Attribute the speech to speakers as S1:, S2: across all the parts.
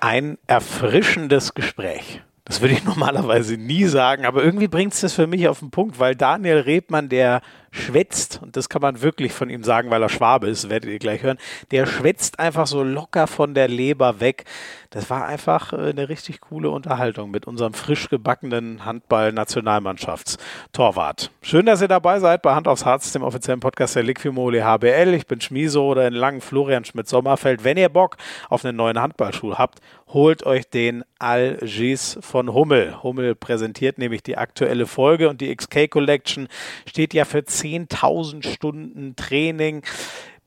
S1: Ein erfrischendes Gespräch. Das würde ich normalerweise nie sagen, aber irgendwie bringt es das für mich auf den Punkt, weil Daniel Rebmann, der schwätzt, und das kann man wirklich von ihm sagen, weil er Schwabe ist, werdet ihr gleich hören, der schwätzt einfach so locker von der Leber weg. Das war einfach äh, eine richtig coole Unterhaltung mit unserem frisch gebackenen Handball-Nationalmannschaftstorwart. Schön, dass ihr dabei seid bei Hand aufs Harz, dem offiziellen Podcast der Liquimole HBL. Ich bin Schmiso oder in Langen Florian Schmidt-Sommerfeld. Wenn ihr Bock auf einen neuen Handballschuh habt, holt euch den Algis von Hummel. Hummel präsentiert nämlich die aktuelle Folge und die XK Collection steht ja für 10.000 Stunden Training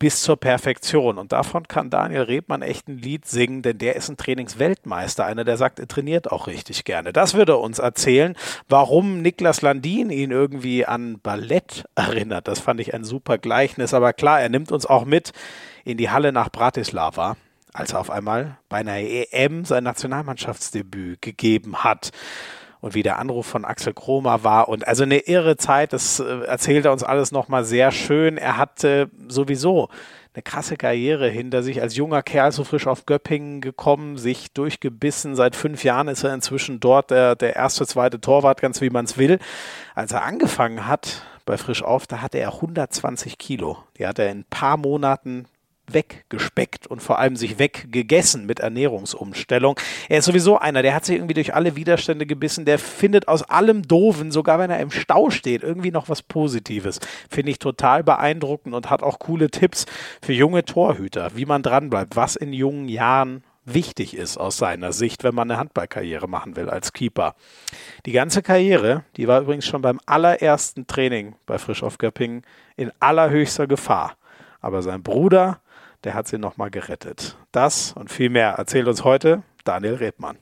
S1: bis zur Perfektion. Und davon kann Daniel Rebmann echt ein Lied singen, denn der ist ein Trainingsweltmeister, einer, der sagt, er trainiert auch richtig gerne. Das würde er uns erzählen, warum Niklas Landin ihn irgendwie an Ballett erinnert. Das fand ich ein super Gleichnis. Aber klar, er nimmt uns auch mit in die Halle nach Bratislava als er auf einmal bei einer EM sein Nationalmannschaftsdebüt gegeben hat und wie der Anruf von Axel Kromer war und also eine irre Zeit, das äh, erzählt er uns alles nochmal sehr schön. Er hatte sowieso eine krasse Karriere hinter sich, als junger Kerl so frisch auf Göppingen gekommen, sich durchgebissen. Seit fünf Jahren ist er inzwischen dort der, der erste, zweite Torwart, ganz wie man es will. Als er angefangen hat bei Frisch auf, da hatte er 120 Kilo. Die hat er in ein paar Monaten weggespeckt und vor allem sich weggegessen mit Ernährungsumstellung. Er ist sowieso einer, der hat sich irgendwie durch alle Widerstände gebissen, der findet aus allem Doofen, sogar wenn er im Stau steht, irgendwie noch was Positives. Finde ich total beeindruckend und hat auch coole Tipps für junge Torhüter, wie man dranbleibt, was in jungen Jahren wichtig ist aus seiner Sicht, wenn man eine Handballkarriere machen will als Keeper. Die ganze Karriere, die war übrigens schon beim allerersten Training bei Frisch auf Göppingen in allerhöchster Gefahr. Aber sein Bruder der hat sie nochmal gerettet. Das und viel mehr erzählt uns heute Daniel Rebmann.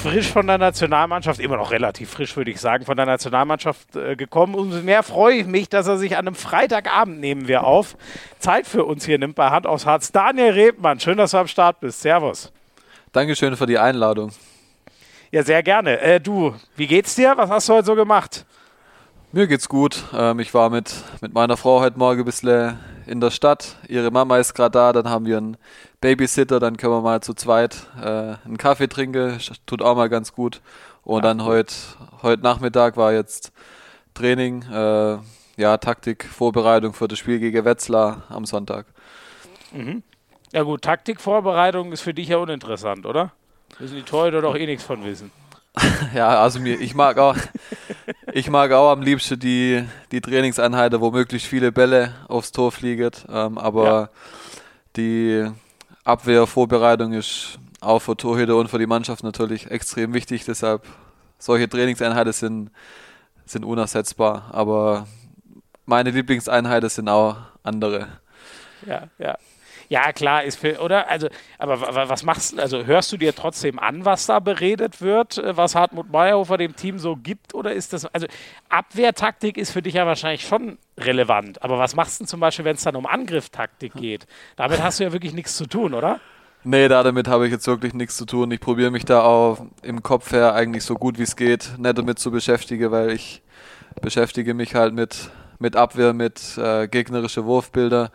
S1: frisch von der Nationalmannschaft, immer noch relativ frisch, würde ich sagen, von der Nationalmannschaft äh, gekommen. Umso mehr freue ich mich, dass er sich an einem Freitagabend nehmen wir auf, Zeit für uns hier nimmt bei Hand aufs Harz. Daniel Rebmann, schön, dass du am Start bist. Servus.
S2: Dankeschön für die Einladung.
S1: Ja, sehr gerne. Äh, du, wie geht's dir? Was hast du heute so gemacht?
S2: Mir geht's gut. Ähm, ich war mit, mit meiner Frau heute Morgen ein bisschen in der Stadt. Ihre Mama ist gerade da, dann haben wir einen Babysitter, dann können wir mal zu zweit äh, einen Kaffee trinken. Tut auch mal ganz gut. Und Ach, dann heute heut Nachmittag war jetzt Training, äh, ja, Taktik, Vorbereitung für das Spiel gegen Wetzlar am Sonntag.
S1: Mhm. Ja gut, Taktikvorbereitung ist für dich ja uninteressant, oder? Müssen die Torhüter doch eh nichts von wissen.
S2: ja, also mir, ich mag auch, ich mag auch am liebsten die, die Trainingseinheiten, wo möglichst viele Bälle aufs Tor fliegen. Ähm, aber ja. die Abwehrvorbereitung ist auch für Torhüter und für die Mannschaft natürlich extrem wichtig. Deshalb solche Trainingseinheiten sind, sind unersetzbar. Aber meine Lieblingseinheiten sind auch andere.
S1: Ja, ja. Ja, klar, ist für, oder? Also, aber was machst du? Also hörst du dir trotzdem an, was da beredet wird, äh, was Hartmut Meyerhofer dem Team so gibt? Oder ist das, also Abwehrtaktik ist für dich ja wahrscheinlich schon relevant. Aber was machst du zum Beispiel, wenn es dann um Angrifftaktik geht? Damit hast du ja wirklich nichts zu tun, oder?
S2: Nee, damit habe ich jetzt wirklich nichts zu tun. Ich probiere mich da auch im Kopf her eigentlich so gut wie es geht, nicht damit zu beschäftigen, weil ich beschäftige mich halt mit, mit Abwehr, mit äh, gegnerische Wurfbilder.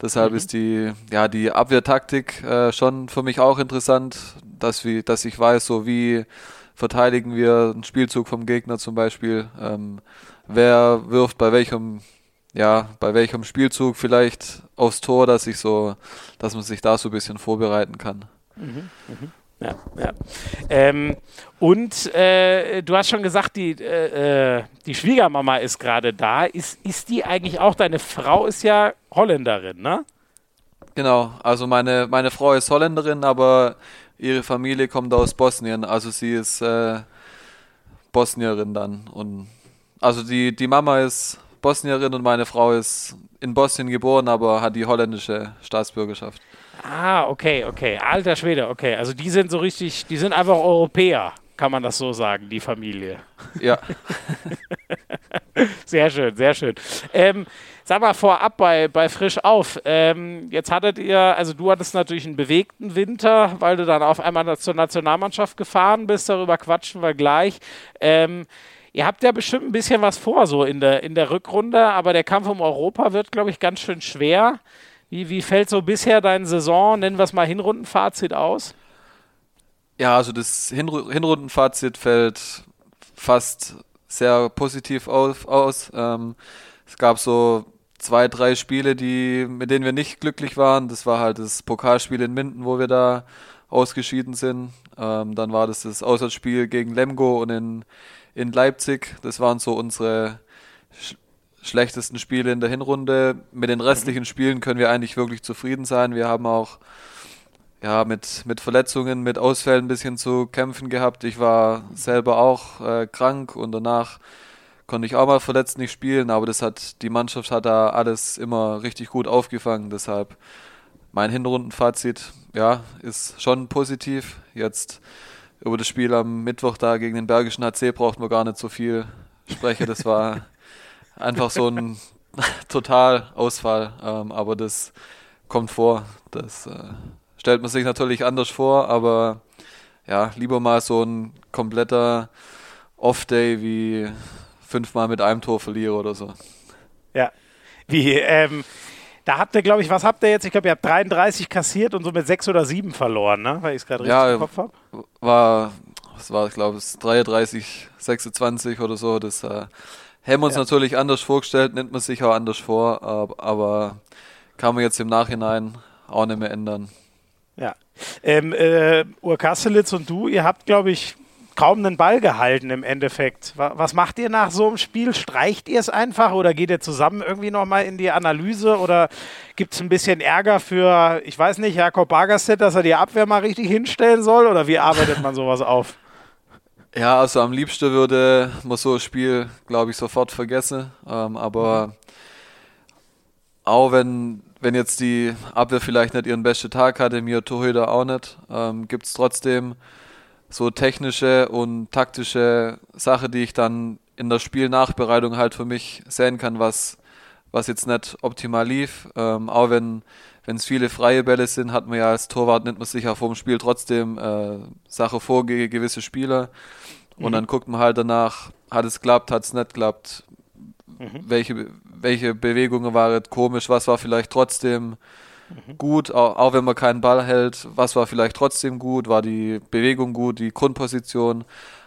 S2: Deshalb mhm. ist die, ja, die Abwehrtaktik äh, schon für mich auch interessant, dass, wir, dass ich weiß, so wie verteidigen wir einen Spielzug vom Gegner zum Beispiel, ähm, wer wirft bei welchem, ja, bei welchem Spielzug vielleicht aufs Tor, dass ich so, dass man sich da so ein bisschen vorbereiten kann. Mhm,
S1: mh. Ja, ja. Ähm, und äh, du hast schon gesagt, die, äh, äh die Schwiegermama ist gerade da. Ist, ist die eigentlich auch, deine Frau ist ja Holländerin, ne?
S2: Genau, also meine, meine Frau ist Holländerin, aber ihre Familie kommt aus Bosnien. Also sie ist äh, Bosnierin dann. Und also die, die Mama ist Bosnierin und meine Frau ist in Bosnien geboren, aber hat die holländische Staatsbürgerschaft.
S1: Ah, okay, okay. Alter Schwede, okay. Also die sind so richtig, die sind einfach Europäer, kann man das so sagen, die Familie.
S2: Ja.
S1: sehr schön, sehr schön. Ähm, sag mal vorab bei, bei Frisch auf. Ähm, jetzt hattet ihr, also du hattest natürlich einen bewegten Winter, weil du dann auf einmal zur Nationalmannschaft gefahren bist. Darüber quatschen wir gleich. Ähm, ihr habt ja bestimmt ein bisschen was vor, so in der, in der Rückrunde, aber der Kampf um Europa wird, glaube ich, ganz schön schwer. Wie, wie fällt so bisher deine Saison, nennen wir es mal Hinrundenfazit aus?
S2: Ja, also das Hinru Hinrundenfazit fällt fast sehr positiv auf, aus. Ähm, es gab so zwei, drei Spiele, die, mit denen wir nicht glücklich waren. Das war halt das Pokalspiel in Minden, wo wir da ausgeschieden sind. Ähm, dann war das das Auswärtsspiel gegen Lemgo und in, in Leipzig. Das waren so unsere schlechtesten Spiele in der Hinrunde. Mit den restlichen Spielen können wir eigentlich wirklich zufrieden sein. Wir haben auch ja, mit, mit Verletzungen, mit Ausfällen ein bisschen zu kämpfen gehabt. Ich war selber auch äh, krank und danach konnte ich auch mal verletzt nicht spielen, aber das hat, die Mannschaft hat da alles immer richtig gut aufgefangen. Deshalb mein Hinrundenfazit, ja, ist schon positiv. Jetzt über das Spiel am Mittwoch da gegen den Bergischen HC braucht man gar nicht so viel sprechen. Das war einfach so ein Totalausfall, ähm, aber das kommt vor. Das äh, stellt man sich natürlich anders vor, aber ja, lieber mal so ein kompletter Off-Day wie fünfmal mit einem Tor verliere oder so.
S1: Ja. Wie, ähm, da habt ihr, glaube ich, was habt ihr jetzt? Ich glaube, ihr habt 33 kassiert und so mit sechs oder sieben verloren, ne? Weil ich es gerade richtig ja, im Kopf habe.
S2: War, was war, ich glaube, es 33, 26 oder so. Das äh, haben wir uns ja. natürlich anders vorgestellt, nimmt man sich auch anders vor, aber, kann man jetzt im Nachhinein auch nicht mehr ändern.
S1: Ja. Ähm, äh, Urkasselitz und du, ihr habt, glaube ich, kaum einen Ball gehalten im Endeffekt. Was macht ihr nach so einem Spiel? Streicht ihr es einfach oder geht ihr zusammen irgendwie nochmal in die Analyse oder gibt es ein bisschen Ärger für, ich weiß nicht, Jakob Bagerstedt, dass er die Abwehr mal richtig hinstellen soll oder wie arbeitet man sowas auf?
S2: Ja, also am liebsten würde man so ein Spiel, glaube ich, sofort vergessen. Ähm, aber auch wenn wenn jetzt die Abwehr vielleicht nicht ihren besten Tag hatte, mir Torhüter auch nicht, ähm, gibt es trotzdem so technische und taktische Sachen, die ich dann in der Spielnachbereitung halt für mich sehen kann, was, was jetzt nicht optimal lief. Ähm, auch wenn wenn es viele freie Bälle sind, hat man ja als Torwart, nimmt man sich ja vor dem Spiel trotzdem äh, Sache vor gegen gewisse Spieler. Und mhm. dann guckt man halt danach, hat es klappt, hat es nicht klappt, mhm. welche, welche Bewegungen waren komisch, was war vielleicht trotzdem mhm. gut, auch, auch, wenn man keinen Ball hält, was war vielleicht trotzdem gut, war die Bewegung gut, die Grundposition.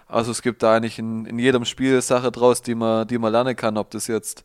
S2: Also es gibt da eigentlich in, in jedem Spiel Sache draus, die man, die man lernen kann, ob das jetzt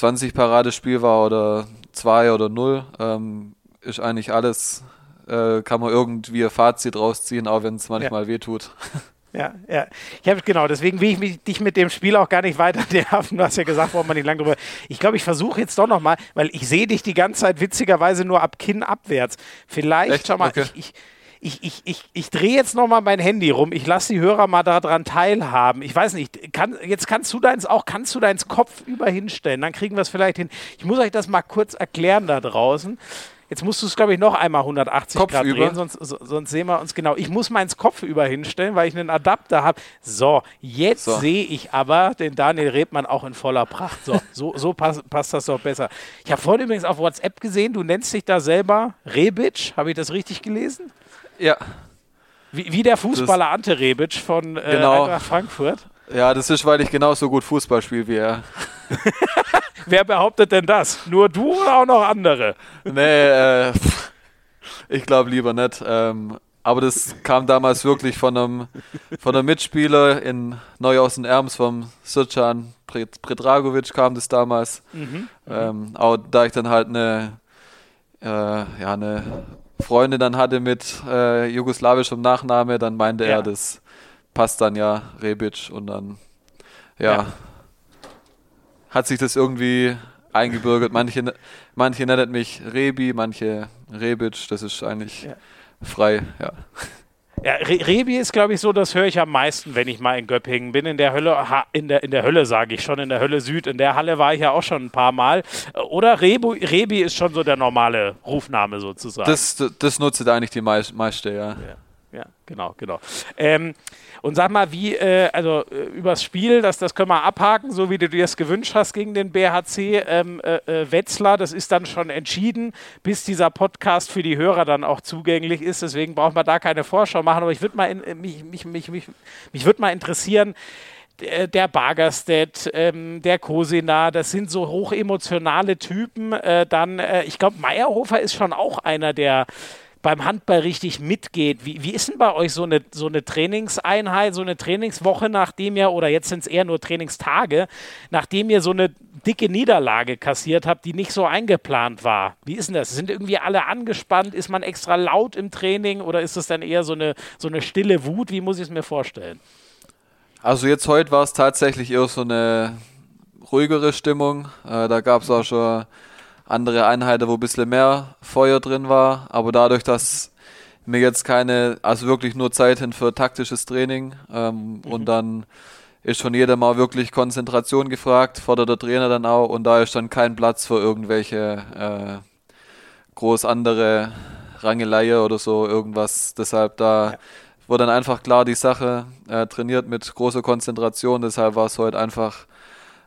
S2: 20 Paradespiel war oder 2 oder 0, ähm, ist eigentlich alles, äh, kann man irgendwie ein Fazit rausziehen, auch wenn es manchmal ja. wehtut.
S1: Ja, ja. Ich habe genau, deswegen will ich mich, dich mit dem Spiel auch gar nicht weiter nerven. Du hast ja gesagt, warum man nicht lange drüber. Ich glaube, ich versuche jetzt doch nochmal, weil ich sehe dich die ganze Zeit witzigerweise nur ab Kinn abwärts. Vielleicht, Echt? schau mal, okay. ich, ich, ich, ich, ich drehe jetzt nochmal mein Handy rum. Ich lasse die Hörer mal daran teilhaben. Ich weiß nicht, kann, jetzt kannst du deins auch, kannst du deins Kopf über hinstellen. Dann kriegen wir es vielleicht hin. Ich muss euch das mal kurz erklären da draußen. Jetzt musst du es, glaube ich, noch einmal 180 Kopf Grad über. drehen, sonst, sonst sehen wir uns genau. Ich muss meins Kopf über hinstellen, weil ich einen Adapter habe. So, jetzt so. sehe ich aber den Daniel Rebmann auch in voller Pracht. So, so, so passt, passt das doch besser. Ich habe vorhin übrigens auf WhatsApp gesehen, du nennst dich da selber Rebic. Habe ich das richtig gelesen?
S2: Ja.
S1: Wie, wie der Fußballer das Ante Rebic von äh, genau. Eintracht Frankfurt.
S2: Ja, das ist, weil ich genauso gut Fußball spiele wie er.
S1: Wer behauptet denn das? Nur du oder auch noch andere?
S2: Nee, äh, ich glaube lieber nicht. Ähm, aber das kam damals wirklich von einem, von einem Mitspieler in Neuhausen-Erms, vom Sircan Predragovic kam das damals. Mhm. Ähm, auch da ich dann halt eine, äh, ja, eine Freundin dann hatte mit äh, jugoslawischem Nachname, dann meinte ja. er, das passt dann ja Rebic und dann, ja. ja hat sich das irgendwie eingebürgert. Manche, manche nennen mich Rebi, manche Rebic. Das ist eigentlich ja. frei, ja.
S1: Ja, Re Rebi ist, glaube ich, so, das höre ich am meisten, wenn ich mal in Göppingen bin. In der Hölle, ha, in der, in der Hölle sage ich schon, in der Hölle Süd. In der Halle war ich ja auch schon ein paar Mal. Oder Rebu, Rebi ist schon so der normale Rufname sozusagen.
S2: Das, das nutzt eigentlich die meiste, ja.
S1: ja. Ja, genau, genau. Ähm, und sag mal, wie, äh, also äh, übers Spiel, das, das können wir abhaken, so wie du dir das gewünscht hast gegen den BHC ähm, äh, äh, Wetzlar. Das ist dann schon entschieden, bis dieser Podcast für die Hörer dann auch zugänglich ist. Deswegen braucht man da keine Vorschau machen. Aber ich würde mal in, äh, mich, mich, mich, mich, mich würde mal interessieren, der, Bagerstedt, ähm, der Kosina, das sind so hochemotionale Typen. Äh, dann, äh, ich glaube, Meyerhofer ist schon auch einer, der beim Handball richtig mitgeht. Wie, wie ist denn bei euch so eine, so eine Trainingseinheit, so eine Trainingswoche, nachdem ihr, oder jetzt sind es eher nur Trainingstage, nachdem ihr so eine dicke Niederlage kassiert habt, die nicht so eingeplant war? Wie ist denn das? Sind irgendwie alle angespannt? Ist man extra laut im Training oder ist es dann eher so eine, so eine stille Wut? Wie muss ich es mir vorstellen?
S2: Also jetzt heute war es tatsächlich eher so eine ruhigere Stimmung. Äh, da gab es auch schon andere Einheiten, wo ein bisschen mehr Feuer drin war. Aber dadurch, dass mir jetzt keine, also wirklich nur Zeit hin für taktisches Training ähm, mhm. und dann ist von jedem mal wirklich Konzentration gefragt, fordert der Trainer dann auch und da ist dann kein Platz für irgendwelche äh, groß andere Rangeleier oder so, irgendwas. Deshalb da ja wurde dann einfach klar die Sache äh, trainiert mit großer Konzentration. Deshalb war es heute einfach,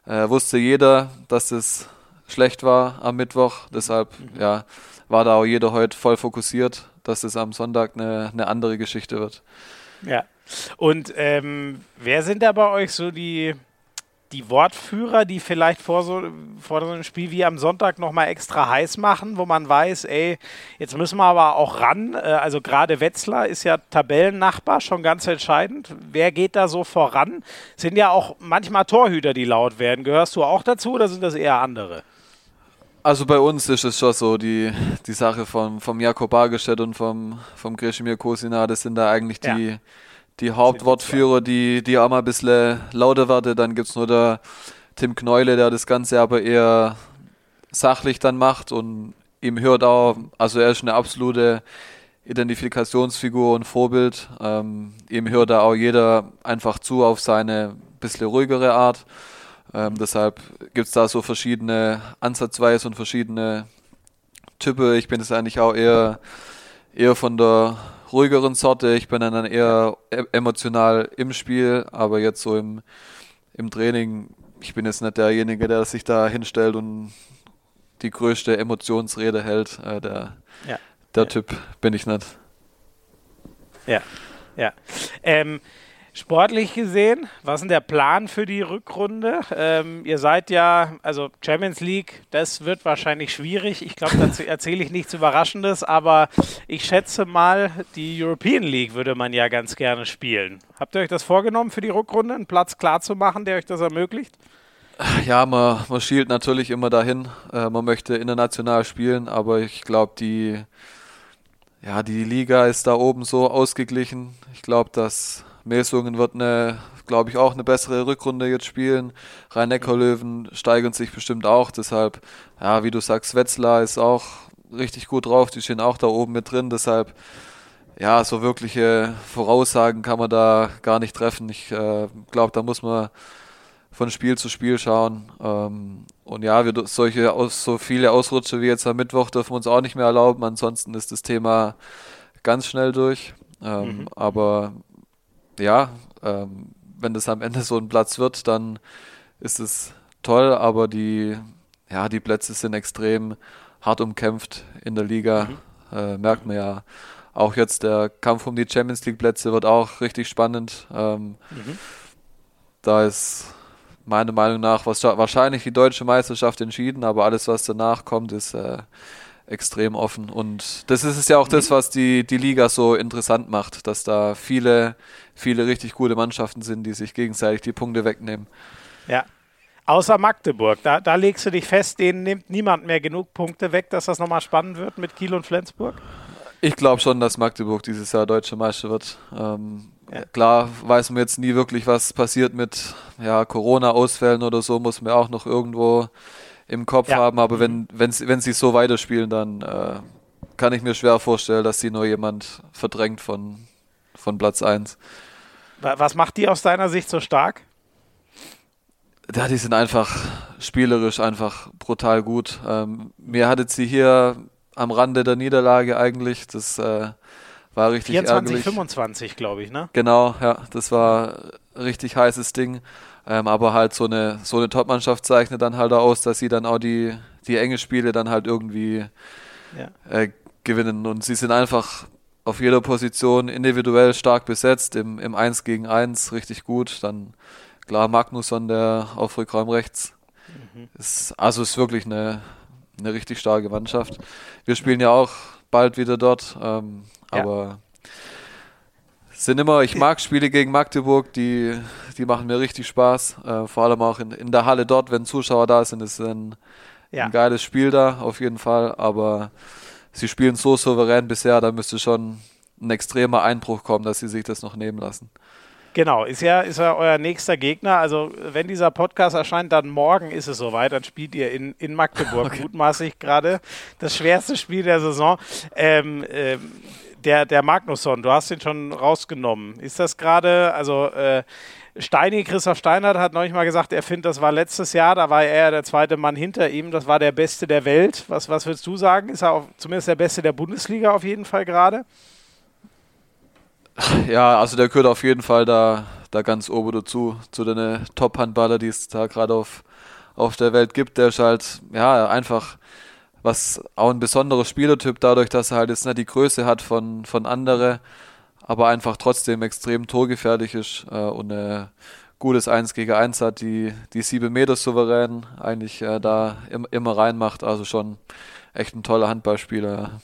S2: äh, wusste jeder, dass es schlecht war am Mittwoch. Deshalb mhm. ja, war da auch jeder heute voll fokussiert, dass es am Sonntag eine, eine andere Geschichte wird.
S1: Ja. Und ähm, wer sind da bei euch so die, die Wortführer, die vielleicht vor so, vor so einem Spiel wie am Sonntag nochmal extra heiß machen, wo man weiß, ey, jetzt müssen wir aber auch ran. Äh, also gerade Wetzlar ist ja Tabellennachbar, schon ganz entscheidend. Wer geht da so voran? Sind ja auch manchmal Torhüter, die laut werden. Gehörst du auch dazu oder sind das eher andere?
S2: Also bei uns ist es schon so, die, die Sache vom, vom Jakob Bargestedt und vom, vom Grishimir Kosina, das sind da eigentlich die, ja die Hauptwortführer, die, die auch mal ein bisschen lauter werden. Dann gibt es nur der Tim Kneule, der das Ganze aber eher sachlich dann macht und ihm hört auch, also er ist eine absolute Identifikationsfigur und Vorbild. Ähm, ihm hört da auch jeder einfach zu auf seine bisschen ruhigere Art. Ähm, deshalb gibt es da so verschiedene Ansatzweise und verschiedene Typen. Ich bin es eigentlich auch eher, eher von der ruhigeren Sorte. Ich bin dann eher e-, emotional im Spiel, aber jetzt so im, im Training, ich bin jetzt nicht derjenige, der sich da hinstellt und die größte Emotionsrede hält. Äh, der ja. der ja. Typ bin ich nicht.
S1: Ja, ja. Ähm, Sportlich gesehen, was ist denn der Plan für die Rückrunde? Ähm, ihr seid ja, also Champions League, das wird wahrscheinlich schwierig. Ich glaube, da erzähle ich nichts Überraschendes, aber ich schätze mal, die European League würde man ja ganz gerne spielen. Habt ihr euch das vorgenommen für die Rückrunde, einen Platz klar zu machen, der euch das ermöglicht?
S2: Ja, man, man schielt natürlich immer dahin. Äh, man möchte international spielen, aber ich glaube, die, ja, die Liga ist da oben so ausgeglichen. Ich glaube, dass Melsungen wird eine, glaube ich, auch eine bessere Rückrunde jetzt spielen. Rhein-Neckar-Löwen steigern sich bestimmt auch. Deshalb, ja, wie du sagst, Wetzlar ist auch richtig gut drauf. Die stehen auch da oben mit drin. Deshalb, ja, so wirkliche Voraussagen kann man da gar nicht treffen. Ich äh, glaube, da muss man von Spiel zu Spiel schauen. Ähm, und ja, wir solche aus, so viele Ausrutsche wie jetzt am Mittwoch dürfen wir uns auch nicht mehr erlauben. Ansonsten ist das Thema ganz schnell durch. Ähm, mhm. Aber ja, ähm, wenn das am Ende so ein Platz wird, dann ist es toll, aber die, ja, die Plätze sind extrem hart umkämpft in der Liga. Mhm. Äh, merkt man ja. Auch jetzt der Kampf um die Champions League Plätze wird auch richtig spannend. Ähm, mhm. Da ist meiner Meinung nach was, wahrscheinlich die deutsche Meisterschaft entschieden, aber alles, was danach kommt, ist äh, extrem offen. Und das ist es ja auch das, was die, die Liga so interessant macht, dass da viele, viele richtig gute Mannschaften sind, die sich gegenseitig die Punkte wegnehmen.
S1: Ja. Außer Magdeburg, da, da legst du dich fest, denen nimmt niemand mehr genug Punkte weg, dass das nochmal spannend wird mit Kiel und Flensburg?
S2: Ich glaube schon, dass Magdeburg dieses Jahr deutsche Meister wird. Ähm, ja. Klar weiß man jetzt nie wirklich, was passiert mit ja, Corona-Ausfällen oder so, muss man auch noch irgendwo im Kopf ja. haben, aber wenn, wenn, wenn sie so weiterspielen, dann äh, kann ich mir schwer vorstellen, dass sie nur jemand verdrängt von, von Platz 1.
S1: Was macht die aus deiner Sicht so stark?
S2: Ja, die sind einfach spielerisch einfach brutal gut. Ähm, mir hattet sie hier am Rande der Niederlage eigentlich. Das äh, war richtig 24, ärgerlich.
S1: 25, glaube ich, ne?
S2: Genau, ja. Das war richtig heißes Ding. Ähm, aber halt so eine, so eine Top-Mannschaft zeichnet dann halt aus, dass sie dann auch die, die enge Spiele dann halt irgendwie ja. äh, gewinnen. Und sie sind einfach auf jeder Position individuell stark besetzt, im, im 1 gegen 1 richtig gut. Dann klar Magnusson, der auf Rückraum rechts. Mhm. Ist, also ist wirklich eine, eine richtig starke Mannschaft. Wir spielen ja auch bald wieder dort, ähm, ja. aber sind immer, ich mag Spiele gegen Magdeburg, die, die machen mir richtig Spaß. Äh, vor allem auch in, in der Halle dort, wenn Zuschauer da sind, ist ein, ja. ein geiles Spiel da, auf jeden Fall. Aber sie spielen so souverän bisher, da müsste schon ein extremer Einbruch kommen, dass sie sich das noch nehmen lassen.
S1: Genau, ist ja, ist ja euer nächster Gegner. Also, wenn dieser Podcast erscheint, dann morgen ist es soweit. Dann spielt ihr in, in Magdeburg, okay. mutmaßlich gerade das schwerste Spiel der Saison. Ähm, ähm, der, der Magnusson, du hast ihn schon rausgenommen. Ist das gerade, also äh, Steini, Christoph Steinert hat neulich mal gesagt, er findet, das war letztes Jahr, da war er der zweite Mann hinter ihm, das war der Beste der Welt. Was, was würdest du sagen? Ist er auch, zumindest der Beste der Bundesliga auf jeden Fall gerade?
S2: Ja, also der gehört auf jeden Fall da, da ganz oben dazu, zu den Top-Handballer, die es da gerade auf, auf der Welt gibt. Der ist halt, ja, einfach was auch ein besonderer Spielertyp, dadurch, dass er halt jetzt nicht die Größe hat von, von andere, aber einfach trotzdem extrem torgefährlich ist äh, und ein gutes 1 gegen 1 hat, die, die 7 Meter souverän eigentlich äh, da im, immer reinmacht. Also schon echt ein toller Handballspieler.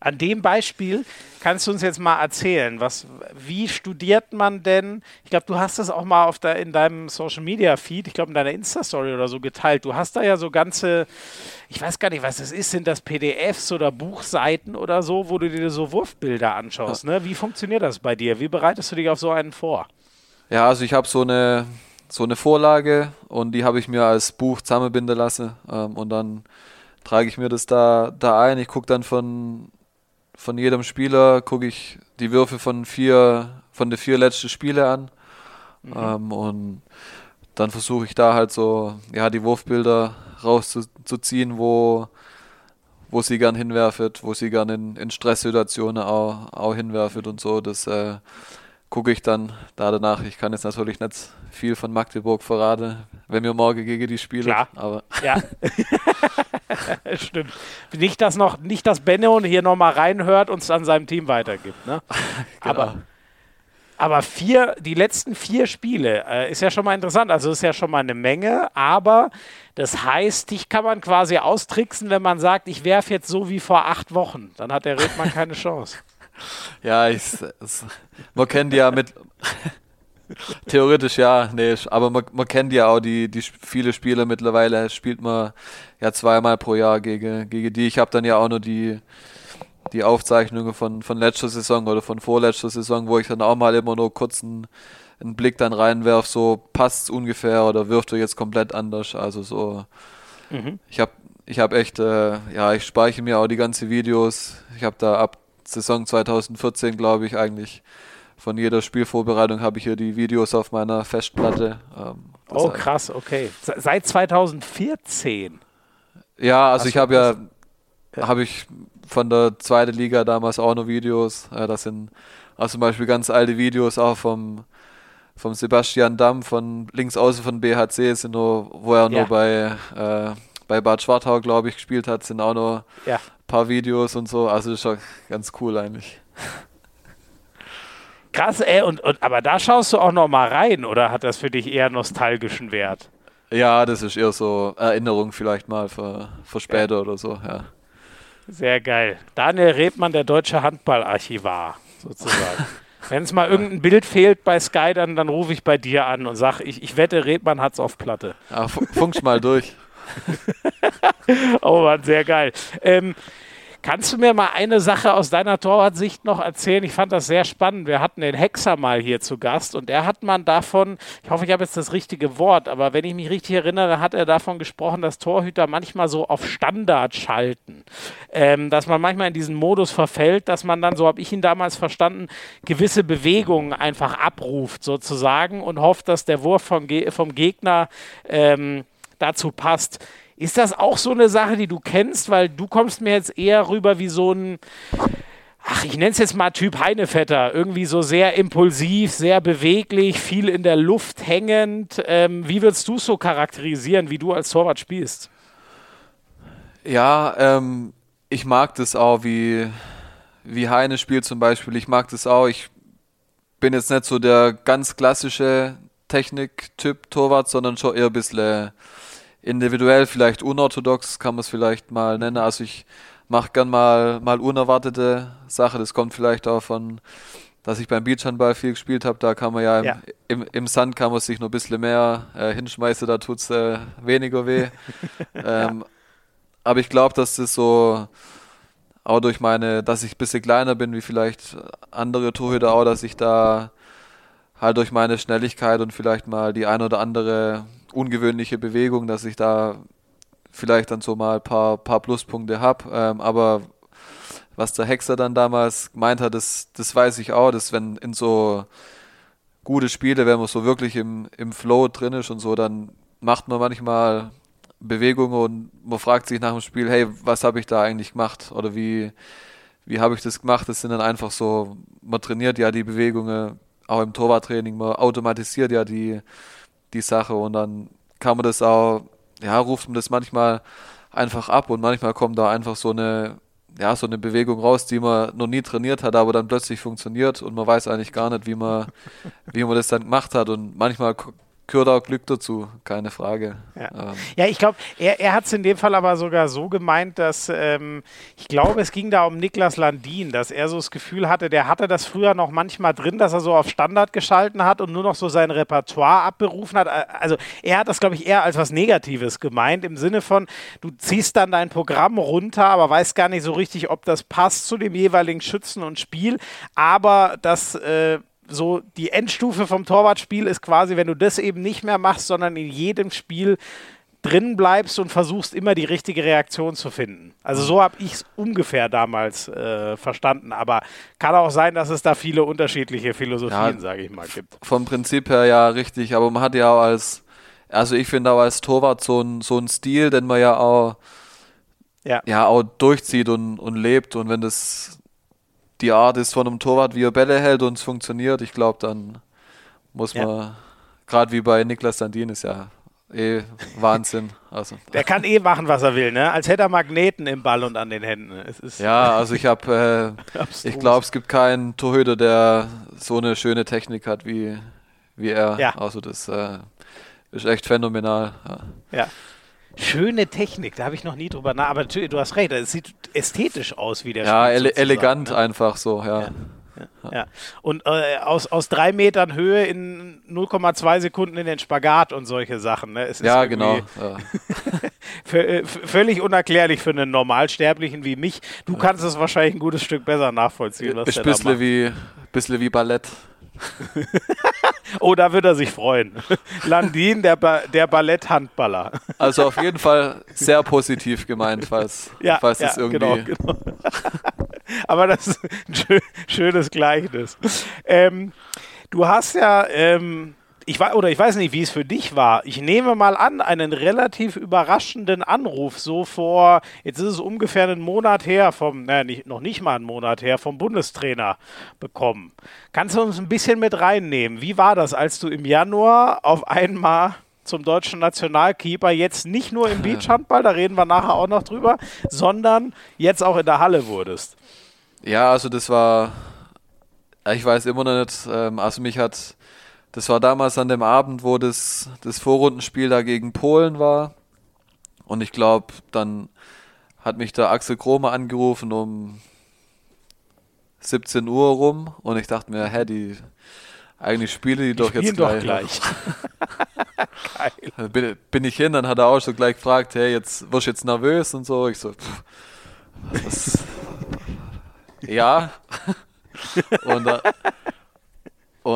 S1: An dem Beispiel kannst du uns jetzt mal erzählen, was, wie studiert man denn? Ich glaube, du hast das auch mal auf der, in deinem Social Media Feed, ich glaube in deiner Insta-Story oder so geteilt. Du hast da ja so ganze, ich weiß gar nicht, was das ist, sind das PDFs oder Buchseiten oder so, wo du dir so Wurfbilder anschaust. Ne? Wie funktioniert das bei dir? Wie bereitest du dich auf so einen vor?
S2: Ja, also ich habe so eine, so eine Vorlage und die habe ich mir als Buch zusammenbinden lassen ähm, und dann trage ich mir das da, da ein. Ich gucke dann von von jedem Spieler gucke ich die Würfe von vier, von den vier letzten Spiele an. Mhm. Ähm, und dann versuche ich da halt so, ja, die Wurfbilder rauszuziehen, wo, wo sie gern hinwerfet, wo sie gern in, in Stresssituationen auch, auch hinwerfet und so. Das äh, gucke ich dann da danach. Ich kann jetzt natürlich nicht viel von Magdeburg verraten, wenn wir morgen gegen die spielen.
S1: Klar. Aber ja. Stimmt. Nicht, dass noch, nicht, dass Benno hier nochmal reinhört und es an seinem Team weitergibt. Ne? genau. Aber aber vier, die letzten vier Spiele äh, ist ja schon mal interessant. Also ist ja schon mal eine Menge, aber das heißt, dich kann man quasi austricksen, wenn man sagt, ich werfe jetzt so wie vor acht Wochen. Dann hat der Redmann keine Chance.
S2: Ja, ich, es, man kennt ja mit. Theoretisch ja, nee, aber man, man kennt ja auch die, die viele Spiele mittlerweile, spielt man ja zweimal pro Jahr gegen, gegen die. Ich habe dann ja auch nur die, die Aufzeichnungen von, von letzter Saison oder von vorletzter Saison, wo ich dann auch mal immer nur kurz einen, einen Blick dann reinwerf, so passt ungefähr oder wirft er jetzt komplett anders. Also so, mhm. ich habe ich hab echt, äh, ja, ich speichere mir auch die ganzen Videos. Ich habe da ab Saison 2014, glaube ich, eigentlich von jeder Spielvorbereitung habe ich hier die Videos auf meiner Festplatte.
S1: Ähm, oh, krass, okay. Seit 2014?
S2: Ja, also Hast ich habe ja, habe ich von der zweiten Liga damals auch noch Videos. Äh, das sind also zum Beispiel ganz alte Videos auch vom, vom Sebastian Damm von links außen von BHC, sind nur, wo er ja. nur bei, äh, bei Bad Schwartau, glaube ich, gespielt hat, sind auch noch ja paar Videos und so. Also das ist schon ganz cool eigentlich.
S1: Krass, ey, und, und aber da schaust du auch noch mal rein oder hat das für dich eher nostalgischen Wert?
S2: Ja, das ist eher so Erinnerung vielleicht mal für, für später ja. oder so, ja.
S1: Sehr geil. Daniel Rebmann, der deutsche Handballarchivar, sozusagen. Wenn es mal irgendein Bild fehlt bei Sky, dann, dann rufe ich bei dir an und sage, ich, ich wette, Rebmann hat es auf Platte.
S2: Ja, funkst mal durch.
S1: oh Mann, sehr geil. Ähm, Kannst du mir mal eine Sache aus deiner Torwartsicht noch erzählen? Ich fand das sehr spannend. Wir hatten den Hexer mal hier zu Gast und er hat man davon, ich hoffe, ich habe jetzt das richtige Wort, aber wenn ich mich richtig erinnere, hat er davon gesprochen, dass Torhüter manchmal so auf Standard schalten. Ähm, dass man manchmal in diesen Modus verfällt, dass man dann, so habe ich ihn damals verstanden, gewisse Bewegungen einfach abruft sozusagen und hofft, dass der Wurf vom, Ge vom Gegner ähm, dazu passt. Ist das auch so eine Sache, die du kennst? Weil du kommst mir jetzt eher rüber wie so ein, ach, ich nenne es jetzt mal Typ Heinevetter. Irgendwie so sehr impulsiv, sehr beweglich, viel in der Luft hängend. Ähm, wie würdest du es so charakterisieren, wie du als Torwart spielst?
S2: Ja, ähm, ich mag das auch, wie, wie Heine spielt zum Beispiel. Ich mag das auch. Ich bin jetzt nicht so der ganz klassische Technik-Typ Torwart, sondern schon eher ein bisschen individuell, vielleicht unorthodox, kann man es vielleicht mal nennen. Also ich mache gern mal, mal unerwartete Sachen. Das kommt vielleicht auch von, dass ich beim Beachhandball viel gespielt habe. Da kann man ja im,
S1: Ja.
S2: im, im Sand kann man sich noch ein bisschen mehr äh, hinschmeißen, da tut es äh, weniger weh. ähm, aber ich glaube, dass das so auch durch meine, dass ich ein bisschen kleiner bin wie vielleicht andere Torhüter auch, dass ich da halt durch meine Schnelligkeit und vielleicht mal die ein oder andere ungewöhnliche Bewegung, dass ich da vielleicht dann so mal ein paar, paar Pluspunkte habe. Ähm, aber was der Hexer dann damals gemeint hat, das, das weiß ich auch, dass wenn in so gute Spiele, wenn man so wirklich im, im Flow drin ist und so, dann macht man manchmal Bewegungen und man fragt sich nach dem Spiel, hey, was habe ich da eigentlich gemacht? Oder wie, wie habe ich das gemacht? Das sind dann einfach so, man trainiert ja die Bewegungen, auch im Torwarttraining, man automatisiert ja die, die Sache und dann kann man das auch, ja, ruft man das manchmal einfach ab und manchmal kommt da einfach so eine, ja, so eine Bewegung raus, die man noch nie trainiert hat, aber dann plötzlich funktioniert und man weiß eigentlich gar nicht, wie man, wie man das dann gemacht hat und manchmal gehört auch Glück dazu, keine Frage.
S1: Ja.
S2: Ähm,
S1: Ja, ich glaube, er, er hat es in dem Fall aber sogar so gemeint, dass ähm, ich glaube, es ging da um Niklas Landin, dass er so das Gefühl hatte, der hatte das früher noch manchmal drin, dass er so auf Standard geschalten hat und nur noch so sein Repertoire abberufen hat. Ä- Also er hat das, glaube ich, eher als was Negatives gemeint, im Sinne von, du ziehst dann dein Programm runter, aber weißt gar nicht so richtig, ob das passt zu dem jeweiligen Schützen und Spiel, aber das äh, so die Endstufe vom Torwartspiel ist quasi, wenn du das eben nicht mehr machst, sondern in jedem Spiel drin bleibst und versuchst immer die richtige Reaktion zu finden. Also so habe ich es ungefähr damals äh, verstanden, aber kann auch sein, dass es da viele unterschiedliche Philosophien,
S2: Ja.
S1: sage ich mal, gibt.
S2: vom Prinzip her ja richtig, aber man hat ja auch als, also ich finde auch als Torwart so ein, so ein Stil, den man ja auch,
S1: Ja.
S2: ja auch durchzieht und, und lebt und wenn das die Art ist von einem Torwart, wie er Bälle hält und es funktioniert, ich glaube, dann muss
S1: Ja.
S2: man, gerade wie bei Niklas Sandin ist ja eh Wahnsinn. Also,
S1: Der kann eh machen, was er will, ne? Als hätte er Magneten im Ball und an den Händen.
S2: Ja, also ich habe, äh, ich glaube, es gibt keinen Torhüter, der so eine schöne Technik hat wie, wie er.
S1: Ja.
S2: Also das äh, ist echt phänomenal. Ja.
S1: Ja. Schöne Technik, da habe ich noch nie drüber nach. Aber natürlich, du hast recht, es sieht ästhetisch aus, wie der
S2: Ja, ele elegant
S1: ne?
S2: einfach so, ja.
S1: Ja. Und äh, aus, aus drei Metern Höhe in 0,2 Sekunden in den Spagat und solche Sachen. Ne?
S2: Ja, genau. Ja.
S1: äh, völlig unerklärlich für einen Normalsterblichen wie mich. Du kannst es wahrscheinlich ein gutes Stück besser nachvollziehen, was
S2: bisschen
S1: macht.
S2: wie, bisschen wie Ballett.
S1: Oh, da wird er sich freuen. Landin, der, ba der Balletthandballer.
S2: Also auf jeden Fall sehr positiv gemeint, falls,
S1: Ja,
S2: falls
S1: ja
S2: es irgendwie.
S1: genau, genau. Aber das ist ein schö schönes Gleichnis. Ähm, du hast ja, ähm, ich war, oder ich weiß nicht, wie es für dich war. Ich nehme mal an, einen relativ überraschenden Anruf, so vor, jetzt ist es ungefähr einen Monat her, vom, naja, nicht, noch nicht mal einen Monat her, vom Bundestrainer bekommen. Kannst du uns ein bisschen mit reinnehmen? Wie war das, als du im Januar auf einmal zum deutschen Nationalkeeper jetzt nicht nur im Beachhandball, da reden wir nachher auch noch drüber, sondern jetzt auch in der Halle wurdest?
S2: Ja, also das war, ich weiß immer noch nicht, ähm, also mich hat, das war damals an dem Abend, wo das, das Vorrundenspiel da gegen Polen war. Und ich glaube, dann hat mich der Axel Kromer angerufen um 17 Uhr rum und ich dachte mir, hä, die, eigentlich spiele die doch jetzt
S1: Spielen doch
S2: gleich.
S1: gleich. Geil.
S2: Bin, bin ich hin, dann hat er auch schon gleich gefragt, hey, jetzt wirst du jetzt nervös und so. Ich so, pff, was? ja. und, da,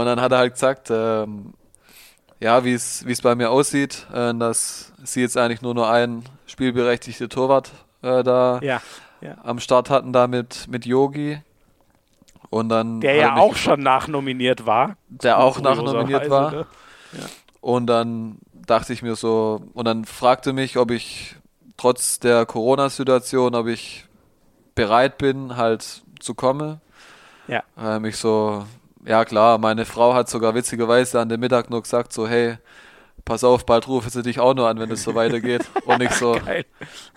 S2: und dann hat er halt gesagt, ähm, ja, wie es bei mir aussieht, äh, dass sie jetzt eigentlich nur noch einen spielberechtigte Torwart äh, da
S1: Ja, ja.
S2: am Start hatten, da mit, mit Yogi. Und dann
S1: Der
S2: er
S1: ja auch schon nachnominiert war.
S2: der auch nachnominiert war.
S1: Ne?
S2: Und dann dachte ich mir so, und dann fragte mich, ob ich trotz der Corona-Situation, ob ich bereit bin, halt zu kommen.
S1: Ja.
S2: Ähm, ich so, ja klar, meine Frau hat sogar witzigerweise an dem Mittag nur gesagt, so, hey, pass auf, bald rufe sie dich auch nur an, wenn es so weitergeht. Und ich so,
S1: Geil.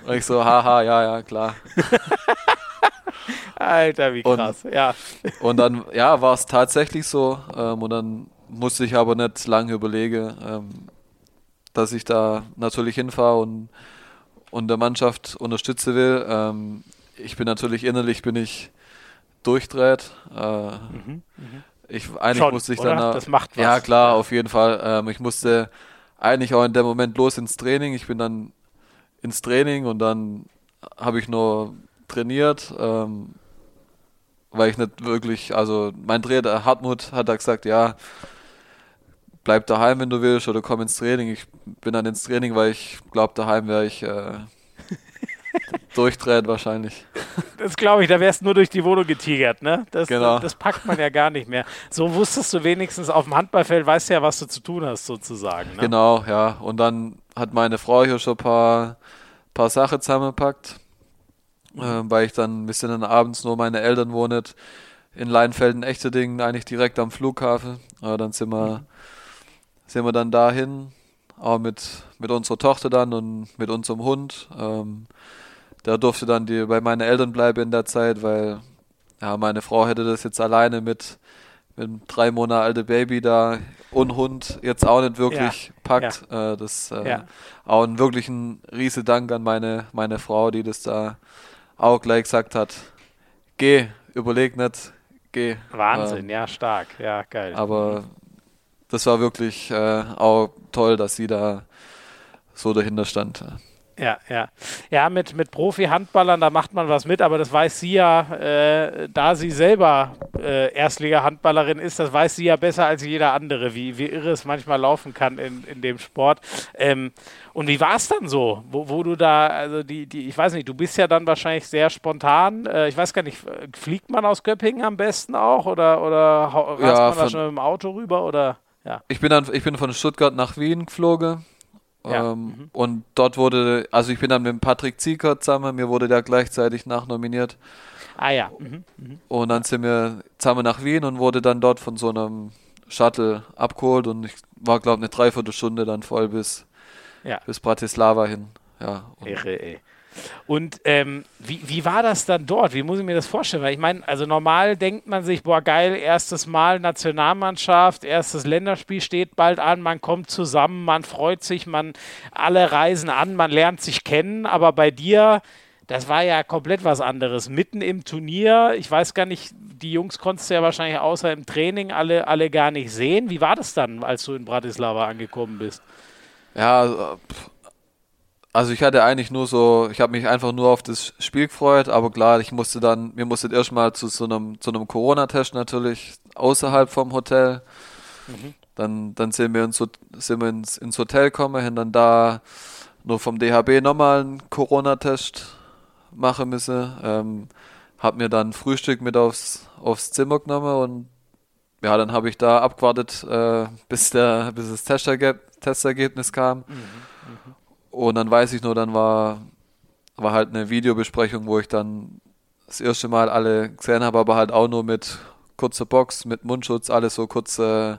S2: und ich so, haha, ja, ja, klar.
S1: Alter, wie
S2: Und-
S1: krass. ja.
S2: Und dann, ja, war es tatsächlich so. Ähm, und dann musste ich aber nicht lange überlegen, ähm, dass ich da natürlich hinfahre und, und der Mannschaft unterstützen will. Ähm, ich bin natürlich innerlich bin ich durchdreht. Äh, mhm, mh. Ich, eigentlich Schon, musste ich oder? dann.
S1: Das macht was.
S2: Ja, klar, auf jeden Fall. Ähm, ich musste eigentlich auch in dem Moment los ins Training. Ich bin dann ins Training und dann habe ich nur trainiert, ähm, weil ich nicht wirklich, also mein Trainer Hartmut hat da gesagt, ja, bleib daheim, wenn du willst, oder komm ins Training. Ich bin dann ins Training, weil ich glaube, daheim wäre ich äh, durchdreht wahrscheinlich.
S1: Das glaube ich, da wärst du nur durch die Wohnung getigert, ne? Das,
S2: genau.
S1: das packt man ja gar nicht mehr. So wusstest du wenigstens auf dem Handballfeld, weißt ja, was du zu tun hast, sozusagen. Ne?
S2: Genau, ja. Und dann hat meine Frau hier schon ein paar, paar Sachen zusammengepackt, äh, weil ich dann, wir sind dann abends nur meine Eltern wohnen in Leinfelden, Echterdingen, eigentlich direkt am Flughafen. Aber dann sind wir, mhm. sind wir dann dahin, auch mit, mit unserer Tochter dann und mit unserem Hund. Ähm, der durfte dann die, bei meinen Eltern bleiben in der Zeit, weil ja, meine Frau hätte das jetzt alleine mit, mit einem drei Monate alten Baby da und Hund jetzt auch nicht wirklich ja, packt. Ja. Äh, das äh, ja. auch wirklich ein riesen Dank an meine, meine Frau, die das da auch gleich gesagt hat. Geh, überleg nicht, geh.
S1: Wahnsinn, ähm, ja, stark, ja, geil.
S2: Aber das war wirklich äh, auch toll, dass sie da so dahinter stand.
S1: Ja, ja. Ja, mit, mit Profi-Handballern, da macht man was mit, aber das weiß sie ja, äh, da sie selber äh, Erstliga-Handballerin ist, das weiß sie ja besser als jeder andere, wie, wie irre es manchmal laufen kann in, in dem Sport. Ähm, und wie war es dann so, wo, wo du da, also die, die, ich weiß nicht, du bist ja dann wahrscheinlich sehr spontan, äh, ich weiß gar nicht, fliegt man aus Göppingen am besten auch oder, oder reist ja, man da schon mit dem Auto rüber oder? Ja.
S2: Ich bin dann, ich bin von Stuttgart nach Wien geflogen ja. Ähm, mhm. Und dort wurde, also ich bin dann mit Patrick Ziekert zusammen, mir wurde der gleichzeitig nachnominiert.
S1: Ah ja. Mhm. Mhm.
S2: Und dann sind wir zusammen nach Wien und wurde dann dort von so einem Shuttle abgeholt und ich war, glaube ich, eine Dreiviertelstunde dann voll bis, ja. bis Bratislava hin. Ja.
S1: Irre, ey. Und ähm, wie, wie war das dann dort? Wie muss ich mir das vorstellen? Weil ich meine, also normal denkt man sich, boah, geil, erstes Mal Nationalmannschaft, erstes Länderspiel steht bald an, man kommt zusammen, man freut sich, man alle reisen an, man lernt sich kennen, aber bei dir, das war ja komplett was anderes. Mitten im Turnier, ich weiß gar nicht, die Jungs konntest du ja wahrscheinlich außer im Training alle, alle gar nicht sehen. Wie war das dann, als du in Bratislava angekommen bist?
S2: Ja, also ich hatte eigentlich nur so, ich habe mich einfach nur auf das Spiel gefreut, aber klar, ich musste dann, mir musste erstmal zu so einem, zu einem Corona-Test natürlich außerhalb vom Hotel. Mhm. Dann, dann sind wir, ins, sind wir ins, ins Hotel gekommen, haben dann da nur vom DHB nochmal einen Corona-Test machen müssen. Ähm, hab mir dann Frühstück mit aufs, aufs Zimmer genommen und ja, dann habe ich da abgewartet, äh, bis, der, bis das Testergebnis kam. Mhm. Und dann weiß ich nur, dann war, war halt eine Videobesprechung, wo ich dann das erste Mal alle gesehen habe, aber halt auch nur mit kurzer Box, mit Mundschutz, alles so kurz äh,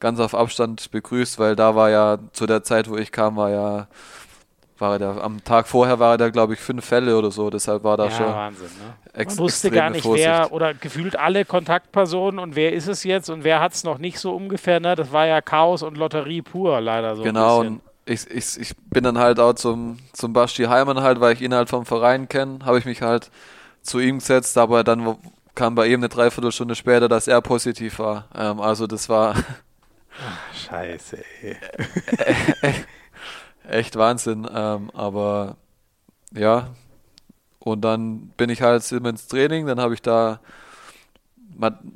S2: ganz auf Abstand begrüßt, weil da war ja zu der Zeit, wo ich kam, war ja war der, am Tag vorher war da, glaube ich, fünf Fälle oder so. Deshalb war da ja, schon
S1: Wahnsinn, ne? Man wusste gar nicht, Vorsicht. wer oder gefühlt alle Kontaktpersonen und wer ist es jetzt und wer hat es noch nicht so ungefähr. Ne? Das war ja Chaos und Lotterie pur, leider so.
S2: Genau, und ich, ich, ich bin dann halt auch zum, zum Basti Heimann halt, weil ich ihn halt vom Verein kenne, habe ich mich halt zu ihm gesetzt, aber dann kam bei ihm eine Dreiviertelstunde später, dass er positiv war. Ähm, also das war.
S1: Ach, scheiße, ey.
S2: echt Wahnsinn. Ähm, aber ja. Und dann bin ich halt immer ins Training, dann habe ich da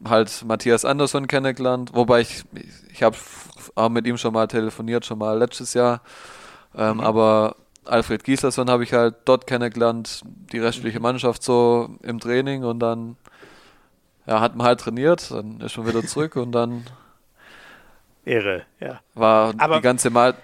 S2: halt Matthias Andersson kennengelernt, wobei ich, ich, habe auch mit ihm schon mal telefoniert, schon mal letztes Jahr. Ähm, mhm. Aber Alfred Gieslerson habe ich halt dort kennengelernt, die restliche mhm. Mannschaft so im Training und dann ja, hat man halt trainiert, dann ist man wieder zurück und dann
S1: Irre, ja.
S2: War Aber die ganze Mal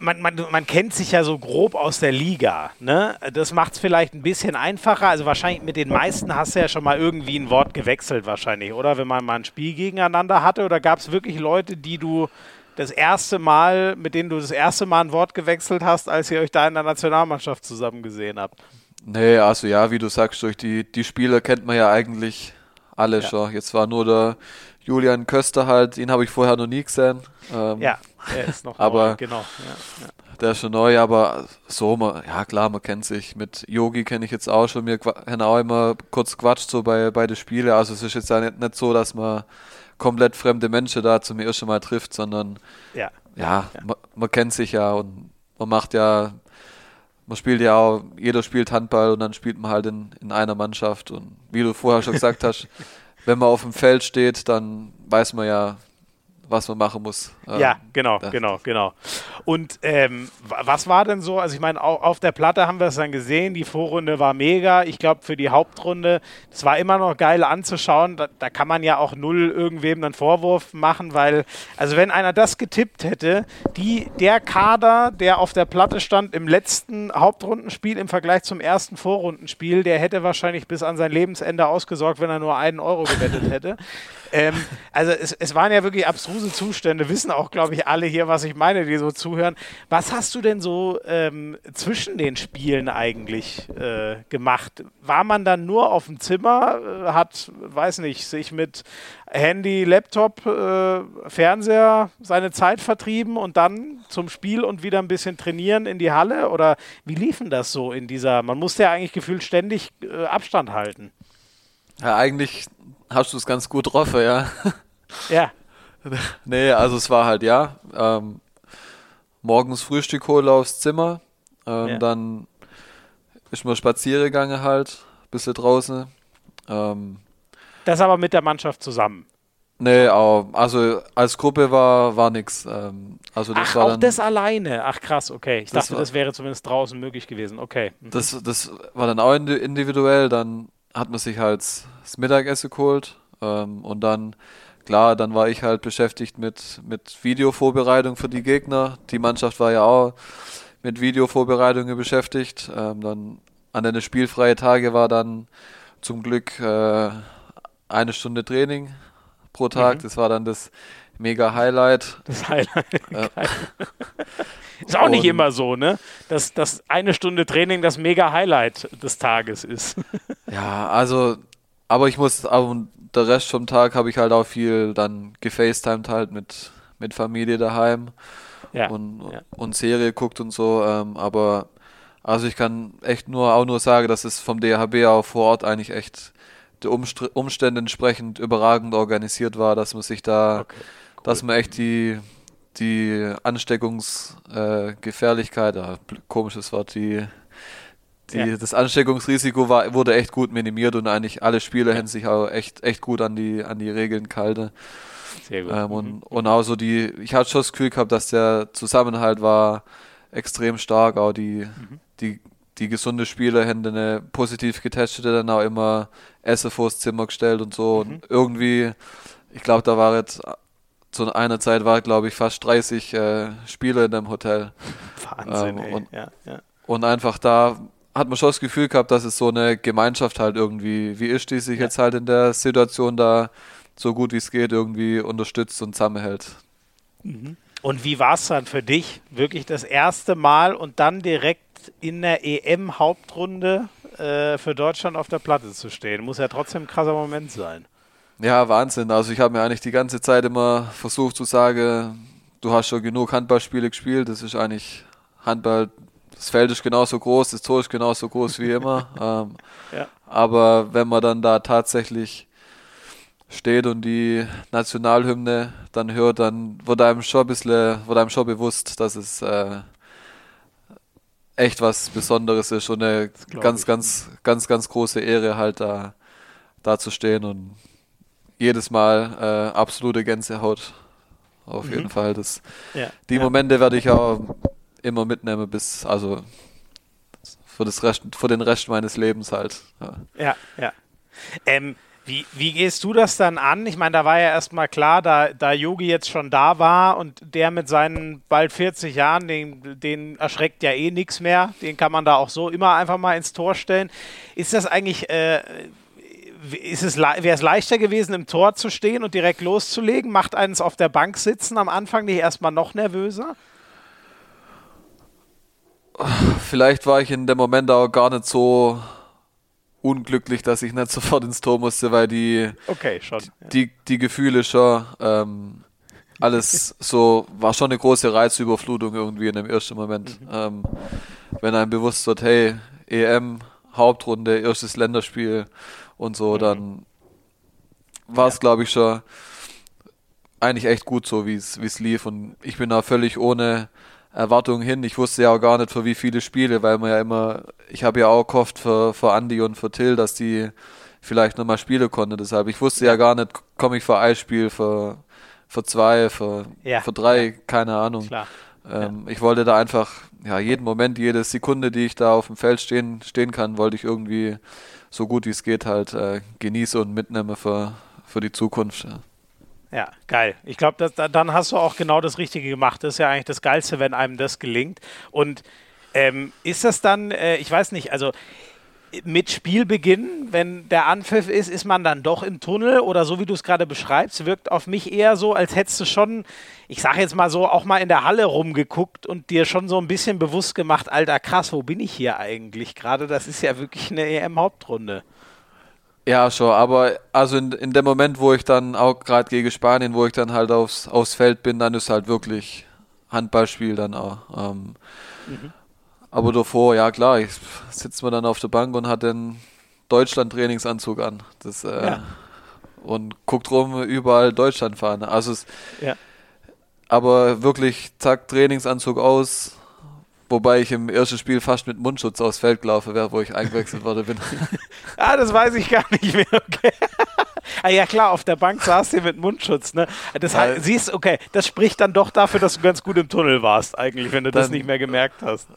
S1: man, man, man kennt sich ja so grob aus der Liga. Ne? Das macht es vielleicht ein bisschen einfacher. Also wahrscheinlich mit den meisten hast du ja schon mal irgendwie ein Wort gewechselt wahrscheinlich, oder? Wenn man mal ein Spiel gegeneinander hatte. Oder gab es wirklich Leute, die du das erste Mal, mit denen du das erste Mal ein Wort gewechselt hast, als ihr euch da in der Nationalmannschaft zusammen gesehen habt?
S2: Nee, also ja, wie du sagst, durch die, die Spieler kennt man ja eigentlich alle ja. schon. Jetzt war nur der Julian Köster halt, ihn habe ich vorher noch nie gesehen.
S1: Ähm, ja, er ist noch
S2: aber
S1: neu, genau.
S2: Ja, ja. Der ist schon neu, aber so, man, ja klar, man kennt sich. Mit Yogi kenne ich jetzt auch schon. Wir haben auch immer kurz quatscht so bei, bei den Spielen. Also es ist jetzt ja nicht, nicht so, dass man komplett fremde Menschen da zum ersten Mal trifft, sondern
S1: ja,
S2: ja, ja. Man, man, kennt sich ja und man macht ja, man spielt ja auch, jeder spielt Handball und dann spielt man halt in, in einer Mannschaft. Und wie du vorher schon gesagt hast, wenn man auf dem Feld steht, dann weiß man ja, was man machen muss.
S1: Ja, ähm, genau, genau, genau. Und ähm, was war denn so? Also ich meine, auf der Platte haben wir es dann gesehen, die Vorrunde war mega. Ich glaube, für die Hauptrunde, es war immer noch geil anzuschauen. Da, da, kann man ja auch null irgendwem einen Vorwurf machen, weil, also wenn einer das getippt hätte, die, der Kader, der auf der Platte stand im letzten Hauptrundenspiel im Vergleich zum ersten Vorrundenspiel, der hätte wahrscheinlich bis an sein Lebensende ausgesorgt, wenn er nur einen Euro gewettet hätte. ähm, also es, es waren ja wirklich abstruse Zustände, wissen auch, glaube ich, alle hier, was ich meine, die so zuhören. Was hast du denn so ähm, zwischen den Spielen eigentlich äh, gemacht? War man dann nur auf dem Zimmer, äh, hat, weiß nicht, sich mit Handy, Laptop, äh, Fernseher seine Zeit vertrieben und dann zum Spiel und wieder ein bisschen trainieren in die Halle? Oder wie liefen das so in dieser, man musste ja eigentlich gefühlt ständig äh, Abstand halten.
S2: Ja, eigentlich hast du es ganz gut drauf, ja.
S1: Ja.
S2: nee, also es war halt, ja, ähm, morgens Frühstück holen aufs Zimmer, ähm, ja. dann ist man spazieren gegangen halt, ein bisschen draußen. Ähm,
S1: das aber mit der Mannschaft zusammen?
S2: Nee, auch, also als Gruppe war, war nix. Ähm, also das
S1: Ach,
S2: war
S1: auch
S2: dann,
S1: das alleine? Ach krass, okay. Ich
S2: das
S1: dachte,
S2: war,
S1: das wäre zumindest draußen möglich gewesen. Okay.
S2: Mhm. Das, das war dann auch individuell, dann hat man sich halt das Mittagessen geholt ähm, und dann, klar, dann war ich halt beschäftigt mit, mit Videovorbereitung für die Gegner. Die Mannschaft war ja auch mit Videovorbereitungen beschäftigt. Ähm, dann an den spielfreien Tage war dann zum Glück äh, eine Stunde Training pro Tag. Mhm. Das war dann das mega Highlight.
S1: Das Highlight. Ist auch nicht immer so, ne? Dass, dass eine Stunde Training das mega Highlight des Tages ist.
S2: ja, also, aber ich muss, aber der Rest vom Tag habe ich halt auch viel dann gefacetimed halt mit, mit Familie daheim
S1: ja,
S2: und,
S1: ja.
S2: und Serie guckt und so. Ähm, aber also ich kann echt nur auch nur sagen, dass es vom DHB auch vor Ort eigentlich echt der Umstände entsprechend überragend organisiert war, dass man sich da, okay, cool. dass man echt die die Ansteckungsgefährlichkeit, äh, komisches Wort, die, die, ja. das Ansteckungsrisiko war, wurde echt gut minimiert und eigentlich alle Spieler ja. haben sich auch echt, echt gut an die, an die Regeln gehalten.
S1: Sehr gut.
S2: Ähm, und, mhm. und auch so die, ich hatte schon das Gefühl gehabt, dass der Zusammenhalt war extrem stark, auch die, mhm. die, die gesunde Spieler haben eine positiv getestete dann auch immer Essen vors Zimmer gestellt und so. Mhm. Und irgendwie, ich glaube, da war jetzt zu einer Zeit war, glaube ich, fast 30 äh, Spieler in dem Hotel.
S1: Wahnsinn, ähm,
S2: und,
S1: ja, ja.
S2: und einfach da hat man schon das Gefühl gehabt, dass es so eine Gemeinschaft halt irgendwie, wie ist die sich ja. jetzt halt in der Situation da so gut wie es geht irgendwie unterstützt und zusammenhält.
S1: Mhm. Und wie war es dann für dich, wirklich das erste Mal und dann direkt in der EM-Hauptrunde äh, für Deutschland auf der Platte zu stehen? Muss ja trotzdem ein krasser Moment sein.
S2: Ja, Wahnsinn. Also ich habe mir eigentlich die ganze Zeit immer versucht zu sagen, du hast schon genug Handballspiele gespielt. Das ist eigentlich Handball. Das Feld ist genauso groß, das Tor ist genauso groß wie immer. ähm,
S1: ja.
S2: Aber wenn man dann da tatsächlich steht und die Nationalhymne dann hört, dann wird einem schon ein bisschen, wird einem schon bewusst, dass es äh, echt was Besonderes ist und eine ganz, ganz, ganz, ganz große Ehre halt da, da zu stehen und jedes Mal äh, absolute Gänsehaut. Auf mhm. jeden Fall. Das,
S1: ja.
S2: Die ja. Momente werde ich auch immer mitnehmen, bis, also für, das Rest, für den Rest meines Lebens halt.
S1: Ja, ja. ja. Ähm, wie, wie gehst du das dann an? Ich meine, da war ja erstmal klar, da, da Yogi jetzt schon da war und der mit seinen bald 40 Jahren, den, den erschreckt ja eh nichts mehr. Den kann man da auch so immer einfach mal ins Tor stellen. Ist das eigentlich, äh, es wäre es leichter gewesen, im Tor zu stehen und direkt loszulegen? Macht eines auf der Bank sitzen am Anfang nicht erstmal noch nervöser?
S2: Vielleicht war ich in dem Moment auch gar nicht so unglücklich, dass ich nicht sofort ins Tor musste, weil die,
S1: okay, schon,
S2: ja. die, die Gefühle schon ähm, alles so, war schon eine große Reizüberflutung irgendwie in dem ersten Moment. Mhm. Ähm, wenn einem bewusst wird, hey, EM, Hauptrunde, erstes Länderspiel und so, mhm. dann war es, ja. glaube ich, schon eigentlich echt gut so, wie es lief. Und ich bin da völlig ohne Erwartungen hin. Ich wusste ja auch gar nicht für wie viele Spiele, weil man ja immer, ich habe ja auch gehofft für, für Andi und für Till, dass die vielleicht nochmal spielen konnten. Deshalb, ich wusste ja, ja gar nicht, komme ich für ein Spiel, für, für zwei, für, ja. für drei, ja. keine Ahnung. Ähm, ich wollte da einfach, ja, jeden Moment, jede Sekunde, die ich da auf dem Feld stehen, stehen kann, wollte ich irgendwie so gut wie es geht halt äh, genieße und mitnehme für, für die Zukunft. Ja.
S1: Ja, geil. Ich glaube, dann hast du auch genau das Richtige gemacht. Das ist ja eigentlich das Geilste, wenn einem das gelingt. Und ähm, ist das dann, äh, ich weiß nicht, also mit Spielbeginn, wenn der Anpfiff ist, ist man dann doch im Tunnel oder so wie du es gerade beschreibst, wirkt auf mich eher so, als hättest du schon, ich sage jetzt mal so, auch mal in der Halle rumgeguckt und dir schon so ein bisschen bewusst gemacht, alter krass, wo bin ich hier eigentlich gerade? Das ist ja wirklich eine EM-Hauptrunde.
S2: Ja, schon, aber also in, in dem Moment, wo ich dann auch gerade gegen Spanien, wo ich dann halt aufs, aufs Feld bin, dann ist halt wirklich Handballspiel dann auch. Ähm, mhm. Aber davor, ja klar, ich sitze mir dann auf der Bank und hat den Deutschland-Trainingsanzug an. Das, äh, ja. Und guckt rum, überall Deutschland fahren. Also es, ja. aber wirklich, zack, Trainingsanzug aus, Wobei ich im ersten Spiel fast mit Mundschutz aufs Feld gelaufen wäre, wo ich eingewechselt worden bin.
S1: ah, das weiß ich gar nicht mehr. Okay. ah ja klar, auf der Bank saß du mit Mundschutz. Ne? Das heißt, siehst, okay, das spricht dann doch dafür, dass du ganz gut im Tunnel warst, eigentlich, wenn du das nicht mehr gemerkt hast.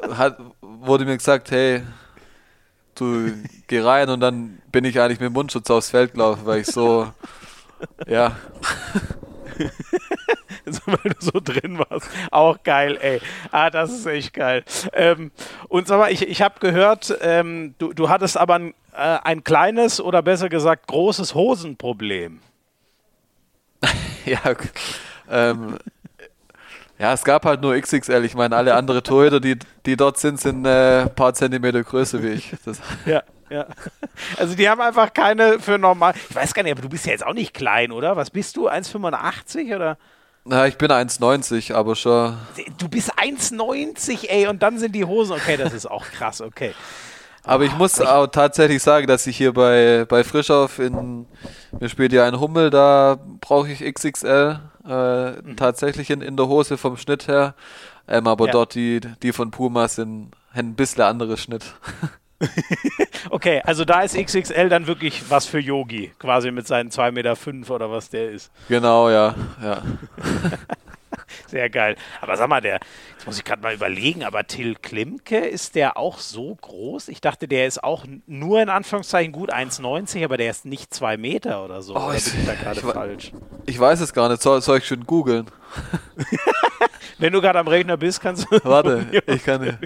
S2: Äh, hat, wurde mir gesagt, hey, du geh rein und dann bin ich eigentlich mit Mundschutz aufs Feld gelaufen, weil ich so, ja.
S1: weil du so drin warst. Auch geil, ey. Ah, das ist echt geil. Ähm, und sag mal, ich, ich habe gehört, ähm, du, du hattest aber ein, äh, ein kleines oder besser gesagt großes Hosenproblem.
S2: ja, ähm, ja, es gab halt nur XXL. Ich meine, alle anderen Torhüter, die, die dort sind, sind ein äh, paar Zentimeter größer wie ich. Das
S1: ja, ja. Also die haben einfach keine für normal. Ich weiß gar nicht, aber du bist ja jetzt auch nicht klein, oder? Was bist du? 1,85 oder?
S2: Na, ich bin 1,90, aber schon.
S1: Du bist 1,90, ey, und dann sind die Hosen. Okay, das ist auch krass, okay.
S2: Aber ich muss auch tatsächlich sagen, dass ich hier bei, bei Frischhoff in, mir spielt ja ein Hummel, da brauche ich XXL äh, mhm. tatsächlich in, in der Hose vom Schnitt her. Ähm, aber ja. dort die, die von Puma sind ein bisschen anderes Schnitt.
S1: okay, also da ist XXL dann wirklich was für Yogi, quasi mit seinen 2,5 Meter fünf oder was der ist.
S2: Genau, ja, ja.
S1: Sehr geil. Aber sag mal, der, jetzt muss ich gerade mal überlegen, aber Till Klimke, ist der auch so groß? Ich dachte, der ist auch nur in Anführungszeichen gut 1,90, aber der ist nicht 2 Meter oder so. Oh, oder bin ich da gerade falsch?
S2: Ich weiß es gar nicht. Soll, soll ich schon googeln?
S1: Wenn du gerade am Rechner bist, kannst du.
S2: Warte, ich kann ja.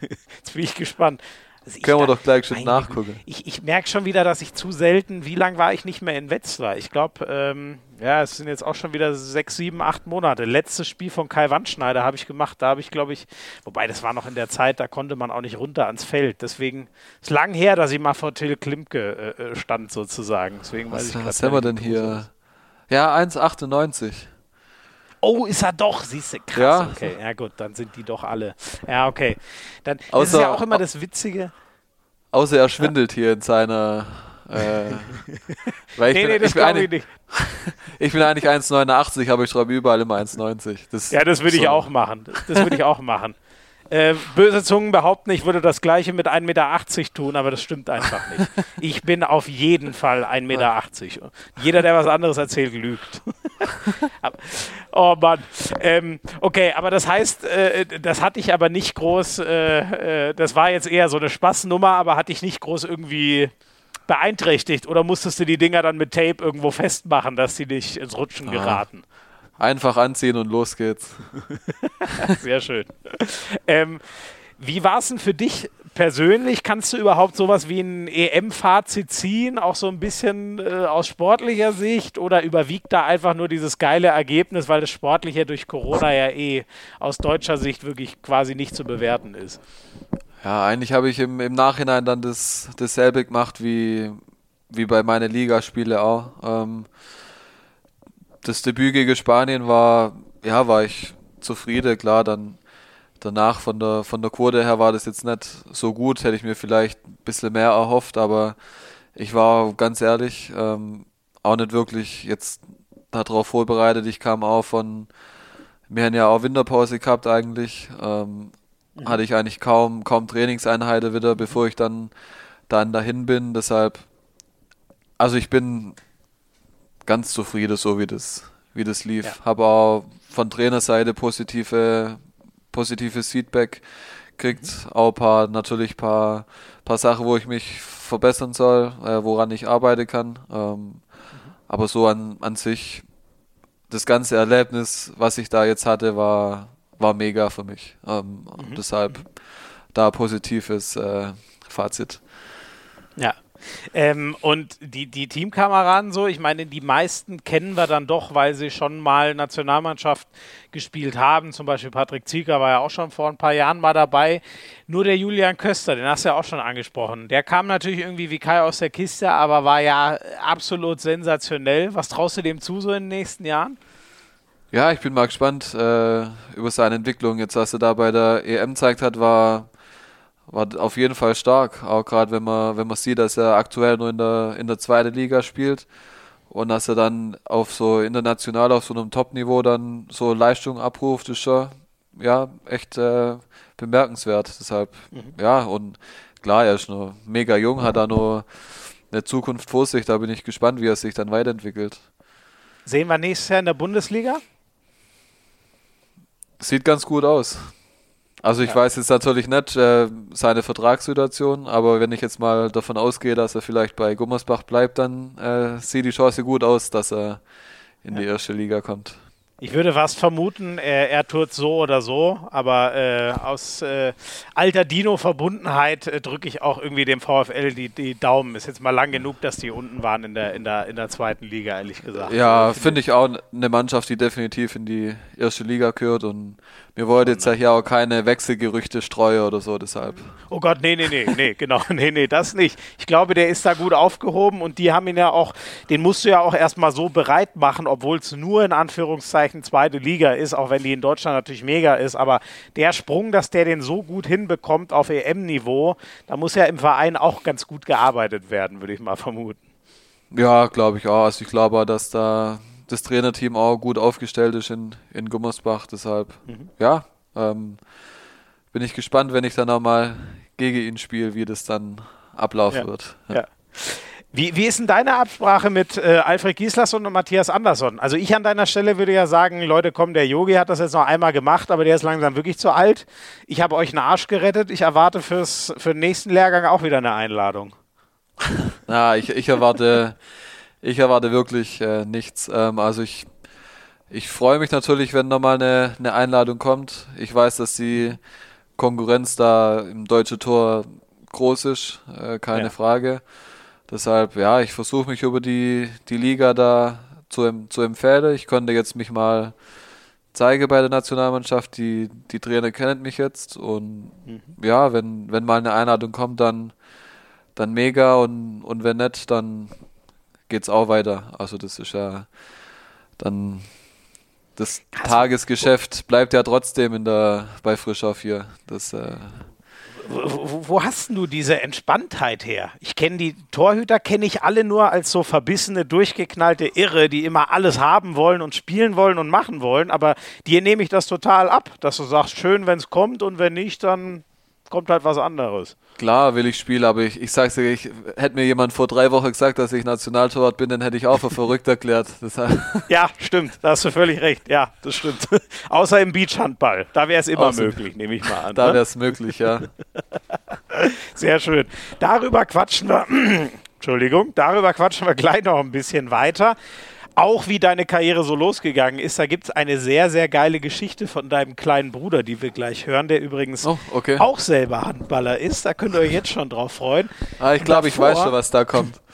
S1: Jetzt bin ich gespannt.
S2: Also Können wir doch gleich schon nachgucken.
S1: Ich, ich merke schon wieder, dass ich zu selten, wie lange war ich nicht mehr in Wetzlar? Ich glaube, ähm, ja, es sind jetzt auch schon wieder sechs, sieben, acht Monate. Letztes Spiel von Kai Wandschneider habe ich gemacht. Da habe ich, glaube ich, wobei das war noch in der Zeit, da konnte man auch nicht runter ans Feld. Deswegen ist lang her, dass ich mal vor Till Klimke äh, äh stand, sozusagen. Deswegen
S2: was, weiß ich Was haben wir denn hier? Ja, 1,98.
S1: Oh, ist er doch, siehst du, krass. Ja. Okay, ja gut, dann sind die doch alle. Ja, okay. Dann außer, ist ja auch immer das Witzige.
S2: Außer er schwindelt hier in seiner. Äh, weil ich nee, bin, nee, das ich eigentlich, ich, ich bin eigentlich 1,89, aber ich schreibe überall immer 1,90.
S1: Ja, das würde so. ich auch machen. Das würde ich auch machen. Äh, böse Zungen behaupten, ich würde das gleiche mit 1,80 Meter tun, aber das stimmt einfach nicht. Ich bin auf jeden Fall 1,80 Meter. Jeder, der was anderes erzählt, lügt. oh Mann. Ähm, okay, aber das heißt, äh, das hatte ich aber nicht groß, äh, äh, das war jetzt eher so eine Spaßnummer, aber hatte ich nicht groß irgendwie beeinträchtigt oder musstest du die Dinger dann mit Tape irgendwo festmachen, dass sie nicht ins Rutschen geraten?
S2: Einfach anziehen und los geht's.
S1: Sehr schön. Ähm, wie war es denn für dich persönlich? Kannst du überhaupt sowas wie ein EM-Fazit ziehen, auch so ein bisschen äh, aus sportlicher Sicht? Oder überwiegt da einfach nur dieses geile Ergebnis, weil das Sportliche durch Corona ja eh aus deutscher Sicht wirklich quasi nicht zu bewerten ist?
S2: Ja, eigentlich habe ich im, im Nachhinein dann das, dasselbe gemacht wie, wie bei meinen Ligaspielen auch. Ähm, das Debüt gegen Spanien war, ja, war ich zufrieden, klar, dann danach von der, von der Quote her war das jetzt nicht so gut, hätte ich mir vielleicht ein bisschen mehr erhofft, aber ich war ganz ehrlich ähm, auch nicht wirklich jetzt darauf vorbereitet. Ich kam auch von, wir haben ja auch Winterpause gehabt eigentlich, ähm, mhm. hatte ich eigentlich kaum, kaum Trainingseinheiten wieder, bevor ich dann, dann dahin bin, deshalb, also ich bin ganz zufrieden, so wie das, wie das lief. Ja. Habe auch von Trainerseite positive positives Feedback kriegt. Mhm. Auch paar, natürlich paar, paar Sachen, wo ich mich verbessern soll, äh, woran ich arbeiten kann. Ähm, mhm. Aber so an, an sich, das ganze Erlebnis, was ich da jetzt hatte, war, war mega für mich. Ähm, mhm. Deshalb da positives äh, Fazit.
S1: Ja, ähm, und die, die Teamkameraden so, ich meine, die meisten kennen wir dann doch, weil sie schon mal Nationalmannschaft gespielt haben. Zum Beispiel Patrick Zieger war ja auch schon vor ein paar Jahren mal dabei. Nur der Julian Köster, den hast du ja auch schon angesprochen. Der kam natürlich irgendwie wie Kai aus der Kiste, aber war ja absolut sensationell. Was traust du dem zu so in den nächsten Jahren?
S2: Ja, ich bin mal gespannt äh, über seine Entwicklung. Jetzt, was er da bei der EM gezeigt hat, war war auf jeden Fall stark. Auch gerade wenn man, wenn man sieht, dass er aktuell nur in der, in der zweiten Liga spielt und dass er dann auf so international auf so einem Top-Niveau dann so Leistung abruft, ist schon ja echt äh, bemerkenswert. Deshalb, mhm. ja, und klar, er ist noch mega jung, hat da nur eine Zukunft vor sich. Da bin ich gespannt, wie er sich dann weiterentwickelt.
S1: Sehen wir nächstes Jahr in der Bundesliga?
S2: Sieht ganz gut aus. Also ich ja. weiß jetzt natürlich nicht äh, seine Vertragssituation, aber wenn ich jetzt mal davon ausgehe, dass er vielleicht bei Gummersbach bleibt, dann äh, sieht die Chance gut aus, dass er in ja. die erste Liga kommt.
S1: Ich würde fast vermuten, er, er tut so oder so, aber äh, aus äh, alter Dino-Verbundenheit äh, drücke ich auch irgendwie dem VfL die, die Daumen. Ist jetzt mal lang genug, dass die unten waren in der, in der, in der zweiten Liga, ehrlich gesagt.
S2: Ja, also, finde ich auch eine Mannschaft, die definitiv in die erste Liga gehört und wir wollen jetzt ja hier auch keine Wechselgerüchte streuen oder so, deshalb.
S1: Oh Gott, nee, nee, nee, nee, genau, nee, nee, das nicht. Ich glaube, der ist da gut aufgehoben und die haben ihn ja auch, den musst du ja auch erstmal so bereit machen, obwohl es nur in Anführungszeichen zweite Liga ist, auch wenn die in Deutschland natürlich mega ist, aber der Sprung, dass der den so gut hinbekommt auf EM-Niveau, da muss ja im Verein auch ganz gut gearbeitet werden, würde ich mal vermuten.
S2: Ja, glaube ich auch. Also ich glaube, dass da das Trainerteam auch gut aufgestellt ist in, in Gummersbach. Deshalb, mhm. ja, ähm, bin ich gespannt, wenn ich dann auch mal gegen ihn spiele, wie das dann ablaufen ja. wird.
S1: Ja. ja. Wie, wie ist denn deine Absprache mit äh, Alfred Gislason und Matthias Andersson? Also ich an deiner Stelle würde ja sagen, Leute, komm, der Yogi hat das jetzt noch einmal gemacht, aber der ist langsam wirklich zu alt. Ich habe euch einen Arsch gerettet. Ich erwarte fürs, für den nächsten Lehrgang auch wieder eine Einladung.
S2: Na, ich, ich erwarte ich erwarte wirklich äh, nichts. Ähm, also ich, ich freue mich natürlich, wenn nochmal eine, eine Einladung kommt. Ich weiß, dass die Konkurrenz da im deutschen Tor groß ist, äh, keine ja. Frage. Deshalb, ja, ich versuche mich über die, die Liga da zu, zu empfehlen. Ich konnte jetzt mich mal zeigen bei der Nationalmannschaft. Die, die Trainer kennen mich jetzt. Und mhm. ja, wenn, wenn mal eine Einladung kommt, dann, dann mega. Und, und wenn nicht, dann geht es auch weiter. Also das ist ja dann das also, Tagesgeschäft bleibt ja trotzdem in der bei Frischhoff hier. Das äh,
S1: wo, wo, hast du diese Entspanntheit her? Ich kenne die Torhüter, kenne ich alle nur als so verbissene, durchgeknallte Irre, die immer alles haben wollen und spielen wollen und machen wollen. Aber dir nehme ich das total ab, dass du sagst, schön, wenn es kommt und wenn nicht, dann kommt halt was anderes.
S2: Klar will ich spielen, aber ich, ich sag's dir, ich, hätte mir jemand vor drei Wochen gesagt, dass ich Nationaltorwart bin, dann hätte ich auch für verrückt erklärt.
S1: ja, stimmt, da hast du völlig recht. Ja, das stimmt. Außer im Beachhandball, da wäre es immer Außer, möglich, nehme ich mal an.
S2: Da ne? wäre es möglich, ja.
S1: Sehr schön. Darüber quatschen wir, Entschuldigung, darüber quatschen wir gleich noch ein bisschen weiter auch wie deine Karriere so losgegangen ist. Da gibt es eine sehr, sehr geile Geschichte von deinem kleinen Bruder, die wir gleich hören, der übrigens oh, okay. auch selber Handballer ist. Da könnt ihr euch jetzt schon drauf freuen.
S2: Ah, ich glaube, ich weiß schon, was da kommt.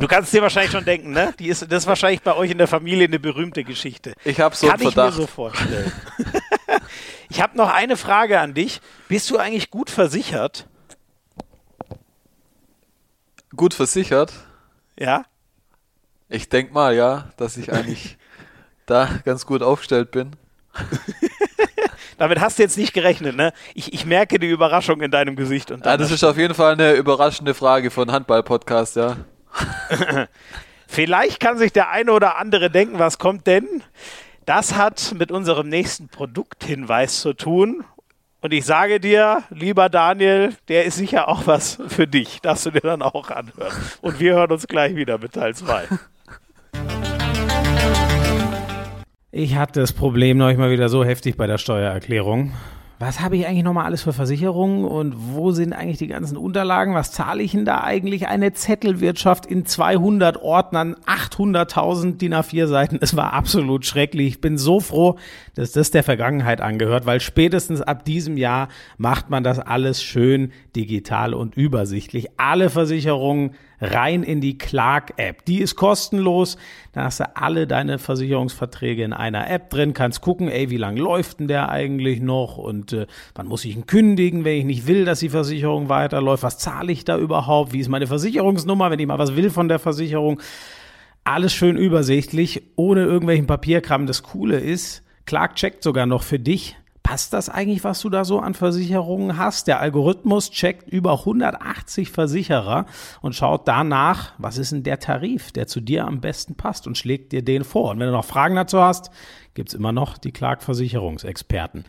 S1: Du kannst dir wahrscheinlich schon denken, ne? Die ist, das ist wahrscheinlich bei euch in der Familie eine berühmte Geschichte.
S2: Ich habe so
S1: Kann
S2: einen Verdacht.
S1: ich mir so vorstellen. Ich habe noch eine Frage an dich. Bist du eigentlich gut versichert?
S2: Gut versichert?
S1: Ja.
S2: Ich denke mal, ja, dass ich eigentlich da ganz gut aufgestellt bin.
S1: Damit hast du jetzt nicht gerechnet, ne? Ich, ich merke die Überraschung in deinem Gesicht. Und
S2: ja, das ist auf jeden Fall eine überraschende Frage von Handball-Podcast, ja.
S1: Vielleicht kann sich der eine oder andere denken, was kommt denn? Das hat mit unserem nächsten Produkthinweis zu tun. Und ich sage dir, lieber Daniel, der ist sicher auch was für dich. Darfst du dir dann auch anhören. Und wir hören uns gleich wieder mit Teil 2. Ich hatte das Problem neulich mal wieder so heftig bei der Steuererklärung was habe ich eigentlich nochmal alles für Versicherungen und wo sind eigentlich die ganzen Unterlagen? Was zahle ich denn da eigentlich? Eine Zettelwirtschaft in 200 Ordnern, 800.000 DIN A4 Seiten. Es war absolut schrecklich. Ich bin so froh, dass das der Vergangenheit angehört, weil spätestens ab diesem Jahr macht man das alles schön digital und übersichtlich. Alle Versicherungen rein in die Clark-App. Die ist kostenlos. Da hast du alle deine Versicherungsverträge in einer App drin, kannst gucken, ey, wie lange läuft denn der eigentlich noch und äh, wann muss ich ihn kündigen, wenn ich nicht will, dass die Versicherung weiterläuft, was zahle ich da überhaupt, wie ist meine Versicherungsnummer, wenn ich mal was will von der Versicherung. Alles schön übersichtlich, ohne irgendwelchen Papierkram. Das Coole ist, Clark checkt sogar noch für dich, passt das eigentlich, was du da so an Versicherungen hast? Der Algorithmus checkt über 180 Versicherer und schaut danach, was ist denn der Tarif, der zu dir am besten passt und schlägt dir den vor. Und wenn du noch Fragen dazu hast, gibt's immer noch die Clark Versicherungsexperten.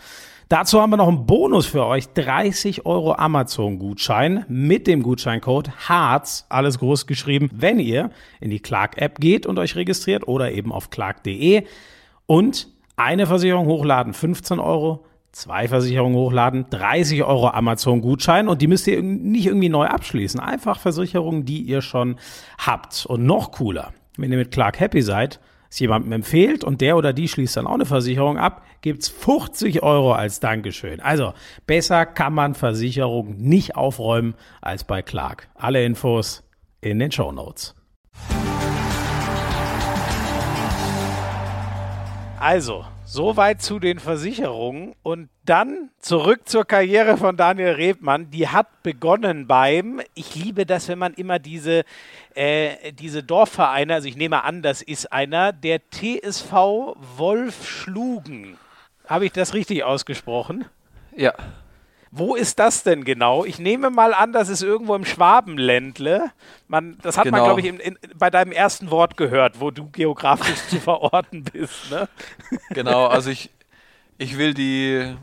S1: Dazu haben wir noch einen Bonus für euch. 30 Euro Amazon-Gutschein mit dem Gutscheincode HARZ, alles groß geschrieben, wenn ihr in die Clark-App geht und euch registriert oder eben auf clark.de. Und eine Versicherung hochladen 15 Euro, zwei Versicherungen hochladen 30 Euro Amazon-Gutschein und die müsst ihr nicht irgendwie neu abschließen. Einfach Versicherungen, die ihr schon habt. Und noch cooler, wenn ihr mit Clark Happy seid, es jemandem empfehlt und der oder die schließt dann auch eine Versicherung ab, gibt's 50 Euro als Dankeschön. Also besser kann man Versicherungen nicht aufräumen als bei Clark. Alle Infos in den Show Notes. Also, soweit zu den Versicherungen und dann zurück zur Karriere von Daniel Rebmann. Die hat begonnen beim, ich liebe das, wenn man immer diese, äh, diese Dorfvereine, also ich nehme an, das ist einer, der TSV Wolf Schlugen. Habe ich das richtig ausgesprochen?
S2: Ja.
S1: Wo ist das denn genau? Ich nehme mal an, das ist irgendwo im Schwabenländle. Man, das hat genau. man, glaube ich, in, in, bei deinem ersten Wort gehört, wo du geografisch zu verorten bist. Ne?
S2: Genau, also ich, ich will die,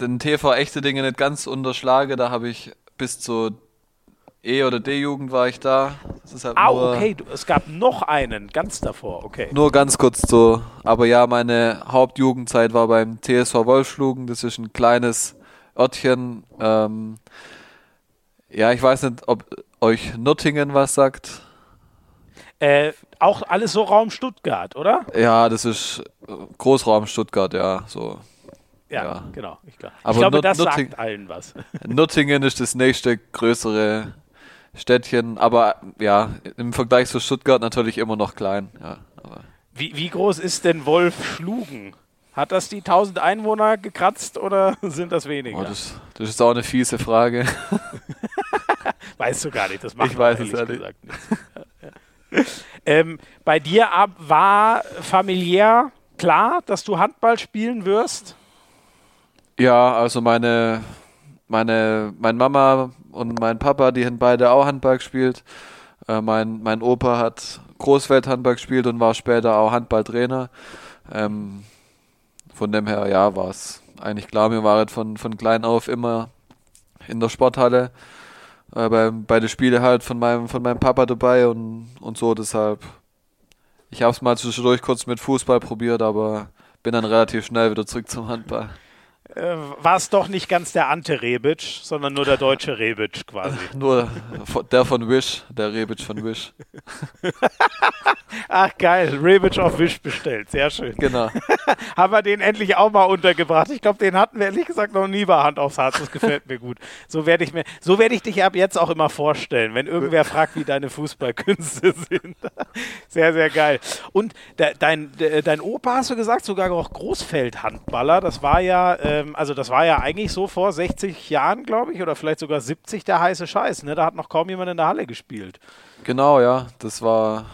S2: den TV echte Dinge nicht ganz unterschlagen. Da habe ich bis zur E- oder D-Jugend war ich da.
S1: Halt ah, okay, du, es gab noch einen, ganz davor, okay.
S2: Nur ganz kurz so. Aber ja, meine Hauptjugendzeit war beim TSV Wolfschlugen. Das ist ein kleines Örtchen. Ähm, ja, ich weiß nicht, ob euch Nürtingen was sagt.
S1: Äh, auch alles so Raum Stuttgart, oder?
S2: Ja, das ist Großraum Stuttgart, ja, so.
S1: Ja, ja. genau. Ich, glaub. ich glaube, das Nürting sagt allen was.
S2: Nürtingen ist das nächste größere Städtchen, aber ja, im Vergleich zu Stuttgart natürlich immer noch klein. Ja,
S1: wie, wie groß ist denn Wolf Schlugen? Hat das die 1000 Einwohner gekratzt oder sind das weniger?
S2: Oh, das, das, ist auch eine fiese Frage.
S1: weißt du gar nicht, das macht
S2: ich weiß es ehrlich gesagt nicht.
S1: ähm, bei dir war familiär klar, dass du Handball spielen wirst?
S2: Ja, also meine, meine, meine Mama und mein Papa, die haben beide auch Handball gespielt. Äh, mein, mein Opa hat Großfeldhandball gespielt und war später auch Handballtrainer. Ähm, von dem her, ja, war es eigentlich klar. Wir waren von, von klein auf immer in der Sporthalle. Äh, bei, bei den Spielen halt von meinem, von meinem Papa dabei und, und so. Deshalb, ich habe es mal zwischendurch kurz mit Fußball probiert, aber bin dann relativ schnell wieder zurück zum Handball.
S1: Äh, war es doch nicht ganz der Ante Rebic, sondern nur der deutsche Rebic quasi.
S2: Nur der von Wish, der Rebic von Wish.
S1: Ach geil, Rebic auf Wish bestellt, sehr schön.
S2: Genau.
S1: Haben wir den endlich auch mal untergebracht. Ich glaube, den hatten wir ehrlich gesagt noch nie bei Hand aufs Herz. Das gefällt mir gut. So werde ich mir, so werde ich dich ab jetzt auch immer vorstellen, wenn irgendwer fragt, wie deine Fußballkünste sind. Sehr, sehr geil. Und de, dein, de, dein Opa, hast du gesagt, sogar auch Großfeldhandballer. Das war ja, ähm, also das war ja eigentlich so vor 60 Jahren, glaube ich, oder vielleicht sogar 70 der heiße Scheiß. Ne? Da hat noch kaum jemand in der Halle gespielt.
S2: Genau, ja. Das war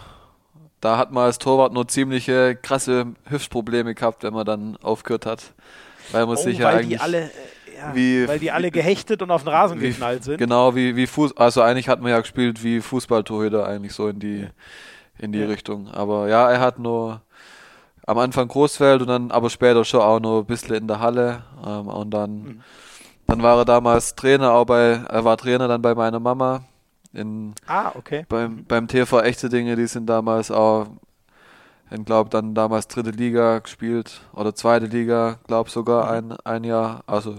S2: da hat man als Torwart nur ziemliche krasse Hüftprobleme gehabt, wenn man dann aufgehört hat. Weil man
S1: oh,
S2: sich ja eigentlich.
S1: Die alle, ja,
S2: wie,
S1: weil die alle gehechtet und auf den Rasen
S2: wie,
S1: geknallt sind.
S2: Genau, wie, wie Fuß, also eigentlich hat man ja gespielt wie Fußballtorhüter eigentlich so in die, in die
S1: Ja.
S2: Richtung. Aber ja, er hat nur am Anfang Großfeld und dann aber später schon auch noch ein bisschen in der Halle. Ähm, und dann,
S1: Mhm.
S2: dann war er damals Trainer, auch bei, er war Trainer dann bei meiner Mama in
S1: Ah, okay.
S2: beim, beim TV Echte Dinge, die sind damals auch, ich glaube, dann damals dritte Liga gespielt oder zweite Liga, glaube sogar ein, ein Jahr. Also,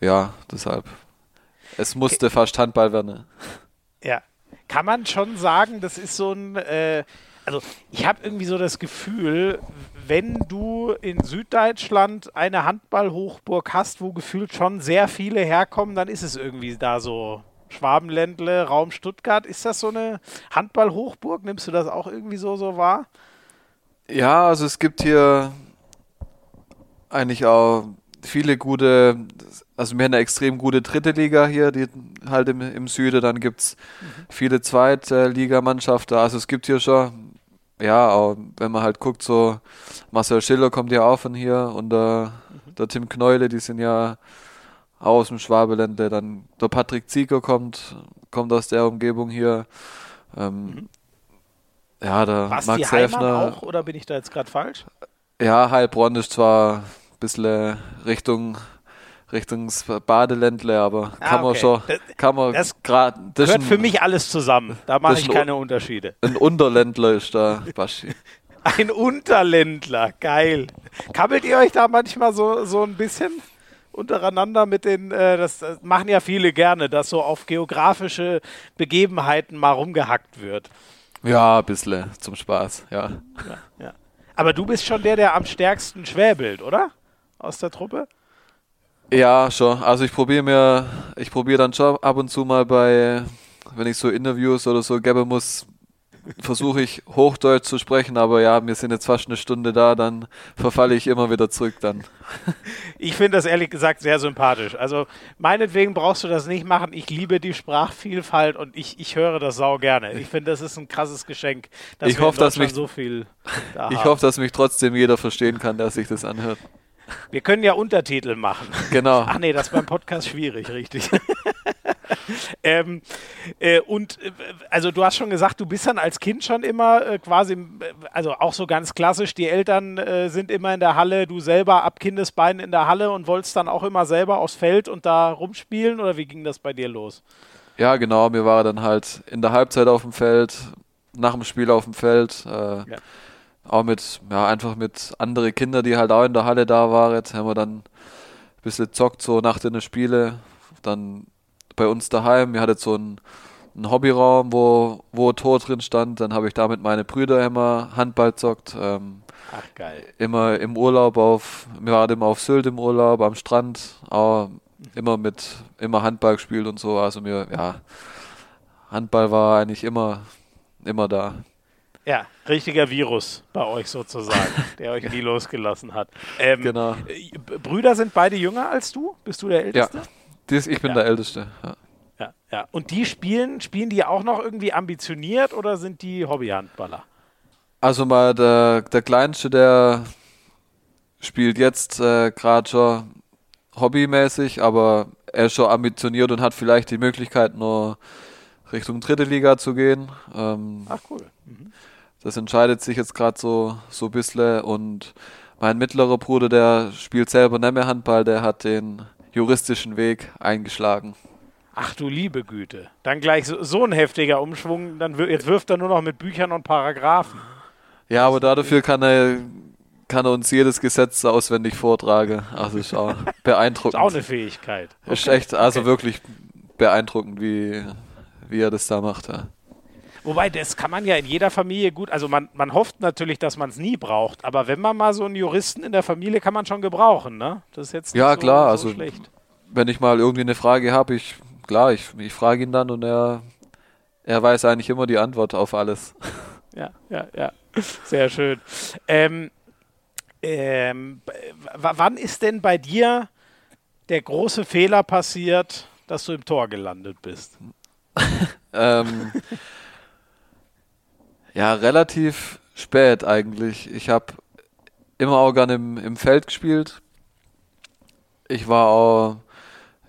S2: ja, deshalb. Es musste fast Handball werden.
S1: Ja. Kann man schon sagen, das ist so ein. Äh, also, ich habe irgendwie so das Gefühl, wenn du in Süddeutschland eine Handballhochburg hast, wo gefühlt schon sehr viele herkommen, dann ist es irgendwie da so. Schwabenländle, Raum Stuttgart. Ist das so eine Handballhochburg? Nimmst du das auch irgendwie so, so wahr?
S2: Ja, also es gibt hier eigentlich auch viele gute, also wir haben eine extrem gute dritte Liga hier, die halt im, im Süden, dann gibt es viele Zweitligamannschaften, also es gibt hier schon, ja, wenn man halt guckt, so Marcel Schiller kommt ja auch von hier und der, der Tim Kneule, die sind ja aus dem Schwabeländle, dann der Patrick Zieger kommt, kommt aus der Umgebung hier, ähm, ja, der
S1: War es
S2: Max Häfner.
S1: auch oder bin ich da jetzt gerade falsch?
S2: Ja, Heilbronn ist zwar ein bisschen Richtung, Richtung Badeländle, aber
S1: Ah,
S2: kann man
S1: okay.
S2: schon,
S1: Das-
S2: kann man
S1: das
S2: grad, das
S1: Gehört für
S2: ein,
S1: mich alles zusammen. Da mache ich keine Unterschiede.
S2: ein Unterländler ist da, Baschi.
S1: Ein Unterländler, geil. Kabbelt ihr euch da manchmal so, so ein bisschen untereinander mit den, äh, das, das machen ja viele gerne, dass so auf geografische Begebenheiten mal rumgehackt wird.
S2: Ja, ein bisschen zum Spaß, ja.
S1: Ja. Aber du bist schon der, der am stärksten schwäbelt, oder? Aus der Truppe?
S2: Ja, schon. Also ich probiere mir, ich probiere dann schon ab und zu mal bei, wenn ich so Interviews oder so geben muss, versuche ich Hochdeutsch zu sprechen, aber ja, wir sind jetzt fast eine Stunde da, dann verfalle ich immer wieder zurück dann.
S1: Ich finde das ehrlich gesagt sehr sympathisch. Also meinetwegen brauchst du das nicht machen. Ich liebe die Sprachvielfalt und ich, ich höre das sau gerne. Ich finde, das ist ein krasses Geschenk,
S2: Ich hoffe, dass mich-
S1: so viel da
S2: Ich
S1: haben.
S2: hoffe, dass mich trotzdem jeder verstehen kann, der sich das anhört.
S1: Wir können ja Untertitel machen.
S2: Genau.
S1: Ach nee, das ist beim Podcast schwierig, richtig. ähm, äh, und äh, also du hast schon gesagt, du bist dann als Kind schon immer äh, quasi, äh, also auch so ganz klassisch, die Eltern äh, sind immer in der Halle, du selber ab Kindesbeinen in der Halle und wolltest dann auch immer selber aufs Feld und da rumspielen oder wie ging das bei dir los?
S2: Ja, genau. Wir waren dann halt in der Halbzeit auf dem Feld, nach dem Spiel auf dem Feld. Äh, Auch mit, ja, einfach mit anderen Kindern, die halt auch in der Halle da waren. Jetzt haben wir dann ein bisschen zockt, so nach den Spiele. Dann bei uns daheim. Wir hatten so einen, einen Hobbyraum, wo, wo Tor drin stand. Dann habe ich da mit meinen Brüdern immer Handball zockt. Ähm,
S1: Ach geil.
S2: immer im Urlaub auf, wir waren immer auf Sylt im Urlaub, am Strand, auch immer mit, immer Handball gespielt und so. Also mir, ja, Handball war eigentlich immer, immer da.
S1: Ja, richtiger Virus bei euch sozusagen, der euch nie losgelassen hat. Ähm,
S2: Genau.
S1: äh, Brüder sind beide jünger als du? Bist du der
S2: Ja,
S1: Älteste?
S2: dies, ich bin
S1: Ja.
S2: der Älteste. Ja.
S1: Ja, ja. Und die spielen, spielen die auch noch irgendwie ambitioniert oder sind die Hobbyhandballer?
S2: Also mal der, der Kleinste, der spielt jetzt äh, gerade schon hobbymäßig, aber er ist schon ambitioniert und hat vielleicht die Möglichkeit, nur Richtung dritte Liga zu gehen. Ähm,
S1: Ach cool. Mhm.
S2: Das entscheidet sich jetzt gerade so, so ein bisschen. Und mein mittlerer Bruder, der spielt selber nicht mehr Handball, der hat den juristischen Weg eingeschlagen.
S1: Ach du liebe Güte. Dann gleich so, so ein heftiger Umschwung. Dann jetzt wirft er nur noch mit Büchern und Paragraphen.
S2: Ja, aber dafür kann er, kann er uns jedes Gesetz auswendig vortragen. Also ist auch beeindruckend.
S1: ist auch eine Fähigkeit.
S2: Okay. Ist echt, also okay. wirklich beeindruckend, wie, wie er das da macht. Ja.
S1: Wobei, das kann man ja in jeder Familie gut, also man, man hofft natürlich, dass man es nie braucht, aber wenn man mal so einen Juristen in der Familie kann man schon gebrauchen, ne? Das ist jetzt
S2: ja,
S1: so,
S2: klar,
S1: so
S2: also
S1: schlecht.
S2: wenn ich mal irgendwie eine Frage habe, ich, klar, ich, ich frage ihn dann und er, er weiß eigentlich immer die Antwort auf alles.
S1: Ja, ja, ja. Sehr schön. Ähm, ähm, wann ist denn bei dir der große Fehler passiert, dass du im Tor gelandet bist?
S2: ähm, ja, relativ spät eigentlich. Ich habe immer auch gerne im, im Feld gespielt. Ich war auch,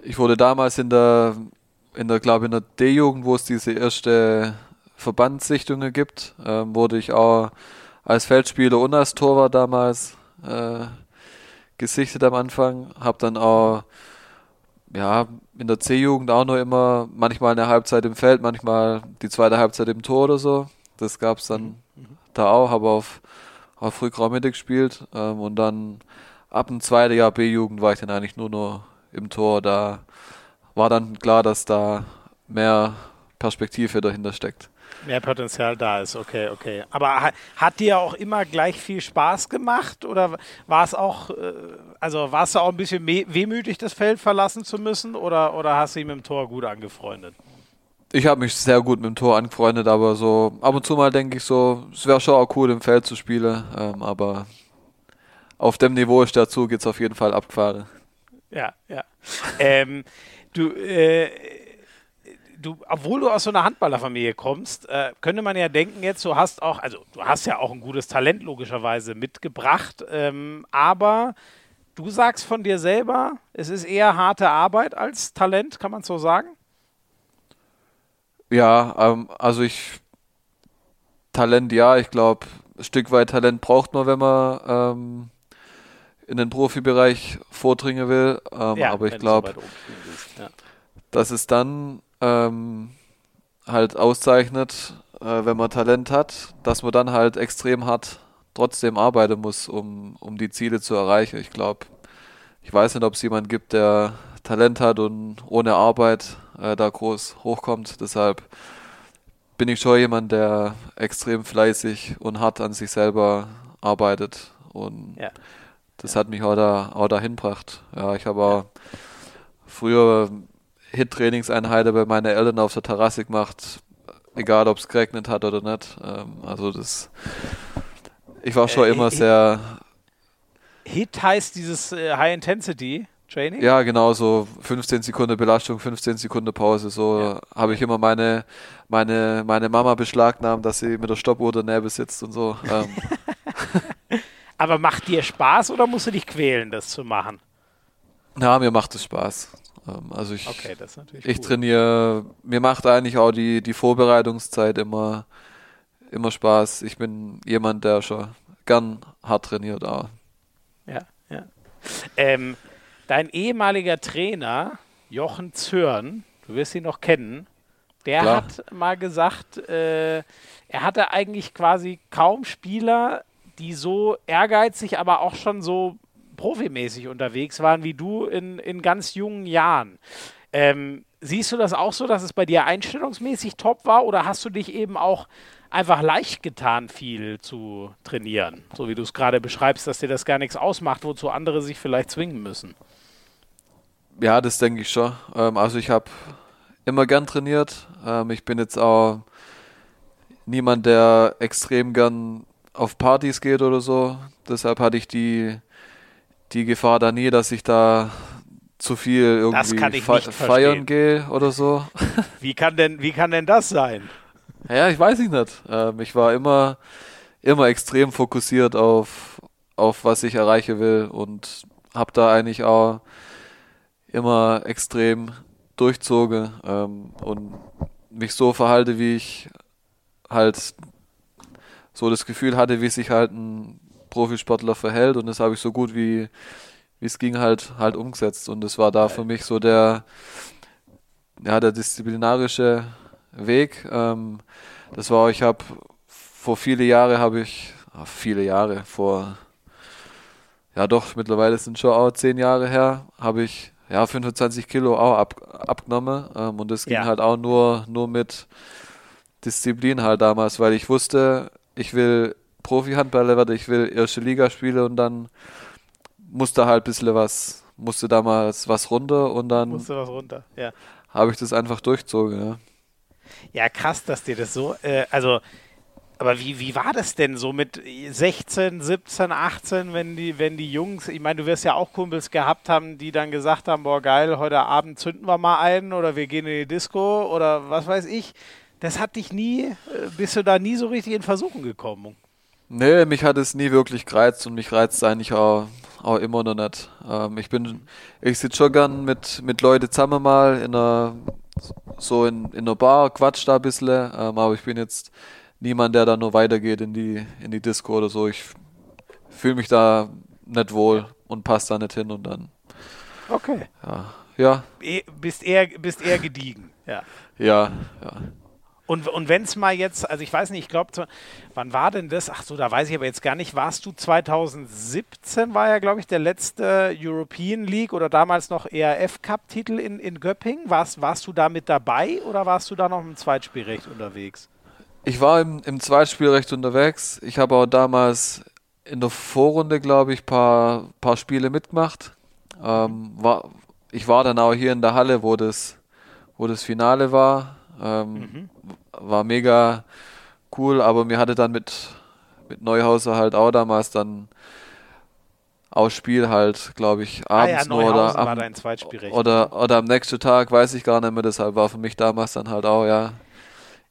S2: ich wurde damals in der, in der, glaube in der D-Jugend, wo es diese erste Verbandssichtungen gibt, ähm, wurde ich auch als Feldspieler und als Torwart damals äh, gesichtet am Anfang. Habe dann auch ja, in der C-Jugend auch noch immer manchmal eine Halbzeit im Feld, manchmal die zweite Halbzeit im Tor oder so. Das gab es dann mhm. mhm. da auch, habe auf, auf Rückraummitte gespielt ähm, und dann ab dem zweiten Jahr B-Jugend war ich dann eigentlich nur noch im Tor. Da war dann klar, dass da mehr Perspektive dahinter steckt.
S1: Mehr Potenzial da ist, okay, okay. Aber hat dir auch immer gleich viel Spaß gemacht oder war es auch, äh, also warst du auch ein bisschen wehmütig, das Feld verlassen zu müssen oder, oder hast du ihn mit dem Tor gut angefreundet?
S2: Ich habe mich sehr gut mit dem Tor angefreundet, aber so ab und zu mal denke ich so, es wäre schon auch cool im Feld zu spielen, ähm, aber auf dem Niveau ist der Zug jetzt auf jeden Fall abgefahren.
S1: Ja, ja. ähm, du, äh, du, obwohl du aus so einer Handballerfamilie kommst, äh, könnte man ja denken, jetzt du hast auch, also du hast ja auch ein gutes Talent logischerweise mitgebracht, ähm, aber du sagst von dir selber, es ist eher harte Arbeit als Talent, kann man so sagen?
S2: Ja, ähm, also ich Talent, ja, ich glaube, ein Stück weit Talent braucht man, wenn man ähm, in den Profibereich vordringen will. Ähm, ja, aber ich glaube, so ja. dass es dann ähm, halt auszeichnet, äh, wenn man Talent hat, dass man dann halt extrem hart trotzdem arbeiten muss, um, um die Ziele zu erreichen. Ich glaube, ich weiß nicht, ob es jemand gibt, der Talent hat und ohne Arbeit äh, da groß hochkommt. Deshalb bin ich schon jemand, der extrem fleißig und hart an sich selber arbeitet. Und ja. das ja. hat mich auch, da, auch dahin gebracht. Ja, ich habe auch früher Hit-Trainingseinheiten bei meinen Eltern auf der Terrasse gemacht, egal ob es geregnet hat oder nicht. Ähm, also das, ich war schon äh, immer Hit, sehr.
S1: Hit heißt dieses äh, High Intensity Training?
S2: Ja, genau, so 15 Sekunden Belastung, 15 Sekunden Pause. So ja. habe ich immer meine, meine, meine Mama beschlagnahmt, dass sie mit der Stoppuhr daneben sitzt und so. Ähm.
S1: Aber macht dir Spaß oder musst du dich quälen, das zu machen?
S2: Ja, mir macht es Spaß. Ähm, also ich,
S1: okay,
S2: ich cool. trainiere, mir macht eigentlich auch die, die Vorbereitungszeit immer, immer Spaß. Ich bin jemand, der schon gern hart trainiert auch.
S1: Ja, ja. Ähm, dein ehemaliger Trainer, Jochen Zörn, du wirst ihn noch kennen, der Klar. hat mal gesagt, äh, er hatte eigentlich quasi kaum Spieler, die so ehrgeizig, aber auch schon so profimäßig unterwegs waren wie du in, in ganz jungen Jahren. Ähm, siehst du das auch so, dass es bei dir einstellungsmäßig top war oder hast du dich eben auch einfach leicht getan, viel zu trainieren? So wie du es gerade beschreibst, dass dir das gar nichts ausmacht, wozu andere sich vielleicht zwingen müssen.
S2: Ja, das denke ich schon. Ähm, also ich habe immer gern trainiert. Ähm, ich bin jetzt auch niemand, der extrem gern auf Partys geht oder so. Deshalb hatte ich die die Gefahr da nie, dass ich da zu viel irgendwie fe feiern gehe oder so.
S1: Wie kann denn, wie kann denn das sein?
S2: Ja, ich weiß nicht. Ähm, ich war immer, immer extrem fokussiert auf, auf was ich erreichen will und habe da eigentlich auch immer extrem durchzogen ähm, und mich so verhalte, wie ich halt so das Gefühl hatte, wie sich halt ein Profisportler verhält und das habe ich so gut wie wie es ging halt halt umgesetzt und das war da für mich so der ja der disziplinarische Weg. Ähm, das war ich habe vor viele Jahre habe ich ach, viele Jahre vor ja doch, mittlerweile sind schon auch zehn Jahre her, habe ich ja 25 Kilo auch ab, abgenommen ähm, und das ging
S1: Ja.
S2: halt auch nur, nur mit Disziplin halt damals, weil ich wusste, ich will Profi-Handballer werden, ich will erste Liga spielen und dann musste halt ein bisschen was, musste damals was runter und dann
S1: Musste was runter. Ja.
S2: habe ich das einfach durchzogen. Ja.
S1: Ja, krass, dass dir das so, äh, also, aber wie, wie war das denn so mit 16, 17, 18, wenn die, wenn die Jungs, ich meine, du wirst ja auch Kumpels gehabt haben, die dann gesagt haben, boah geil, heute Abend zünden wir mal ein oder wir gehen in die Disco oder was weiß ich. Das hat dich nie, äh, bist du da nie so richtig in Versuchung gekommen?
S2: Nee, mich hat es nie wirklich gereizt und mich reizt eigentlich auch, auch immer noch nicht. Ähm, ich bin, ich sitze schon gern mit, mit Leuten zusammen mal in einer, so in, in einer Bar, quatsch da ein bisschen, ähm, aber ich bin jetzt niemand, der da nur weitergeht in die, in die Disco oder so. Ich fühle mich da nicht wohl und passe da nicht hin und dann,
S1: Okay.
S2: ja, ja,
S1: E- Bist eher, bist eher gediegen, ja.
S2: ja, ja.
S1: Und, und wenn es mal jetzt, also ich weiß nicht, ich glaube, wann war denn das? Ach so, da weiß ich aber jetzt gar nicht. Warst du 2017, war ja, glaube ich, der letzte European League oder damals noch ERF Cup-Titel in, in Göppingen? Warst, warst du da mit dabei oder warst du da noch im Zweitspielrecht unterwegs?
S2: Ich war im, im Zweitspielrecht unterwegs. Ich habe auch damals in der Vorrunde, glaube ich, paar, paar Spiele mitgemacht. Ähm, war, ich war dann auch hier in der Halle, wo das, wo das Finale war. Ähm, War mega cool, aber mir hatte dann mit, mit Neuhauser halt auch damals dann auch Spiel halt, glaube ich,
S1: Ah ja,
S2: abends nur oder am,
S1: dein Zweitspielrecht.
S2: oder, oder am nächsten Tag, weiß ich gar nicht mehr. Deshalb war für mich damals dann halt auch, ja,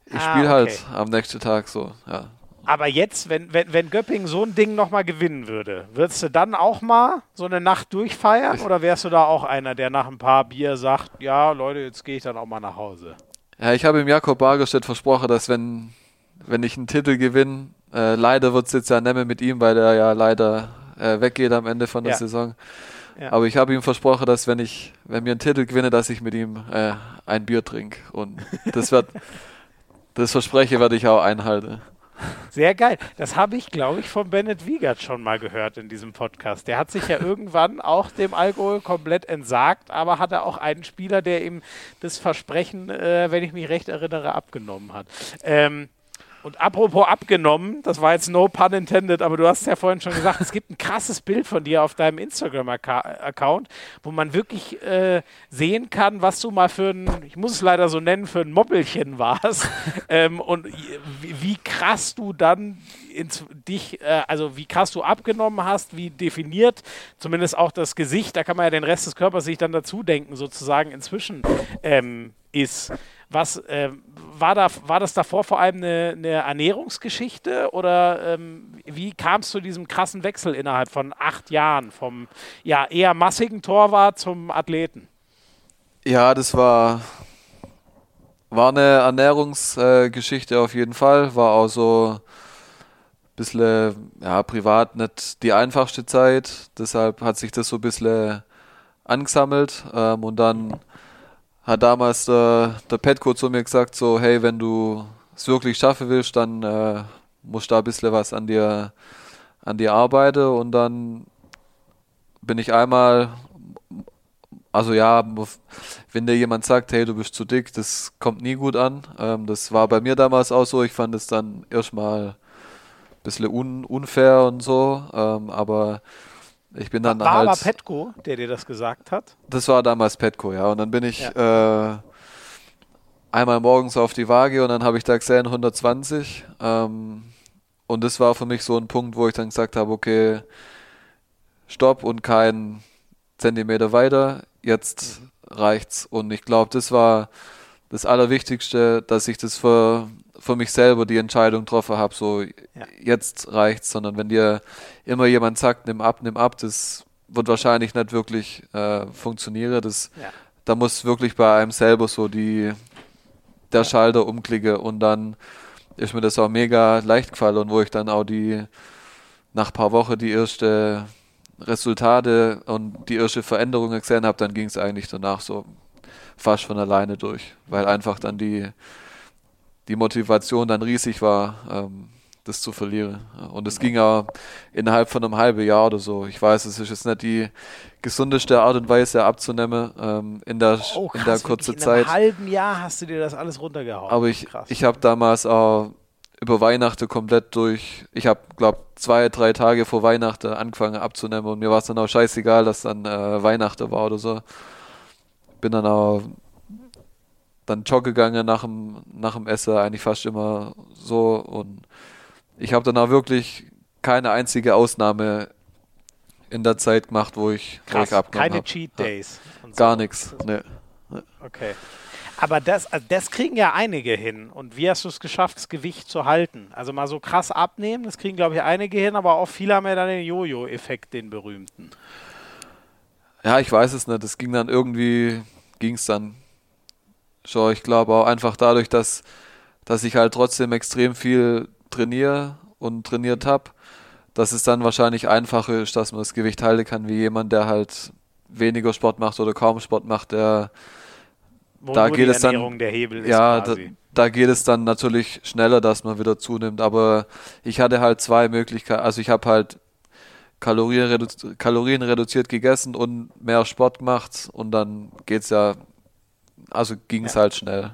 S2: ich
S1: Ah,
S2: spiele halt
S1: okay.
S2: am nächsten Tag so, ja.
S1: Aber jetzt, wenn, wenn, wenn Göppingen so ein Ding nochmal gewinnen würde, würdest du dann auch mal so eine Nacht durchfeiern oder wärst du da auch einer, der nach ein paar Bier sagt, ja Leute, jetzt gehe ich dann auch mal nach Hause?
S2: Ja, ich habe ihm Jakob Bargerstedt versprochen, dass wenn, wenn ich einen Titel gewinne, äh, leider wird es jetzt ja nicht mehr mit ihm, weil er ja leider äh, weggeht am Ende von der
S1: Ja.
S2: Saison.
S1: Ja.
S2: Aber ich habe ihm versprochen, dass wenn ich, wenn wir einen Titel gewinne, dass ich mit ihm äh, ein Bier trinke. Und das wird, das Verspreche werde ich auch einhalten.
S1: Sehr geil. Das habe ich, glaube ich, von Bennett Wiegert schon mal gehört in diesem Podcast. Der hat sich ja irgendwann auch dem Alkohol komplett entsagt, aber hatte auch einen Spieler, der ihm das Versprechen, äh, wenn ich mich recht erinnere, abgenommen hat. Ähm, und apropos abgenommen, das war jetzt no pun intended, aber du hast es ja vorhin schon gesagt, es gibt ein krasses Bild von dir auf deinem Instagram-Account, wo man wirklich äh, sehen kann, was du mal für ein, ich muss es leider so nennen, für ein Moppelchen warst. Ähm, und wie, wie krass du dann ins, dich, äh, also wie krass du abgenommen hast, wie definiert zumindest auch das Gesicht, da kann man ja den Rest des Körpers sich dann dazu denken, sozusagen inzwischen. Ähm, ist. Was ähm, war, da, war das davor vor allem eine, eine Ernährungsgeschichte oder ähm, wie kam es zu diesem krassen Wechsel innerhalb von acht Jahren vom ja, eher massigen Torwart zum Athleten?
S2: Ja, das war, war eine Ernährungsgeschichte äh, auf jeden Fall. War auch so ein bisschen, ja, privat nicht die einfachste Zeit. Deshalb hat sich das so ein bisschen angesammelt. Ähm, und dann hat damals der, der Petko zu mir gesagt, so, hey, wenn du es wirklich schaffen willst, dann äh, musst du da ein bisschen was an dir, an dir arbeiten. Und dann bin ich einmal also ja, wenn dir jemand sagt, hey, du bist zu dick, das kommt nie gut an. Ähm, das war bei mir damals auch so. Ich fand es dann erstmal ein bisschen un unfair und so. Ähm, aber ich bin dann
S1: war
S2: halt.
S1: aber Petko, der dir das gesagt hat?
S2: Das war damals Petco, ja. Und dann bin ich äh, einmal morgens auf die Waage und dann habe ich da gesehen 120. Ähm, und das war für mich so ein Punkt, wo ich dann gesagt habe, okay, stopp und kein Zentimeter weiter, jetzt reicht's. Und ich glaube, das war das Allerwichtigste, dass ich das für, für mich selber die Entscheidung getroffen habe, so jetzt reicht's, sondern wenn dir immer jemand sagt, nimm ab, nimm ab, das wird wahrscheinlich nicht wirklich äh, funktionieren. Das,
S1: Ja.
S2: Da muss wirklich bei einem selber so die der Schalter umklicke und dann ist mir das auch mega leicht gefallen und wo ich dann auch die nach ein paar Wochen die erste Resultate und die erste Veränderungen gesehen habe, dann ging es eigentlich danach so fast von alleine durch, weil einfach dann die, die Motivation dann riesig war, ähm, das zu verlieren. Und es ging ja innerhalb von einem halben Jahr oder so. Ich weiß, es ist jetzt nicht die gesundeste Art und Weise abzunehmen ähm, in der, oh, krass, in der kurzen Zeit. In
S1: einem halben Jahr hast du dir das alles runtergehauen.
S2: Aber ich, ich habe damals auch über Weihnachten komplett durch, ich habe, glaube zwei, drei Tage vor Weihnachten angefangen abzunehmen und mir war es dann auch scheißegal, dass dann äh, Weihnachten war oder so. Bin dann auch dann joggen gegangen nach dem, nach dem Essen, eigentlich fast immer so und ich habe dann auch wirklich keine einzige Ausnahme in der Zeit gemacht, wo ich,
S1: Krass,
S2: wo ich abgenommen
S1: Keine hab. Cheat Days.
S2: Ja. Gar so. nichts. Nee.
S1: Okay. Aber das, also das kriegen ja einige hin. Und wie hast du es geschafft, das Gewicht zu halten? Also mal so krass abnehmen, das kriegen, glaube ich, einige hin, aber auch viele haben ja dann den Jojo-Effekt, den berühmten.
S2: Ja, ich weiß es nicht. Das ging dann irgendwie, ging es dann schon. Ich glaube auch einfach dadurch, dass, dass ich halt trotzdem extrem viel trainiere und trainiert habe, dass es dann wahrscheinlich einfacher ist, dass man das Gewicht halten kann, wie jemand, der halt weniger Sport macht oder kaum Sport macht, der
S1: Wo da geht es dann
S2: ja, da, da, geht es dann natürlich schneller, dass man wieder zunimmt. Aber ich hatte halt zwei Möglichkeiten. Also ich habe halt Kalorien, redu Kalorien reduziert gegessen und mehr Sport gemacht und dann geht es ja, also ging es ja. halt schnell.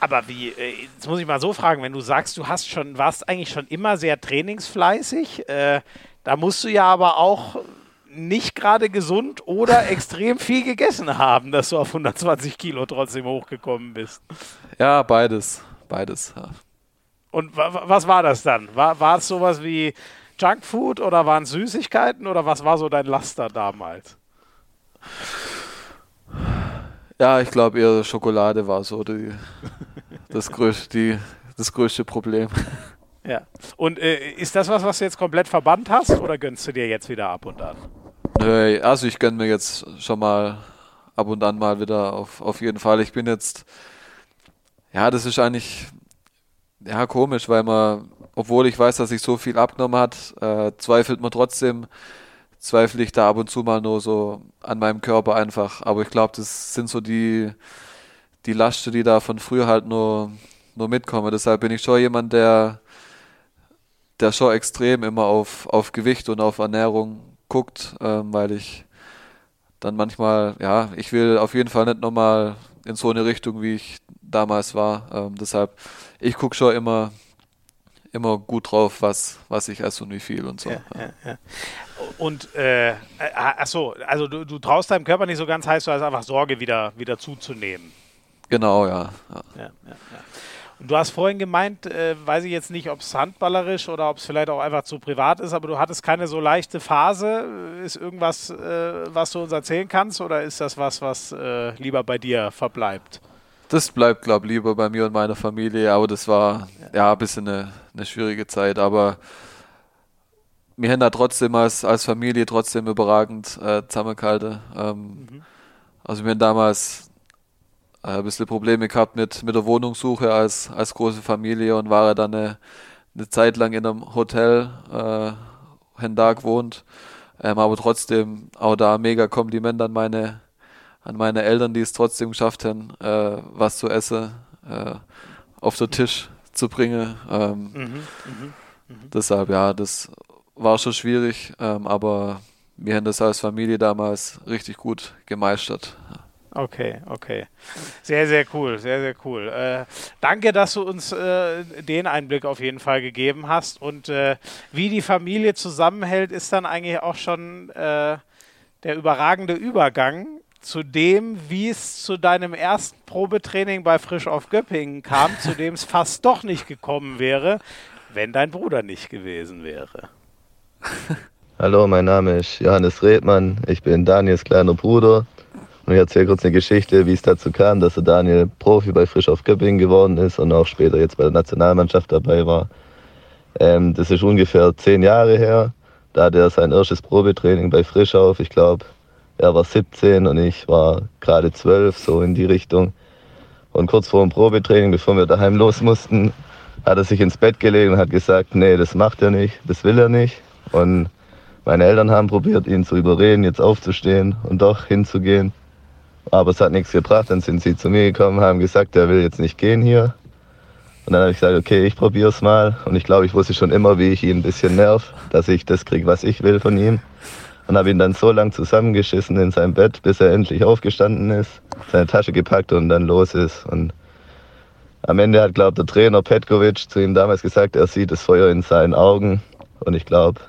S1: Aber wie, äh, jetzt muss ich mal so fragen, wenn du sagst, du hast schon, warst eigentlich schon immer sehr trainingsfleißig, äh, da musst du ja aber auch nicht gerade gesund oder extrem viel gegessen haben, dass du auf 120 Kilo trotzdem hochgekommen bist.
S2: Ja, beides. Beides. Ja.
S1: Und was war das dann? War, war es sowas wie Junkfood oder waren es Süßigkeiten oder was war so dein Laster damals?
S2: Ja, ich glaube eher Schokolade war so die, das, größte, die, das größte Problem.
S1: Ja. Und äh, ist das was, was du jetzt komplett verbannt hast oder gönnst du dir jetzt wieder ab und an?
S2: Nö, also ich gönne mir jetzt schon mal ab und an mal wieder auf, auf jeden Fall. Ich bin jetzt, ja, das ist eigentlich, ja, komisch, weil man, obwohl ich weiß, dass ich so viel abgenommen hat, äh, zweifelt man trotzdem, zweifle ich da ab und zu mal nur so an meinem Körper einfach. Aber ich glaube, das sind so die, die Lasten, die da von früher halt nur, nur mitkommen. Deshalb bin ich schon jemand, der, der schon extrem immer auf, auf Gewicht und auf Ernährung guckt, ähm, weil ich dann manchmal, ja, ich will auf jeden Fall nicht nochmal in so eine Richtung, wie ich damals war. Ähm, deshalb, ich gucke schon immer, immer gut drauf, was, was ich esse und wie viel und so. Ja, ja. Ja,
S1: und, äh, äh ach so, also du, du, traust deinem Körper nicht so ganz, heißt du hast einfach Sorge wieder, wieder zuzunehmen.
S2: Genau, ja.
S1: ja. Und du hast vorhin gemeint, äh, weiß ich jetzt nicht, ob es handballerisch oder ob es vielleicht auch einfach zu privat ist, aber du hattest keine so leichte Phase. Ist irgendwas, äh, was du uns erzählen kannst oder ist das was, was äh, lieber bei dir verbleibt?
S2: Das bleibt, glaube ich, lieber bei mir und meiner Familie, aber das war ja, ja ein bisschen eine, eine schwierige Zeit, aber wir haben da trotzdem als, als Familie trotzdem überragend äh, zusammengehalten. Ähm, mhm. Also wir haben damals äh, ein bisschen Probleme gehabt mit, mit der Wohnungssuche als, als große Familie und war dann eine, eine Zeit lang in einem Hotel, äh, da gewohnt. Ähm, aber trotzdem auch da mega Kompliment an meine, an meine Eltern, die es trotzdem geschafft haben, äh, was zu essen äh, auf den Tisch zu bringen. Ähm, mhm, mh, mh. Deshalb, ja, das war schon schwierig, ähm, aber wir haben das als Familie damals richtig gut gemeistert.
S1: Okay, okay. Sehr, sehr cool, sehr, sehr cool. Äh, danke, dass du uns äh, den Einblick auf jeden Fall gegeben hast. Und äh, wie die Familie zusammenhält, ist dann eigentlich auch schon äh, der überragende Übergang zu dem, wie es zu deinem ersten Probetraining bei Frisch auf Göppingen kam, zu dem es fast doch nicht gekommen wäre, wenn dein Bruder nicht gewesen wäre.
S3: Hallo, mein Name ist Johannes Redmann. Ich bin Daniels kleiner Bruder. Und ich erzähle kurz eine Geschichte, wie es dazu kam, dass der Daniel Profi bei Frisch auf Göppingen geworden ist und auch später jetzt bei der Nationalmannschaft dabei war. Ähm, das ist ungefähr zehn Jahre her. Da hatte er sein erstes Probetraining bei Frischauf. Ich glaube, er war 17 und ich war gerade 12, so in die Richtung. Und kurz vor dem Probetraining, bevor wir daheim los mussten, hat er sich ins Bett gelegt und hat gesagt, nee, das macht er nicht, das will er nicht. Und meine Eltern haben probiert, ihn zu überreden, jetzt aufzustehen und doch hinzugehen. Aber es hat nichts gebracht. Dann sind sie zu mir gekommen, haben gesagt, er will jetzt nicht gehen hier. Und dann habe ich gesagt, okay, ich probiere es mal. Und ich glaube, ich wusste schon immer, wie ich ihn ein bisschen nerv, dass ich das kriege, was ich will von ihm. Und habe ihn dann so lang zusammengeschissen in seinem Bett, bis er endlich aufgestanden ist, seine Tasche gepackt und dann los ist. Und am Ende hat, glaube ich, der Trainer Petkovic zu ihm damals gesagt, er sieht das Feuer in seinen Augen. Und ich glaube,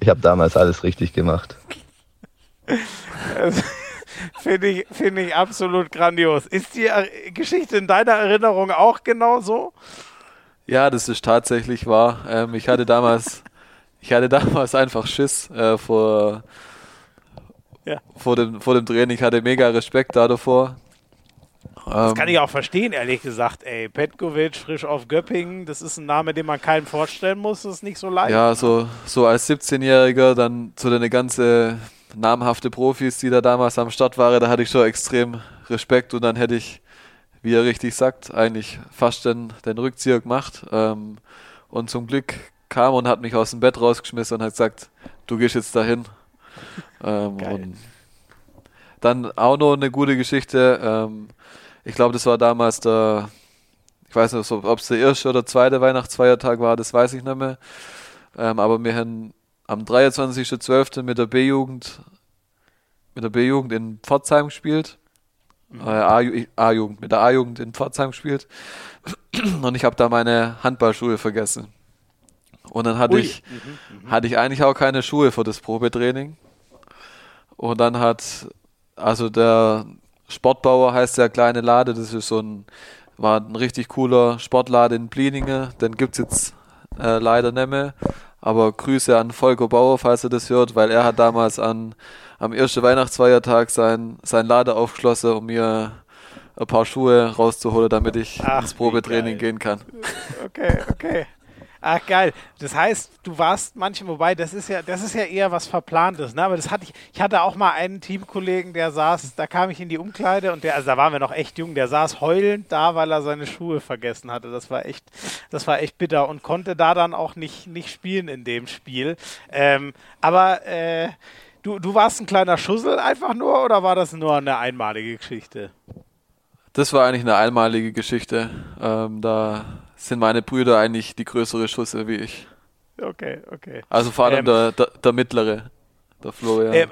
S3: ich habe damals alles richtig gemacht.
S1: Finde ich, find ich absolut grandios. Ist die Geschichte in deiner Erinnerung auch genau so?
S2: Ja, das ist tatsächlich wahr. Ähm, ich hatte damals, ich hatte damals einfach Schiss äh, vor, ja. vor, dem, vor dem Training. Ich hatte mega Respekt da davor.
S1: Das kann ähm, ich auch verstehen, ehrlich gesagt. Ey, Petkovic, frisch auf Göppingen, das ist ein Name, den man keinem vorstellen muss. Das ist nicht so leicht.
S2: Ja, so, so als 17-Jähriger dann zu so ganze namhafte Profis, die da damals am Start waren, da hatte ich schon extrem Respekt und dann hätte ich, wie er richtig sagt, eigentlich fast den, den Rückzieher gemacht. Ähm, und zum Glück kam und hat mich aus dem Bett rausgeschmissen und hat gesagt, du gehst jetzt dahin. Ähm, und dann auch noch eine gute Geschichte. Ich glaube, das war damals der, ich weiß nicht, ob es der erste oder zweite Weihnachtsfeiertag war, das weiß ich nicht mehr. Ähm, aber wir haben am 23.12. mit der B-Jugend mit der B-Jugend in Pforzheim gespielt. Mhm. Äh, A-Jugend, mit der A-Jugend in Pforzheim gespielt. Und ich habe da meine Handballschuhe vergessen. Und dann hatte Ui. ich, mhm, mhm, hatte ich eigentlich auch keine Schuhe für das Probetraining. Und dann hat, also der Sportbauer heißt der kleine Lade, das ist so ein, war ein richtig cooler Sportlade in Blieningen, den gibt es jetzt äh, leider nicht mehr. Aber Grüße an Volker Bauer, falls er das hört, weil er hat damals an, am ersten Weihnachtsfeiertag sein, sein Lader aufgeschlossen, um mir ein paar Schuhe rauszuholen, damit ich Ach, ins Probetraining gehen kann.
S1: Okay, okay. Ach geil. Das heißt, du warst manchmal, wobei, das ist ja, das ist ja eher was Verplantes, ne? Aber das hatte ich, ich hatte auch mal einen Teamkollegen, der saß, da kam ich in die Umkleide und der, also da waren wir noch echt jung, der saß heulend da, weil er seine Schuhe vergessen hatte. Das war echt, das war echt bitter und konnte da dann auch nicht, nicht spielen in dem Spiel. Ähm, aber äh, du, du warst ein kleiner Schussel einfach nur oder war das nur eine einmalige Geschichte?
S2: Das war eigentlich eine einmalige Geschichte. Ähm, da sind meine Brüder eigentlich die größere Schusse wie ich.
S1: Okay, okay.
S2: Also vor allem ähm, der, der, der, mittlere, der Florian.
S1: Äh,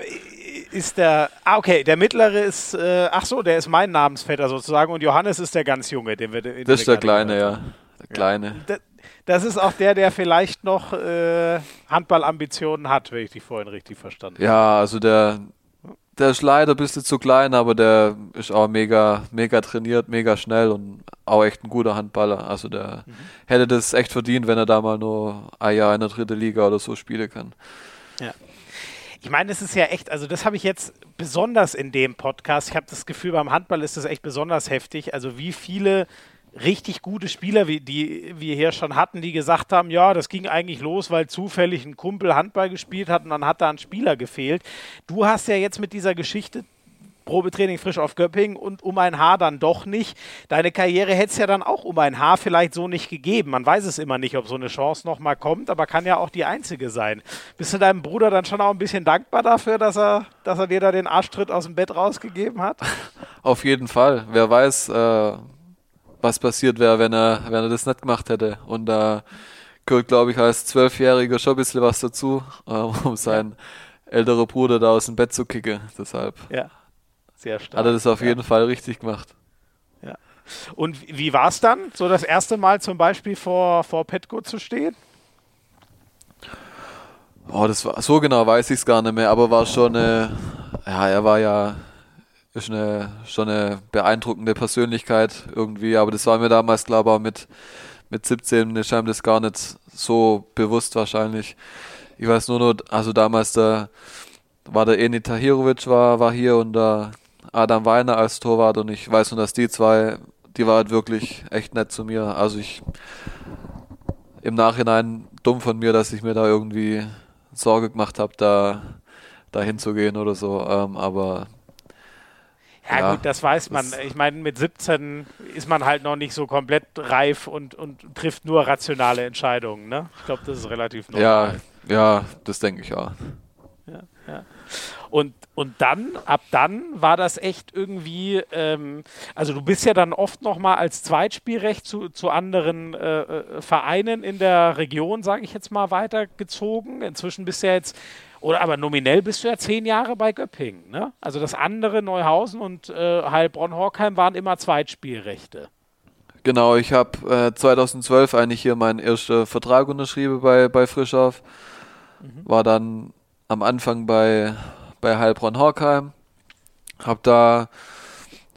S1: ist der, ah okay, der mittlere ist, äh, ach so, der ist mein Namensvetter sozusagen und Johannes ist der ganz junge, den wir den
S2: Das ist der kleine, ja, der kleine.
S1: Ja. Das ist auch der, der vielleicht noch äh, Handballambitionen hat, wenn ich dich vorhin richtig verstanden habe.
S2: Ja, also der, der ist leider ein bisschen zu klein, aber der ist auch mega, mega trainiert, mega schnell und auch echt ein guter Handballer. Also der mhm. hätte das echt verdient, wenn er da mal nur ein Jahr in der dritten Liga oder so spielen kann.
S1: Ja. Ich meine, es ist ja echt, also das habe ich jetzt besonders in dem Podcast. Ich habe das Gefühl, beim Handball ist das echt besonders heftig. Also wie viele richtig gute Spieler, wie, die wir hier schon hatten, die gesagt haben, ja, das ging eigentlich los, weil zufällig ein Kumpel Handball gespielt hat und dann hat da ein Spieler gefehlt. Du hast ja jetzt mit dieser Geschichte Probetraining frisch auf Göppingen und um ein Haar dann doch nicht. Deine Karriere hätte es ja dann auch um ein Haar vielleicht so nicht gegeben. Man weiß es immer nicht, ob so eine Chance nochmal kommt, aber kann ja auch die einzige sein. Bist du deinem Bruder dann schon auch ein bisschen dankbar dafür, dass er, dass er dir da den Arschtritt aus dem Bett rausgegeben hat?
S2: Auf jeden Fall. Wer weiß, äh, was passiert wäre, wenn er, wenn er das nicht gemacht hätte. Und da gehört, glaube ich, als Zwölfjähriger schon ein bisschen was dazu, äh, um seinen ja. älterer Bruder da aus dem Bett zu kicken. Deshalb
S1: ja. Sehr stark.
S2: hat er das auf jeden Fall richtig gemacht.
S1: Ja. Und wie war es dann, so das erste Mal zum Beispiel vor, vor Petco zu stehen?
S2: Oh, das war so genau weiß ich es gar nicht mehr, aber war schon eine, ja, er war ja ist eine, schon eine beeindruckende Persönlichkeit irgendwie, aber das war mir damals, glaube ich, mit, mit 17 ist einem das gar nicht so bewusst wahrscheinlich. Ich weiß nur noch, also damals da war der Eni Tahirovic war, war hier und der Adam Weiner als Torwart und ich weiß nur, dass die zwei, die war halt wirklich echt nett zu mir. Also ich im Nachhinein dumm von mir, dass ich mir da irgendwie Sorge gemacht habe, da, da hinzugehen oder so. Ähm, aber
S1: ja, ja, gut, das weiß man. Das ich meine, mit 17 ist man halt noch nicht so komplett reif und, und trifft nur rationale Entscheidungen. Ne? Ich glaube, das ist relativ
S2: normal. Ja, ja das denke ich auch.
S1: Ja, ja. Und, und dann, ab dann war das echt irgendwie, ähm, also du bist ja dann oft nochmal als Zweitspielrecht zu, zu anderen äh, äh, Vereinen in der Region, sage ich jetzt mal, weitergezogen. Inzwischen bist du ja jetzt, oder aber nominell bist du ja zehn Jahre bei Göppingen. Ne? Also das andere, Neuhausen und äh, Heilbronn-Horkheim, waren immer Zweitspielrechte.
S2: Genau, ich habe äh, 2012 eigentlich hier meinen ersten Vertrag unterschrieben bei, bei Frischhoff. Mhm. War dann am Anfang bei, bei Heilbronn Horkheim. Hab da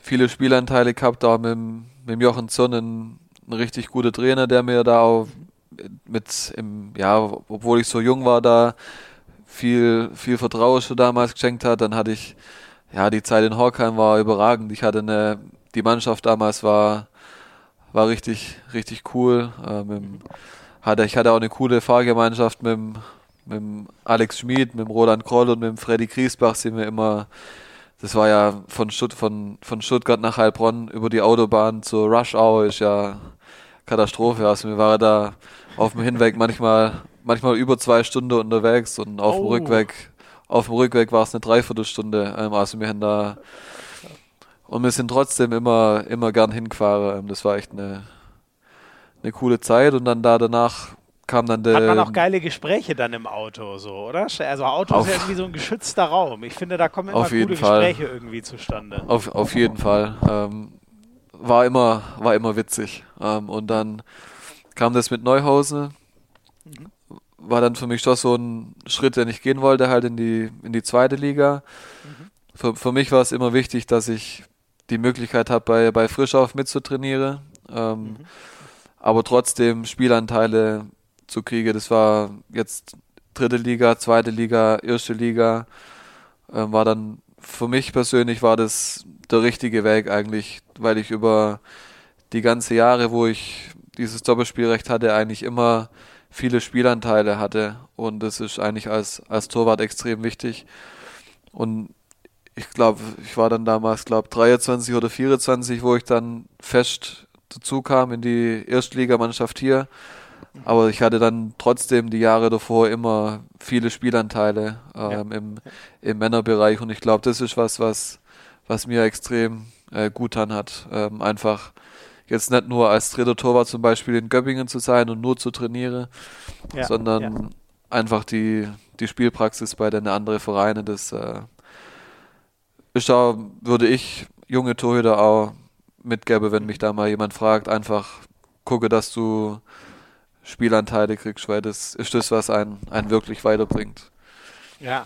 S2: viele Spielanteile gehabt, auch mit, mit Jochen Zunn, ein, ein richtig guter Trainer, der mir da auch mit im, ja, obwohl ich so jung war, da viel, viel Vertrauen schon damals geschenkt hat. Dann hatte ich, ja, die Zeit in Horkheim war überragend. Ich hatte eine, die Mannschaft damals war war richtig, richtig cool. Äh, mit, hatte, ich hatte auch eine coole Fahrgemeinschaft mit, mit Alex Schmid, mit Roland Kroll und mit Freddy Griesbach sind wir immer, das war ja von, Stutt, von, von Stuttgart nach Heilbronn über die Autobahn zur Rush Hour ist ja Katastrophe. Also wir waren da auf dem Hinweg manchmal, manchmal über zwei Stunden unterwegs und auf oh. dem Rückweg, auf dem Rückweg war es eine Dreiviertelstunde. Ähm, also wir haben da und wir sind trotzdem immer, immer gern hingefahren. Ähm, das war echt eine, eine coole Zeit. Und dann da danach kam dann der.
S1: Hat man auch geile Gespräche dann im Auto, so, oder? Also Auto auf, ist ja irgendwie so ein geschützter Raum. Ich finde, da kommen immer coole Gespräche irgendwie zustande.
S2: Auf, auf jeden Fall. Ähm, war immer, war immer witzig. Ähm, und dann kam das mit Neuhausen. Mhm. War dann für mich doch so ein Schritt, den ich gehen wollte, halt in die, in die zweite Liga. Mhm. Für, für mich war es immer wichtig, dass ich die Möglichkeit habe, bei, bei Frischauf mitzutrainieren. Ähm, mhm. Aber trotzdem Spielanteile zu kriegen, das war jetzt dritte Liga, zweite Liga, erste Liga, äh, war dann für mich persönlich war das der richtige Weg eigentlich, weil ich über die ganze Jahre, wo ich dieses Doppelspielrecht hatte, eigentlich immer viele Spielanteile hatte und das ist eigentlich als, als Torwart extrem wichtig. Und ich glaube, ich war dann damals, glaube 23 oder 24, wo ich dann fest dazu kam in die Erstligamannschaft hier. Aber ich hatte dann trotzdem die Jahre davor immer viele Spielanteile ähm, ja. im, im Männerbereich und ich glaube, das ist was, was, was mir extrem äh, gut an hat. Ähm, einfach jetzt nicht nur als dritter Torwart zum Beispiel in Göppingen zu sein und nur zu trainieren, ja. sondern ja. einfach die, die Spielpraxis bei den anderen Vereinen, das, äh, ist da, würde ich junge Torhüter auch mitgeben, wenn mich da mal jemand fragt, einfach gucke, dass du Spielanteile kriegst, weil das ist das, was einen, einen wirklich weiterbringt.
S1: Ja,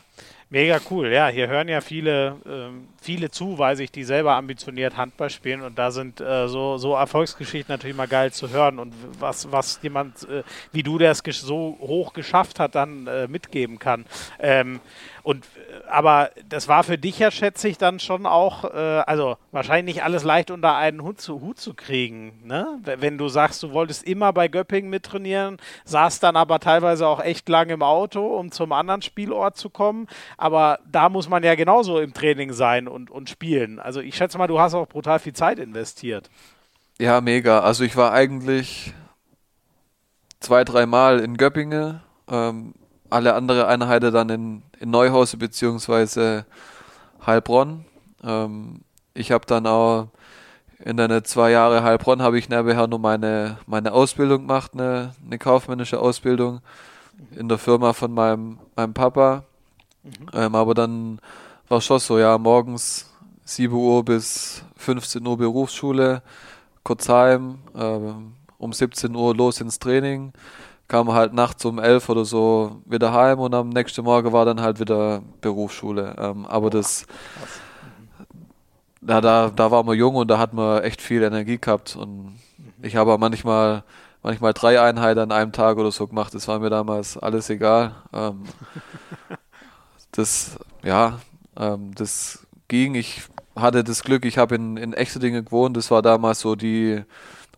S1: mega cool. Ja, hier hören ja viele, ähm, viele zu, weiß ich, die selber ambitioniert Handball spielen und da sind äh, so, so Erfolgsgeschichten natürlich mal geil zu hören und was, was jemand äh, wie du, der es so hoch geschafft hat, dann äh, mitgeben kann. Ähm, und aber das war für dich ja, schätze ich, dann schon auch, äh, also wahrscheinlich nicht alles leicht unter einen Hut zu, Hut zu kriegen. Ne? Wenn du sagst, du wolltest immer bei Göppingen mittrainieren, saßt dann aber teilweise auch echt lang im Auto, um zum anderen Spielort zu kommen. Aber da muss man ja genauso im Training sein und, und spielen. Also ich schätze mal, du hast auch brutal viel Zeit investiert.
S2: Ja, mega. Also ich war eigentlich zwei, dreimal in Göppingen. Ähm, alle andere Einheiten dann in, in Neuhause beziehungsweise Heilbronn. Ähm, ich habe dann auch in den zwei Jahre Heilbronn habe ich nebenher nur meine, meine Ausbildung gemacht, eine, eine kaufmännische Ausbildung in der Firma von meinem, meinem Papa. Mhm. Ähm, aber dann war schon so, ja, morgens 7 Uhr bis 15 Uhr Berufsschule, kurz heim, äh, um 17 Uhr los ins Training kam halt nachts um elf oder so wieder heim und am nächsten Morgen war dann halt wieder Berufsschule. Ähm, aber das, da, da, da war man jung und da hat man echt viel Energie gehabt und ich habe manchmal, manchmal drei Einheiten an einem Tag oder so gemacht. Das war mir damals alles egal. Ähm, das, ja, ähm, das ging. Ich hatte das Glück, ich habe in, in echte Dinge gewohnt. Das war damals so die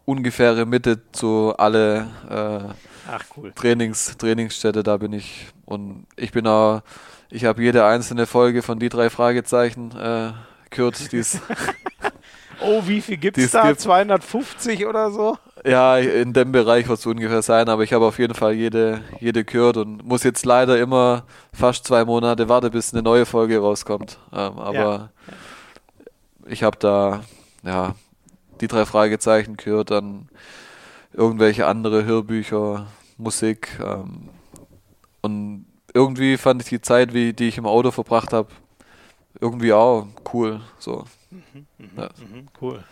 S2: ungefähre Mitte zu alle äh,
S1: Ach, cool.
S2: Trainings, Trainingsstätte, da bin ich. Und ich bin auch, ich habe jede einzelne Folge von die drei Fragezeichen äh, gehört. Die's,
S1: oh, wie viel gibt's da? Gibt. 250 oder so?
S2: Ja, in dem Bereich wird es ungefähr sein, aber ich habe auf jeden Fall jede, jede gehört und muss jetzt leider immer fast zwei Monate warten, bis eine neue Folge rauskommt. Ähm, aber ja. ich habe da ja die drei Fragezeichen gehört, dann irgendwelche andere Hörbücher, Musik ähm, und irgendwie fand ich die Zeit, wie die ich im Auto verbracht habe, irgendwie auch cool. So. Mhm,
S1: mh, ja. mh, cool.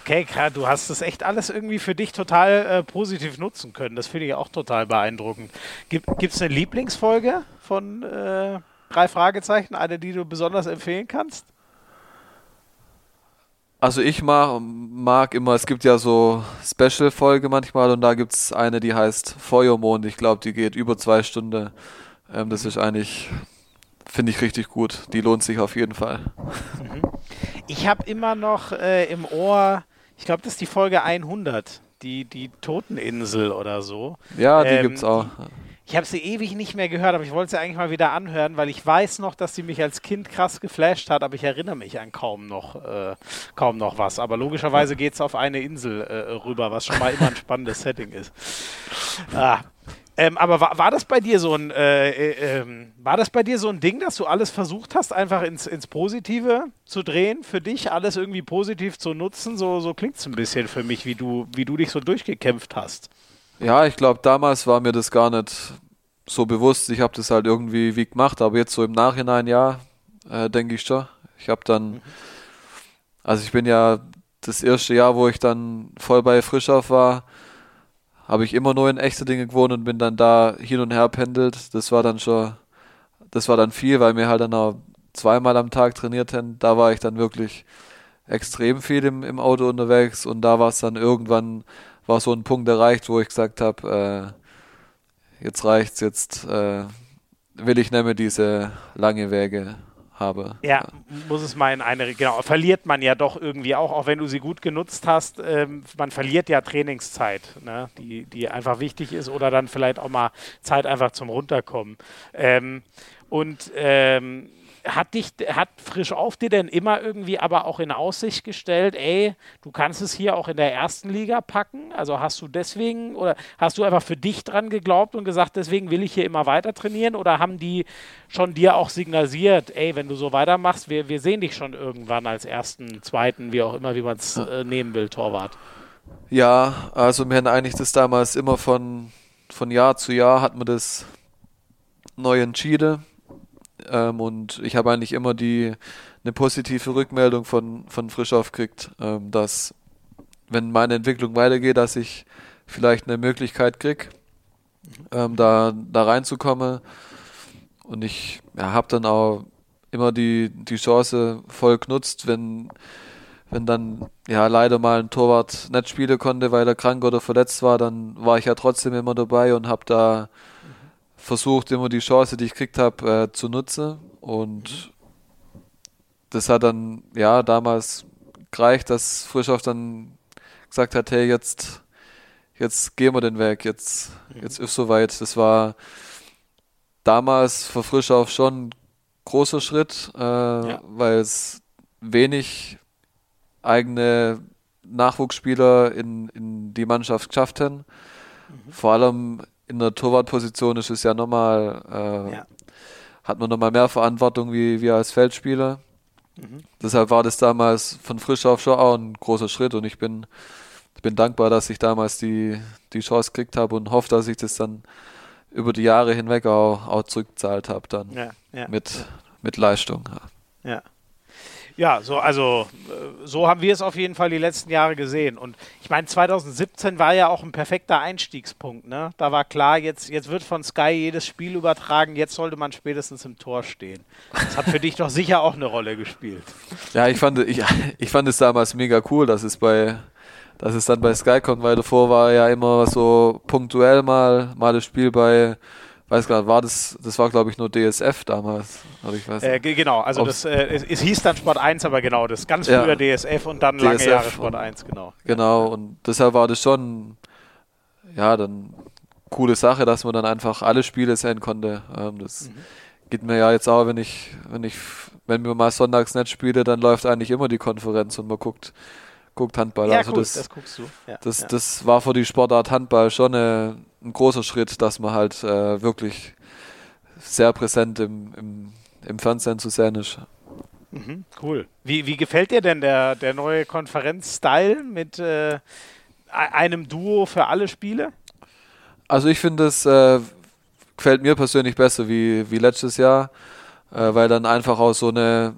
S1: Okay, klar, du hast das echt alles irgendwie für dich total äh, positiv nutzen können. Das finde ich auch total beeindruckend. Gibt es eine Lieblingsfolge von äh, drei Fragezeichen, eine, die du besonders empfehlen kannst?
S2: Also ich mag, mag immer, es gibt ja so Special-Folge manchmal und da gibt es eine, die heißt Feuermond. Ich glaube, die geht über zwei Stunden. Ähm, das ist eigentlich, finde ich richtig gut. Die lohnt sich auf jeden Fall.
S1: Mhm. Ich habe immer noch äh, im Ohr, ich glaube, das ist die Folge 100, die, die Toteninsel oder so.
S2: Ja, die ähm, gibt es auch.
S1: Ich habe sie ewig nicht mehr gehört, aber ich wollte sie eigentlich mal wieder anhören, weil ich weiß noch, dass sie mich als Kind krass geflasht hat, aber ich erinnere mich an kaum noch, äh, kaum noch was. Aber logischerweise geht es auf eine Insel äh, rüber, was schon mal immer ein spannendes Setting ist. Ah. Ähm, aber war, war, das bei dir so ein äh, äh, ähm, war das bei dir so ein Ding, dass du alles versucht hast, einfach ins, ins Positive zu drehen, für dich alles irgendwie positiv zu nutzen? So, so klingt es ein bisschen für mich, wie du, wie du dich so durchgekämpft hast.
S2: Ja, ich glaube, damals war mir das gar nicht so bewusst. Ich habe das halt irgendwie wie gemacht, aber jetzt so im Nachhinein, ja, äh, denke ich schon. Ich habe dann, mhm. also ich bin ja das erste Jahr, wo ich dann voll bei Frischauf war, habe ich immer nur in echte Dinge gewohnt und bin dann da hin und her pendelt. Das war dann schon, das war dann viel, weil wir halt dann auch zweimal am Tag trainiert haben. Da war ich dann wirklich extrem viel im, im Auto unterwegs und da war es dann irgendwann war so ein Punkt erreicht, wo ich gesagt habe, äh, jetzt reicht's, jetzt äh, will ich nicht mehr diese lange Wege habe.
S1: Ja, muss es mal in eine, genau, verliert man ja doch irgendwie auch, auch wenn du sie gut genutzt hast, ähm, man verliert ja Trainingszeit, ne, die, die einfach wichtig ist oder dann vielleicht auch mal Zeit einfach zum Runterkommen. Ähm, und ähm, hat dich, hat frisch auf dir denn immer irgendwie aber auch in Aussicht gestellt, ey, du kannst es hier auch in der ersten Liga packen? Also hast du deswegen oder hast du einfach für dich dran geglaubt und gesagt, deswegen will ich hier immer weiter trainieren? Oder haben die schon dir auch signalisiert, ey, wenn du so weitermachst, wir, wir sehen dich schon irgendwann als ersten, zweiten, wie auch immer, wie man es äh, nehmen will, Torwart?
S2: Ja, also wir haben eigentlich das damals immer von, von Jahr zu Jahr hat man das neu entschieden ähm, und ich habe eigentlich immer die eine positive Rückmeldung von, von Frischauf gekriegt, ähm, dass wenn meine Entwicklung weitergeht, dass ich vielleicht eine Möglichkeit kriege, ähm, da, da reinzukommen. Und ich ja, habe dann auch immer die, die Chance voll genutzt, wenn, wenn dann ja leider mal ein Torwart nicht spielen konnte, weil er krank oder verletzt war, dann war ich ja trotzdem immer dabei und habe da versucht, immer die Chance, die ich gekriegt habe, äh, zu nutzen. Und das hat dann, ja, damals gereicht, dass Frischhoff dann gesagt hat, hey, jetzt, jetzt gehen wir den Weg, jetzt, jetzt ist soweit. Das war damals für Frischhoff schon ein großer Schritt, äh, ja. weil es wenig eigene Nachwuchsspieler in, in die Mannschaft geschafft haben. Mhm. Vor allem in der Torwartposition ist es ja nochmal, äh, ja. hat man nochmal mehr Verantwortung wie wir als Feldspieler. Mhm. Deshalb war das damals von frisch auf schon auch ein großer Schritt und ich bin, bin dankbar, dass ich damals die, die Chance gekriegt habe und hoffe, dass ich das dann über die Jahre hinweg auch, auch zurückgezahlt habe dann ja, ja. Mit, mit Leistung.
S1: Ja. Ja, so, also äh, so haben wir es auf jeden Fall die letzten Jahre gesehen. Und ich meine, 2017 war ja auch ein perfekter Einstiegspunkt. Ne? Da war klar, jetzt, jetzt wird von Sky jedes Spiel übertragen, jetzt sollte man spätestens im Tor stehen. Das hat für dich doch sicher auch eine Rolle gespielt.
S2: Ja, ich fand, ich, ich fand es damals mega cool, dass es bei dass es dann bei Sky kommt, weil davor war ja immer so punktuell mal, mal das Spiel bei weiß gerade, war das, das war glaube ich nur DSF damals.
S1: Oder ich weiß äh, genau, also das, äh, es, es, hieß dann Sport 1, aber genau, das ganz früher ja, DSF und dann DSF lange Jahre Sport 1, genau.
S2: Genau, und deshalb war das schon, ja, dann coole Sache, dass man dann einfach alle Spiele sehen konnte. Ähm, das mhm. geht mir ja jetzt auch, wenn ich, wenn ich, wenn wir mal sonntags nicht spiele, dann läuft eigentlich immer die Konferenz und man guckt, guckt Handball.
S1: Ja,
S2: also
S1: gut,
S2: das,
S1: das guckst du. Ja,
S2: das,
S1: ja.
S2: das war für die Sportart Handball schon eine, ein großer Schritt, dass man halt äh, wirklich sehr präsent im, im, im Fernsehen zu sehen ist.
S1: Mhm, cool. Wie, wie gefällt dir denn der, der neue Konferenz-Style mit äh, einem Duo für alle Spiele?
S2: Also ich finde es äh, gefällt mir persönlich besser wie, wie letztes Jahr, äh, weil dann einfach auch so eine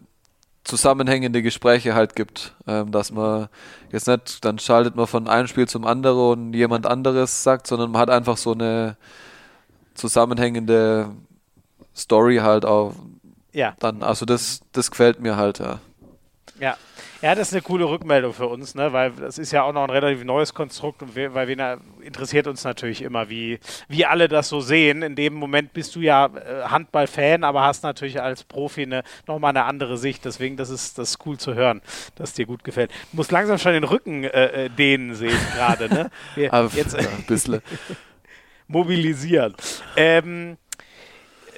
S2: zusammenhängende Gespräche halt gibt, ähm, dass man jetzt nicht, dann schaltet man von einem Spiel zum anderen und jemand anderes sagt, sondern man hat einfach so eine zusammenhängende Story halt auch.
S1: Ja.
S2: Dann, also das, das gefällt mir halt, ja.
S1: Ja. Ja, das ist eine coole Rückmeldung für uns, ne? weil das ist ja auch noch ein relativ neues Konstrukt und wir, weil wir interessiert uns natürlich immer, wie, wie alle das so sehen. In dem Moment bist du ja äh, Handball-Fan, aber hast natürlich als Profi eine, nochmal eine andere Sicht. Deswegen, das ist, das ist cool zu hören, dass dir gut gefällt. Du musst langsam schon den Rücken äh, dehnen, sehe ich gerade. Ne? Wir,
S2: jetzt, ein bisschen.
S1: mobilisieren. Ähm,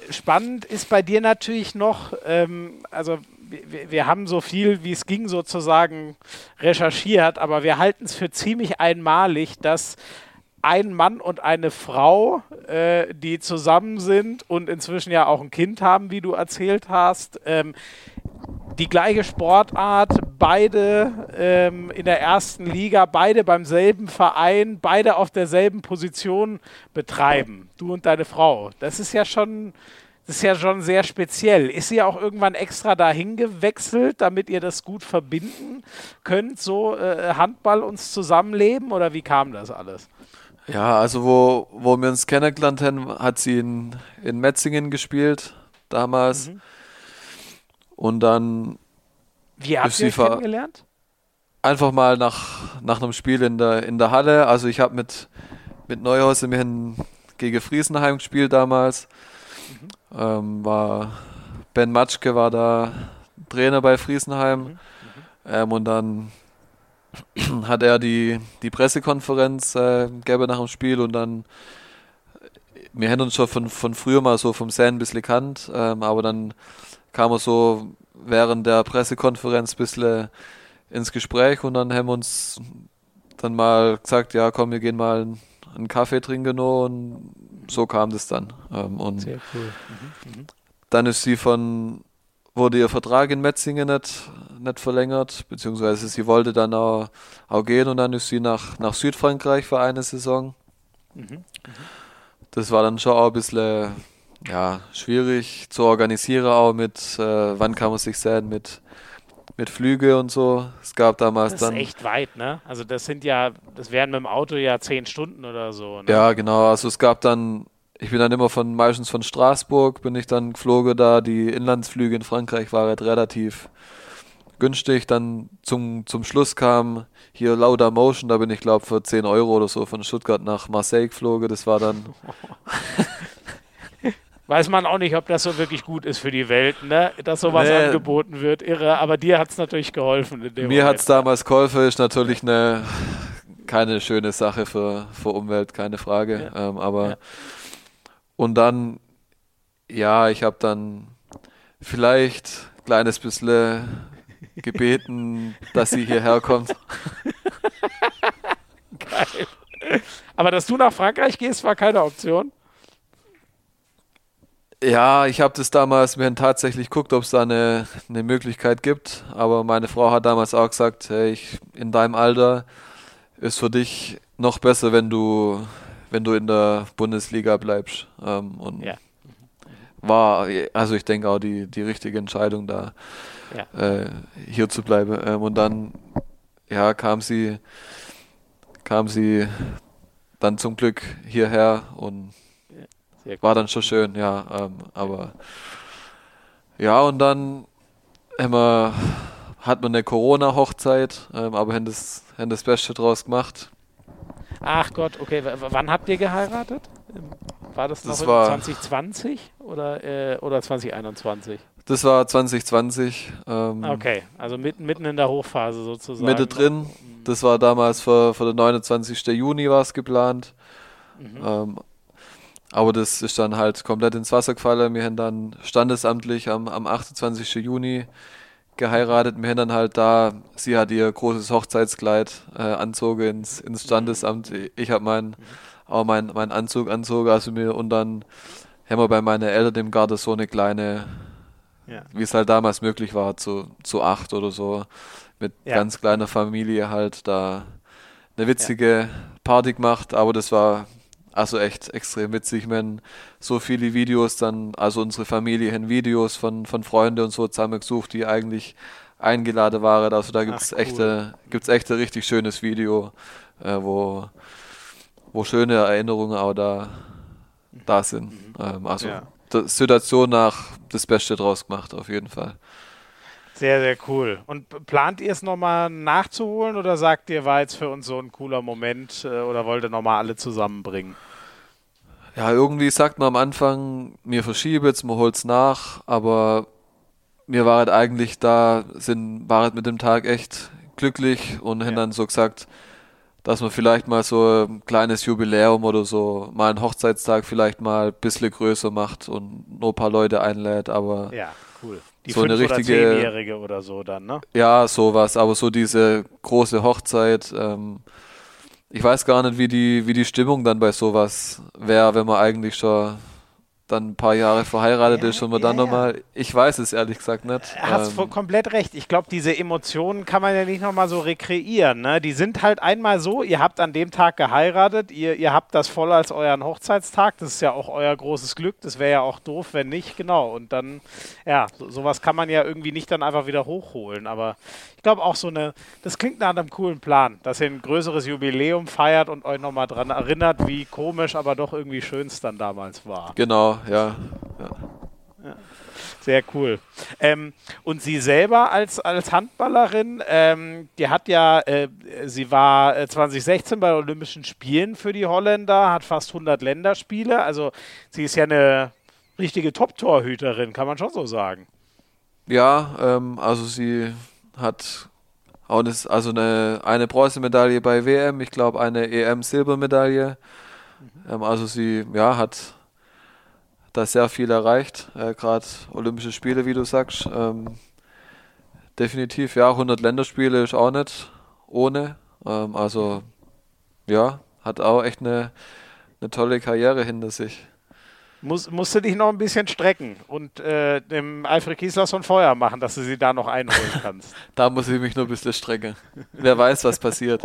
S1: spannend ist bei dir natürlich noch, ähm, also wir, wir, haben so viel, wie es ging, sozusagen recherchiert, aber wir halten es für ziemlich einmalig, dass ein Mann und eine Frau, äh, die zusammen sind und inzwischen ja auch ein Kind haben, wie du erzählt hast, ähm, die gleiche Sportart, beide ähm, in der ersten Liga, beide beim selben Verein, beide auf derselben Position betreiben. Du und deine Frau. Das ist ja schon das ist ja schon sehr speziell. Ist sie auch irgendwann extra dahin gewechselt, damit ihr das gut verbinden könnt, so äh, Handball uns zusammenleben oder wie kam das alles?
S2: Ja, also wo, wo wir uns kennengelernt haben, hat sie in, in Metzingen gespielt damals. Mhm. Und dann.
S1: Wie habt ihr euch kennengelernt?
S2: Einfach mal nach, nach einem Spiel in der, in der Halle. Also ich habe mit, mit Neuhaus immerhin gegen Friesenheim gespielt damals. Ähm, war Ben Matschke war da Trainer bei Friesenheim. Mhm. Mhm. Ähm, und dann hat er die, die Pressekonferenz äh, gäbe nach dem Spiel und dann wir hätten uns schon von, von früher mal so vom Fan ein bisschen kannt, ähm, aber dann kam er so während der Pressekonferenz ein bisschen ins Gespräch und dann haben wir uns dann mal gesagt, ja komm, wir gehen mal einen Kaffee trinken und so kam das dann. Ähm, und Sehr cool. Mhm, mhm. Dann ist sie von, wurde ihr Vertrag in Metzingen nicht, nicht verlängert, beziehungsweise sie wollte dann auch, auch gehen und dann ist sie nach, nach Südfrankreich für eine Saison. Mhm. mhm. Das war dann schon auch ein bisschen ja, schwierig zu organisieren, auch mit, äh, wann kann man sich sehen, mit mit Flüge und so. Es gab damals
S1: dann.
S2: Das
S1: ist echt weit, ne? Also das sind ja, das wären mit dem Auto ja zehn Stunden oder so. Ne?
S2: Ja, genau. Also es gab dann, ich bin dann immer von meistens von Straßburg, bin ich dann geflogen da. Die Inlandsflüge in Frankreich waren halt relativ günstig. Dann zum, zum Schluss kam hier Lauda Motion, da bin ich glaube für 10 Euro oder so von Stuttgart nach Marseille geflogen. Das war dann.
S1: weiß man auch nicht, ob das so wirklich gut ist für die Welt, ne? dass sowas nee. angeboten wird. Irre, aber dir hat es natürlich geholfen.
S2: Mir hat es damals geholfen, ist natürlich eine keine schöne Sache für, für Umwelt, keine Frage. Ja. Ähm, aber ja. und dann, ja, ich habe dann vielleicht ein kleines bisschen gebeten, dass sie hierher kommt.
S1: Geil. Aber dass du nach Frankreich gehst, war keine Option.
S2: Ja, ich habe das damals mir tatsächlich geguckt, ob es da eine, eine Möglichkeit gibt. Aber meine Frau hat damals auch gesagt, hey, ich, in deinem Alter ist für dich noch besser, wenn du, wenn du in der Bundesliga bleibst. Ähm, und ja. war, also ich denke auch die, die richtige Entscheidung da, ja. äh, hier zu bleiben. Ähm, und dann, ja, kam sie, kam sie dann zum Glück hierher und war dann schon schön, ja. Ähm, aber ja, und dann wir, hat man eine Corona-Hochzeit, ähm, aber haben das, haben das Beste draus gemacht.
S1: Ach Gott, okay. W wann habt ihr geheiratet? War das noch
S2: das war,
S1: 2020 oder, äh, oder 2021?
S2: Das war 2020. Ähm,
S1: okay, also mitten, mitten in der Hochphase sozusagen.
S2: Mitte drin. Mhm. Das war damals für, für den 29. Juni war es geplant. Mhm. Ähm, aber das ist dann halt komplett ins Wasser gefallen. Wir haben dann standesamtlich am, am 28. Juni geheiratet. Wir haben dann halt da, sie hat ihr großes Hochzeitskleid äh, anzogen ins, ins Standesamt. Ich habe mein, auch meinen mein Anzug anzogen, also mir und dann haben wir bei meinen Eltern im Garten so eine kleine, ja. wie es halt damals möglich war, zu, zu acht oder so, mit ja. ganz kleiner Familie halt da eine witzige ja. Party gemacht, aber das war also echt extrem witzig, wenn so viele Videos dann, also unsere Familie haben Videos von, von Freunden und so zusammengesucht, die eigentlich eingeladen waren. Also da gibt es cool. echte, gibt's echt ein richtig schönes Video, äh, wo, wo schöne Erinnerungen auch da, da sind. Mhm. Ähm, also ja. Situation nach das Beste draus gemacht, auf jeden Fall.
S1: Sehr, sehr cool. Und plant ihr es nochmal nachzuholen oder sagt ihr, war jetzt für uns so ein cooler Moment äh, oder wollt ihr nochmal alle zusammenbringen?
S2: Ja, irgendwie sagt man am Anfang, mir verschiebe jetzt, man holt es nach, aber mir war halt eigentlich da, sind, war halt mit dem Tag echt glücklich und ja. haben dann so gesagt, dass man vielleicht mal so ein kleines Jubiläum oder so, mal einen Hochzeitstag vielleicht mal ein bisschen größer macht und nur ein paar Leute einlädt, aber
S1: ja, cool.
S2: Die so eine richtige
S1: oder Jährige oder so dann, ne?
S2: Ja, sowas, aber so diese große Hochzeit, ähm, ich weiß gar nicht, wie die, wie die Stimmung dann bei sowas wäre, wenn man eigentlich schon dann ein paar Jahre verheiratet ja, ist und man ja, dann nochmal, ich weiß es ehrlich gesagt nicht.
S1: Er hat ähm, komplett recht. Ich glaube, diese Emotionen kann man ja nicht nochmal so rekreieren. Ne? Die sind halt einmal so, ihr habt an dem Tag geheiratet, ihr, ihr habt das voll als euren Hochzeitstag, das ist ja auch euer großes Glück, das wäre ja auch doof, wenn nicht, genau. Und dann, ja, so, sowas kann man ja irgendwie nicht dann einfach wieder hochholen, aber ich glaube auch so eine, das klingt nach einem coolen Plan, dass ihr ein größeres Jubiläum feiert und euch nochmal dran erinnert, wie komisch, aber doch irgendwie schön es dann damals war.
S2: Genau, ja. ja.
S1: ja. Sehr cool. Ähm, und sie selber als, als Handballerin, ähm, die hat ja, äh, sie war 2016 äh, bei Olympischen Spielen für die Holländer, hat fast 100 Länderspiele. Also sie ist ja eine richtige Top-Torhüterin, kann man schon so sagen.
S2: Ja, ähm, also sie hat auch eine, also eine, eine Bronzemedaille bei WM, ich glaube eine EM-Silbermedaille. Mhm. Ähm, also sie ja, hat da sehr viel erreicht, äh, gerade Olympische Spiele, wie du sagst. Ähm, definitiv, ja, 100 Länderspiele ist auch nicht ohne. Ähm, also ja, hat auch echt eine, eine tolle Karriere hinter sich.
S1: Muss, musst du dich noch ein bisschen strecken und äh, dem Alfred Kiesler von Feuer machen, dass du sie da noch einholen kannst.
S2: da muss ich mich nur ein bisschen strecken. Wer weiß, was passiert.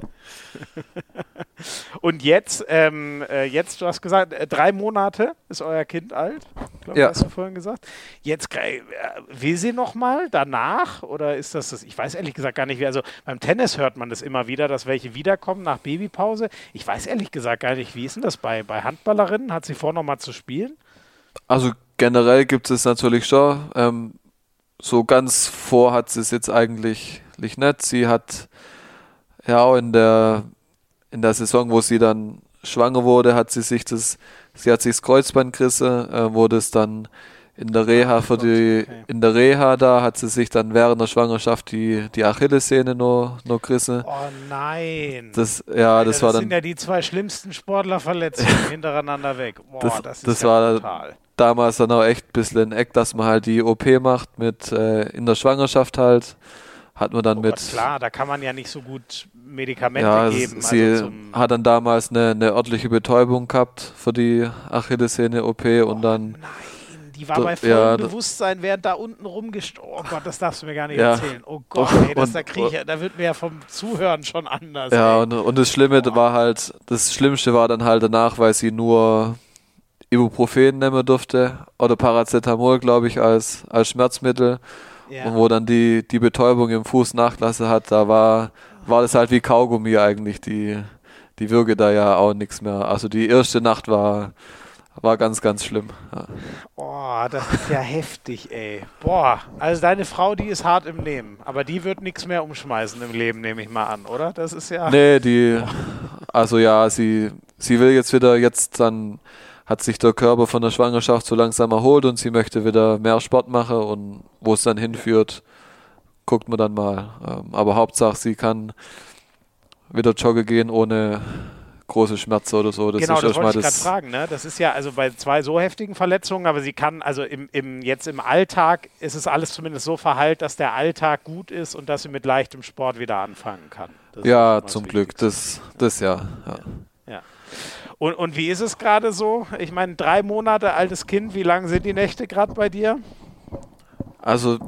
S1: und jetzt, ähm, äh, jetzt, du hast gesagt, äh, drei Monate ist euer Kind alt, glaube ja. hast du vorhin gesagt. Jetzt äh, will sie noch mal danach oder ist das das? Ich weiß ehrlich gesagt gar nicht, wie. Also beim Tennis hört man das immer wieder, dass welche wiederkommen nach Babypause. Ich weiß ehrlich gesagt gar nicht, wie ist denn das bei, bei Handballerinnen? Hat sie vor, noch mal zu spielen?
S2: Also generell gibt es natürlich schon. Ähm, so ganz vor hat sie es jetzt eigentlich nicht. Sie hat ja auch in der, in der Saison, wo sie dann schwanger wurde, hat sie sich das, sie hat sich das Kreuzband gerissen, äh, wurde es dann in der Reha für die, in der Reha da hat sie sich dann während der Schwangerschaft die, die Achillessehne nur, nur gerissen.
S1: Oh nein.
S2: Das, ja, Alter, das war
S1: das
S2: dann.
S1: sind ja die zwei schlimmsten Sportlerverletzungen hintereinander weg. Boah, das, das,
S2: das
S1: ja
S2: war brutal. damals dann auch echt ein bisschen ein Eck, dass man halt die OP macht mit, äh, in der Schwangerschaft halt. Hat man dann oh mit. Gott,
S1: klar, da kann man ja nicht so gut Medikamente ja, geben.
S2: Sie also hat dann damals eine, eine örtliche Betäubung gehabt für die Achillessehne-OP oh, und dann. Nein
S1: die war bei vollem ja, Bewusstsein, während da unten rumgestorben. Oh Gott, das darfst du mir gar nicht ja. erzählen. Oh Gott, ey, das, und, da, krieg ich, da wird mir ja vom Zuhören schon anders.
S2: Ja, und, und, das Schlimme oh. war halt, das Schlimmste war dann halt danach, weil sie nur Ibuprofen nehmen durfte oder Paracetamol, glaube ich, als, als Schmerzmittel. Ja. Und wo dann die, die Betäubung im Fuß nachlasse hat, da war, war das halt wie Kaugummi eigentlich, die, die Würge da ja auch nichts mehr. Also die erste Nacht war, war ganz, ganz schlimm. Ja.
S1: Boah, das ist ja heftig, ey. Boah, also deine Frau, die ist hart im Nehmen, aber die wird nichts mehr umschmeißen im Leben, nehme ich mal an, oder? Das ist ja.
S2: Nee, die, also ja, sie, sie will jetzt wieder, jetzt dann hat sich der Körper von der Schwangerschaft so langsam erholt und sie möchte wieder mehr Sport machen und wo es dann hinführt, guckt man dann mal. Ähm, aber Hauptsache, sie kann wieder joggen gehen ohne große Schmerzen oder so.
S1: Das genau, das wollte ich gerade fragen. Ne? Das ist ja also bei zwei so heftigen Verletzungen, aber sie kann also im, im, jetzt im Alltag ist es alles zumindest so verheilt, dass der Alltag gut ist und dass sie mit leichtem Sport wieder anfangen kann.
S2: Das ja, zum Glück. Das, das ja. ja.
S1: ja. Und, und wie ist es gerade so? Ich meine, drei Monate altes Kind, wie lang sind die Nächte gerade bei dir?
S2: Also,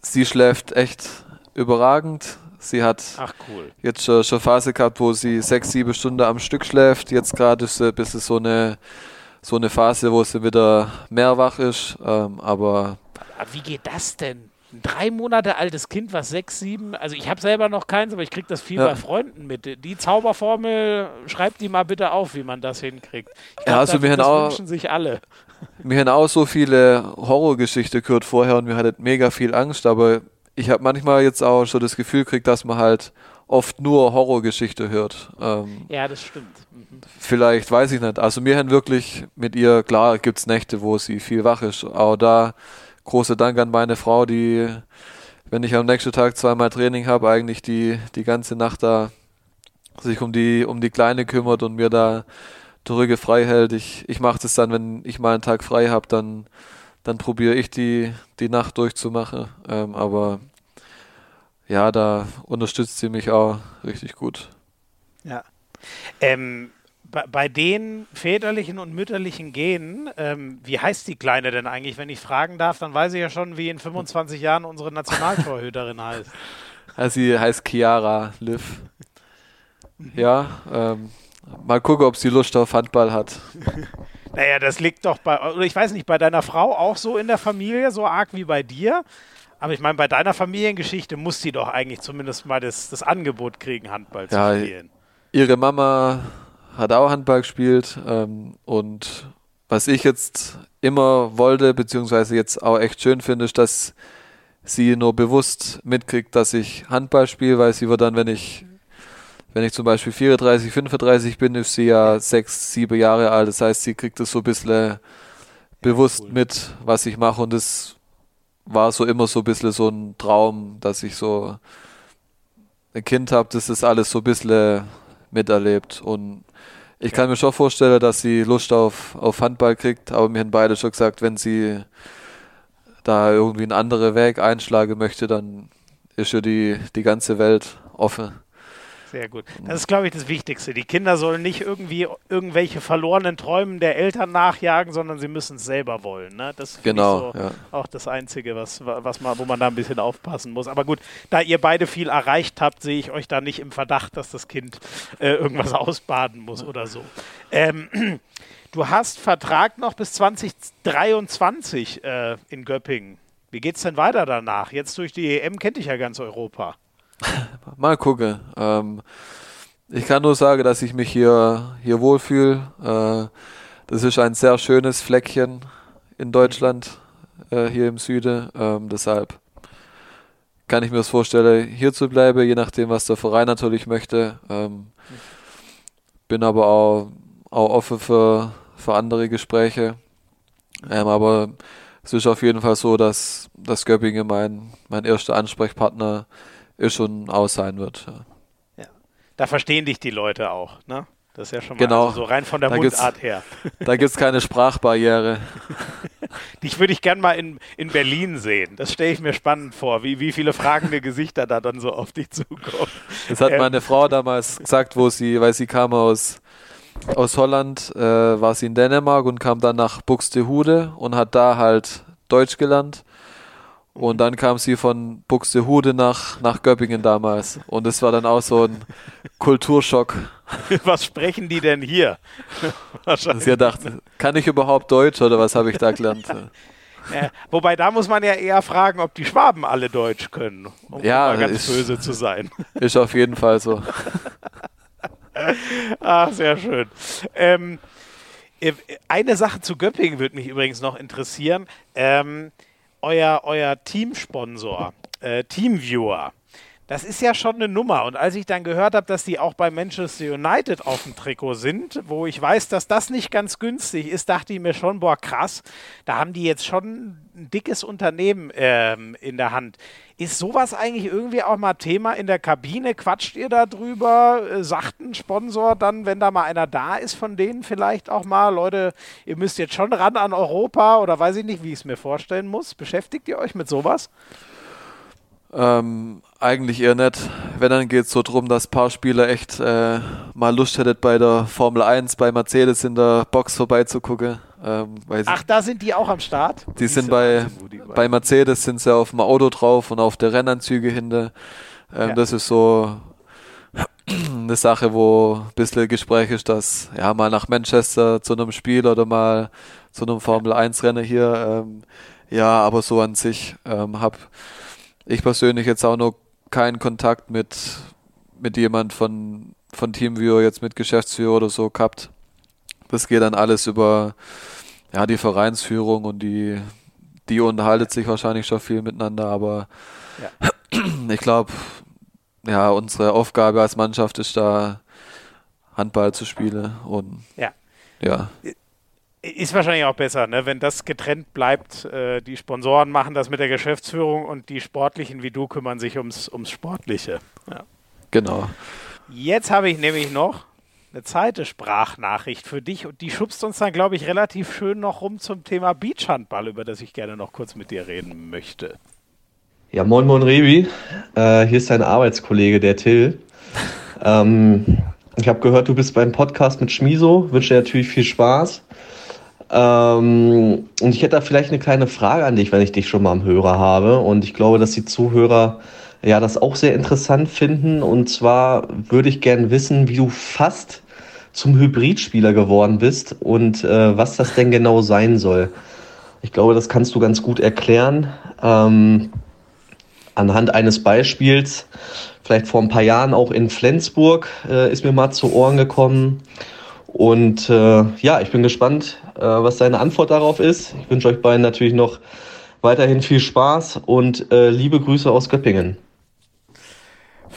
S2: sie schläft echt überragend. Sie hat
S1: cool.
S2: jetzt schon, schon Phase gehabt, wo sie sechs, sieben Stunden am Stück schläft. Jetzt gerade ist ein bisschen so eine, so eine Phase, wo sie wieder mehr wach ist. Ähm, aber
S1: wie geht das denn? Ein drei Monate altes Kind, was sechs, sieben, also ich habe selber noch keins, aber ich kriege das viel ja. bei Freunden mit. Die Zauberformel, schreibt die mal bitte auf, wie man das hinkriegt.
S2: Ich glaub, ja, also wir das auch,
S1: wünschen sich alle.
S2: Wir haben auch so viele Horrorgeschichten gehört vorher und wir hatten mega viel Angst, aber ich habe manchmal jetzt auch schon das Gefühl gekriegt, dass man halt oft nur Horrorgeschichte hört.
S1: Ähm, ja, das stimmt.
S2: Mhm. Vielleicht, weiß ich nicht. Also mir haben wirklich mit ihr, klar gibt es Nächte, wo sie viel wach ist, aber da großer Dank an meine Frau, die, wenn ich am nächsten Tag zweimal Training habe, eigentlich die, die ganze Nacht da sich um die, um die Kleine kümmert und mir da die Rüge frei hält. Ich, ich mache das dann, wenn ich mal einen Tag frei habe, dann dann probiere ich die, die Nacht durchzumachen. Ähm, aber ja, da unterstützt sie mich auch richtig gut.
S1: Ja. Ähm, bei, den väterlichen und mütterlichen Genen, ähm, wie heißt die Kleine denn eigentlich? Wenn ich fragen darf, dann weiß ich ja schon, wie in 25 Jahren unsere Nationaltorhüterin heißt.
S2: Also sie heißt Chiara Liv. Ja, ähm, mal gucken, ob sie Lust auf Handball hat.
S1: Naja, das liegt doch bei, oder ich weiß nicht, bei deiner Frau auch so in der Familie, so arg wie bei dir. Aber ich meine, bei deiner Familiengeschichte muss sie doch eigentlich zumindest mal das, das Angebot kriegen, Handball ja, zu spielen.
S2: Ihre Mama hat auch Handball gespielt ähm, und was ich jetzt immer wollte, beziehungsweise jetzt auch echt schön finde, ist, dass sie nur bewusst mitkriegt, dass ich Handball spiele, weil sie wird dann, wenn ich wenn ich zum Beispiel 34, 35 bin, ist sie ja sechs, sieben Jahre alt. Das heißt, sie kriegt das so ein bisschen bewusst cool. mit, was ich mache. Und das war so immer so ein bisschen so ein Traum, dass ich so ein Kind habe, das das alles so ein bisschen miterlebt. Und ich kann mir schon vorstellen, dass sie Lust auf, auf Handball kriegt, aber mir haben beide schon gesagt, wenn sie da irgendwie einen anderen Weg einschlagen möchte, dann ist ja die, die ganze Welt offen.
S1: Sehr gut. Das ist, glaube ich, das Wichtigste. Die Kinder sollen nicht irgendwie irgendwelche verlorenen Träumen der Eltern nachjagen, sondern sie müssen es selber wollen. Ne? Das ist
S2: genau,
S1: so ja. auch das Einzige, was, was man, wo man da ein bisschen aufpassen muss. Aber gut, da ihr beide viel erreicht habt, sehe ich euch da nicht im Verdacht, dass das Kind äh, irgendwas ausbaden muss oder so. Ähm, du hast Vertrag noch bis 2023 äh, in Göppingen. Wie geht es denn weiter danach? Jetzt durch die EM kennt dich ja ganz Europa.
S2: Mal gucken. Ähm, ich kann nur sagen, dass ich mich hier, hier wohlfühle. Äh, das ist ein sehr schönes Fleckchen in Deutschland, äh, hier im Süden. Ähm, deshalb kann ich mir das vorstellen, hier zu bleiben, je nachdem, was der Verein natürlich möchte. Ähm, bin aber auch, auch offen für, für andere Gespräche. Ähm, aber es ist auf jeden Fall so, dass, dass Göppingen mein, mein erster Ansprechpartner ist ist und aus sein wird.
S1: Ja. ja. Da verstehen dich die Leute auch, ne? Das ist ja schon mal
S2: genau.
S1: also so rein von der da Mundart her.
S2: Da gibt es keine Sprachbarriere.
S1: Dich würde ich gern mal in, in Berlin sehen. Das stelle ich mir spannend vor, wie, wie viele fragende Gesichter da dann so auf dich zukommen.
S2: Das hat ähm. meine Frau damals gesagt, wo sie, weil sie kam aus, aus Holland, äh, war sie in Dänemark und kam dann nach Buxtehude und hat da halt Deutsch gelernt. Und dann kam sie von Buxtehude nach, nach Göppingen damals. Und es war dann auch so ein Kulturschock.
S1: Was sprechen die denn hier?
S2: sie gedacht, kann ich überhaupt Deutsch oder was habe ich da gelernt?
S1: Ja, wobei da muss man ja eher fragen, ob die Schwaben alle Deutsch können, um
S2: ja,
S1: ganz ist, böse zu sein.
S2: Ist auf jeden Fall so.
S1: Ach, sehr schön. Ähm, äh, eine Sache zu Göppingen würde mich übrigens noch interessieren. Ähm, euer, euer Teamsponsor, äh, Teamviewer, Das ist ja schon eine Nummer. Und als ich dann gehört habe, dass die auch bei Manchester United auf dem Trikot sind, wo ich weiß, dass das nicht ganz günstig ist, dachte ich mir schon, boah, krass, da haben die jetzt schon ein dickes Unternehmen ähm, in der Hand. Ist sowas eigentlich irgendwie auch mal Thema in der Kabine? Quatscht ihr da drüber? Äh, sagt ein Sponsor dann, wenn da mal einer da ist von denen vielleicht auch mal, Leute, ihr müsst jetzt schon ran an Europa oder weiß ich nicht, wie ich es mir vorstellen muss. Beschäftigt ihr euch mit sowas?
S2: Ähm, eigentlich eher nicht. Wenn, dann geht es so drum, dass ein paar Spieler echt äh, mal Lust hätten, bei der Formel 1 bei Mercedes in der Box vorbeizugucken. Ähm,
S1: Ach, da sind die auch am Start?
S2: Die sind bei, bei Mercedes sind sie auf dem Auto drauf und auf der Rennanzüge hinter. Ähm, ja. Das ist so eine Sache, wo ein bisschen Gespräch ist, dass ja mal nach Manchester zu einem Spiel oder mal zu einem Formel 1 Rennen hier. Ähm, ja, aber so an sich ähm, habe ich persönlich jetzt auch noch keinen Kontakt mit, mit jemand von, von Teamviewer, jetzt mit Geschäftsführer oder so gehabt. Das geht dann alles über ja, die Vereinsführung und die, die unterhaltet sich wahrscheinlich schon viel miteinander, aber ja. ich glaube, ja, unsere Aufgabe als Mannschaft ist da Handball zu spielen und
S1: ja.
S2: ja.
S1: Ist wahrscheinlich auch besser, ne? wenn das getrennt bleibt. Äh, die Sponsoren machen das mit der Geschäftsführung und die Sportlichen wie du kümmern sich ums, ums Sportliche. Ja.
S2: Genau.
S1: Jetzt habe ich nämlich noch eine zweite Sprachnachricht für dich und die schubst uns dann, glaube ich, relativ schön noch rum zum Thema Beachhandball, über das ich gerne noch kurz mit dir reden möchte.
S4: Ja, moin moin Rebi, äh, hier ist dein Arbeitskollege, der Till. ähm, ich habe gehört, du bist beim Podcast mit Schmiso, wünsche dir natürlich viel Spaß. Ähm, und ich hätte da vielleicht eine kleine Frage an dich, wenn ich dich schon mal am Hörer habe. Und ich glaube, dass die Zuhörer ja das auch sehr interessant finden. Und zwar würde ich gerne wissen, wie du fast zum Hybridspieler geworden bist und äh, was das denn genau sein soll. Ich glaube, das kannst du ganz gut erklären. Ähm, anhand eines Beispiels, vielleicht vor ein paar Jahren auch in Flensburg, äh, ist mir mal zu Ohren gekommen. Und äh, ja, ich bin gespannt, äh, was deine Antwort darauf ist. Ich wünsche euch beiden natürlich noch weiterhin viel Spaß und äh, liebe Grüße aus Göppingen.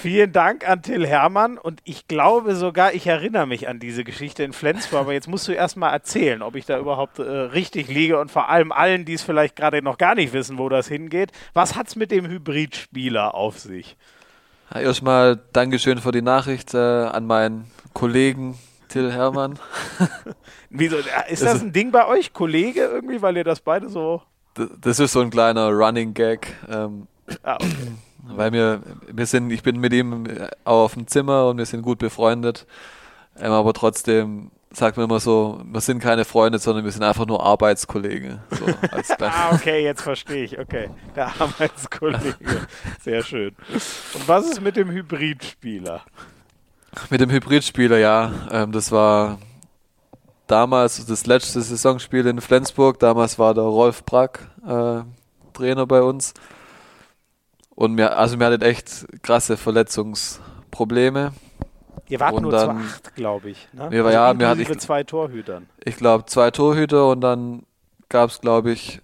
S1: Vielen Dank an Till Hermann und ich glaube sogar, ich erinnere mich an diese Geschichte in Flensburg, aber jetzt musst du erst mal erzählen, ob ich da überhaupt äh, richtig liege und vor allem allen, die es vielleicht gerade noch gar nicht wissen, wo das hingeht. Was hat es mit dem Hybridspieler auf sich?
S2: Ja, erstmal Dankeschön für die Nachricht äh, an meinen Kollegen Till Hermann.
S1: Wieso, äh, ist das ein Ding bei euch, Kollege, irgendwie, weil ihr das beide so.
S2: Das ist so ein kleiner Running Gag. Ähm, ah, okay. Weil wir, wir sind, ich bin mit ihm auch auf dem Zimmer und wir sind gut befreundet. Ähm, aber trotzdem sagt man immer so, wir sind keine Freunde, sondern wir sind einfach nur Arbeitskollegen. So
S1: ah, okay, jetzt verstehe ich. Okay, der Arbeitskollege. Sehr schön. Und was ist mit dem Hybridspieler?
S2: Mit dem Hybridspieler, ja. Ähm, das war damals das letzte Saisonspiel in Flensburg. Damals war der Rolf Brack äh, Trainer bei uns. Und wir, also wir hatten echt krasse Verletzungsprobleme.
S1: Ihr wart und nur dann, zu acht, glaube ich.
S2: Ne? Wir, also ja, wir hatten
S1: zwei Torhütern.
S2: Ich glaube zwei Torhüter und dann gab es, glaube ich,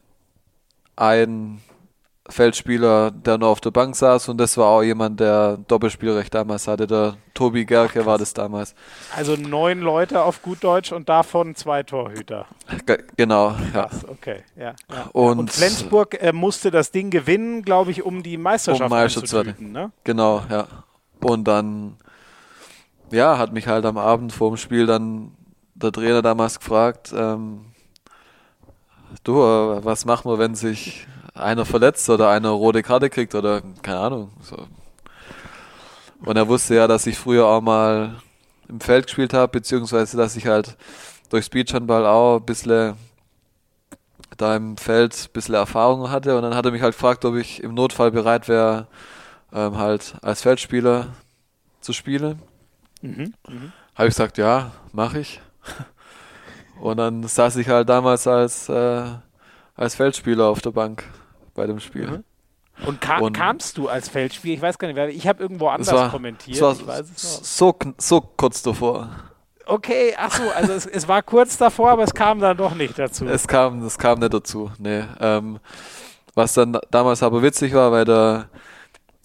S2: einen Feldspieler, der nur auf der Bank saß und das war auch jemand, der Doppelspielrecht damals hatte. Der Tobi Gerke Ach, war das damals.
S1: Also neun Leute auf gut Deutsch und davon zwei Torhüter.
S2: Ge genau,
S1: Krass, ja. okay, ja. ja.
S2: Und,
S1: und, Flensburg äh, musste das Ding gewinnen, glaube ich, um die Meisterschaft um zu töten, ne?
S2: Genau, ja. Und dann, ja, hat mich halt am Abend vor dem Spiel dann der Trainer damals gefragt, ähm, du, äh, was machen wir, wenn sich einer verletzt oder einer rote Karte kriegt oder keine Ahnung. So. Und er wusste ja, dass ich früher auch mal im Feld gespielt habe, beziehungsweise dass ich halt durch Beachhandball auch ein bisschen da im Feld ein bisschen Erfahrung hatte. Und dann hat er mich halt gefragt, ob ich im Notfall bereit wäre, ähm, halt als Feldspieler zu spielen. Mhm, mh. Habe ich gesagt, ja, mache ich. Und dann saß ich halt damals als, äh, als Feldspieler auf der Bank bei dem Spiel. Mhm.
S1: Und, kam, und, kamst du als Feldspieler? Ich weiß gar nicht, ich habe irgendwo anders war, kommentiert.
S2: War so, so kurz davor.
S1: Okay, ach so, also es, es, war kurz davor, aber es kam dann doch nicht dazu.
S2: Es kam, es kam nicht dazu, nee. Ähm, was dann damals aber witzig war, weil der,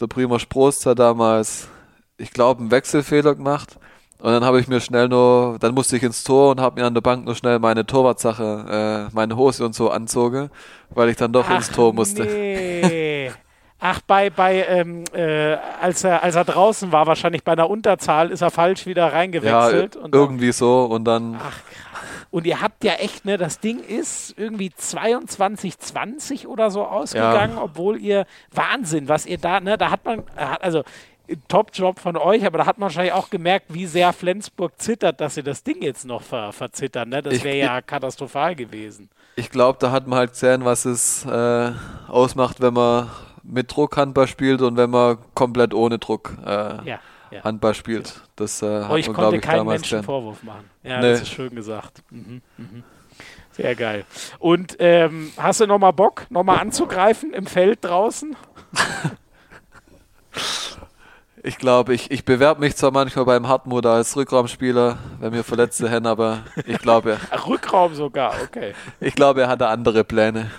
S2: der Prost hat damals, ich glaube, einen Wechselfehler gemacht. Und dann habe ich mir schnell nur, dann musste ich ins Tor und habe mir an der Bank nur schnell meine Torwartsache, äh, meine Hose und so anzoge, weil ich dann doch Ach, ins Tor musste.
S1: Nee. Ach, bei, bei ähm, äh, als, er, als er draußen war, wahrscheinlich bei einer Unterzahl, ist er falsch wieder reingewechselt.
S2: Ja, irgendwie dann, so und dann.
S1: Ach, und ihr habt ja echt, ne, das Ding ist irgendwie 22-20 oder so ausgegangen, ja. obwohl ihr Wahnsinn, was ihr da, ne, da hat man, also Top-Job von euch, aber da hat man wahrscheinlich auch gemerkt, wie sehr Flensburg zittert, dass sie das Ding jetzt noch ver verzittern. Ne? Das wäre ja katastrophal gewesen.
S2: Ich glaube, da hat man halt gesehen, was es äh, ausmacht, wenn man mit Druck Handball spielt und wenn man komplett ohne Druck äh, ja, ja. Handball spielt. Das äh,
S1: hat Euch man, konnte ich, keinen Menschen kennen. Vorwurf machen. Ja, nee. das ist schön gesagt. Mhm, mhm. Sehr geil. Und ähm, hast du nochmal Bock, nochmal anzugreifen im Feld draußen?
S2: Ich glaube, ich, ich bewerbe mich zwar manchmal beim Hartmut als Rückraumspieler, wenn mir Verletzte hin, aber ich glaube.
S1: Rückraum sogar, okay.
S2: Ich glaube, er hatte andere Pläne.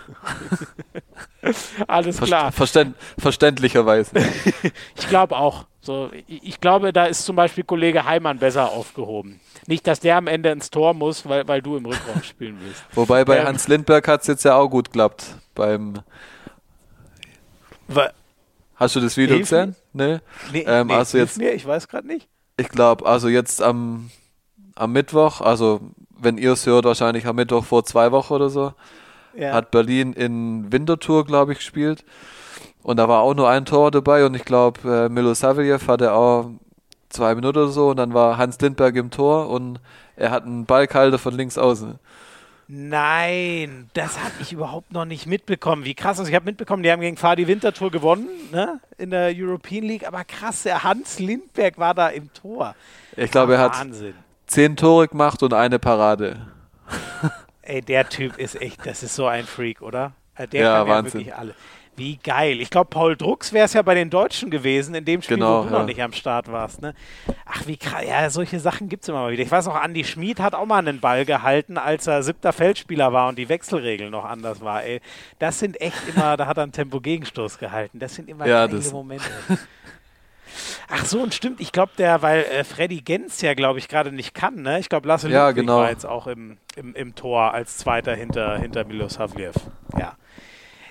S1: Alles klar.
S2: Verständ, verständlicherweise.
S1: ich glaube auch. So, ich, glaube, da ist zum Beispiel Kollege Heimann besser aufgehoben. Nicht, dass der am Ende ins Tor muss, weil, weil du im Rückraum spielen willst.
S2: Wobei bei ähm, Hans Lindberg hat es jetzt ja auch gut geklappt. Beim. Hast du das Video Hilf gesehen?
S1: Nee. Nee, ähm, nee, also jetzt, mir, ich weiß gerade nicht.
S2: Ich glaube, also jetzt am, am Mittwoch, also wenn ihr es hört, wahrscheinlich am Mittwoch vor zwei Wochen oder so, ja. hat Berlin in Winterthur, glaube ich, gespielt. Und da war auch nur ein Tor dabei und ich glaube, äh, Milo Saviljev hatte auch zwei Minuten oder so und dann war Hans Lindberg im Tor und er hat einen Ballkalter von links außen.
S1: Nein, das habe ich überhaupt noch nicht mitbekommen. Wie krass. Also ich habe mitbekommen, die haben gegen Fadi Winterthur gewonnen ne? in der European League. Aber krass, der Hans Lindberg war da im Tor.
S2: Ich glaube, er hat zehn Tore gemacht und eine Parade.
S1: Ey, der Typ ist echt, das ist so ein Freak, oder?
S2: Der ja, kann ja Wahnsinn. wirklich alle.
S1: Wie geil. Ich glaube, Paul Drucks wäre es ja bei den Deutschen gewesen, in dem Spiel, genau, wo du ja. noch nicht am Start warst. Ne? Ach, wie krass. Ja, solche Sachen gibt es immer mal wieder. Ich weiß auch, Andy Schmid hat auch mal einen Ball gehalten, als er siebter Feldspieler war und die Wechselregel noch anders war. Ey, das sind echt immer, da hat er einen Tempo-Gegenstoß gehalten. Das sind immer ja, geile Momente. Ach so, und stimmt, ich glaube, der, weil äh, Freddy Gens ja, glaube ich, gerade nicht kann, ne? Ich glaube, Lasse ja, Ludwig genau. war jetzt auch im, im, im Tor als Zweiter hinter, hinter Milos Havliev. Ja.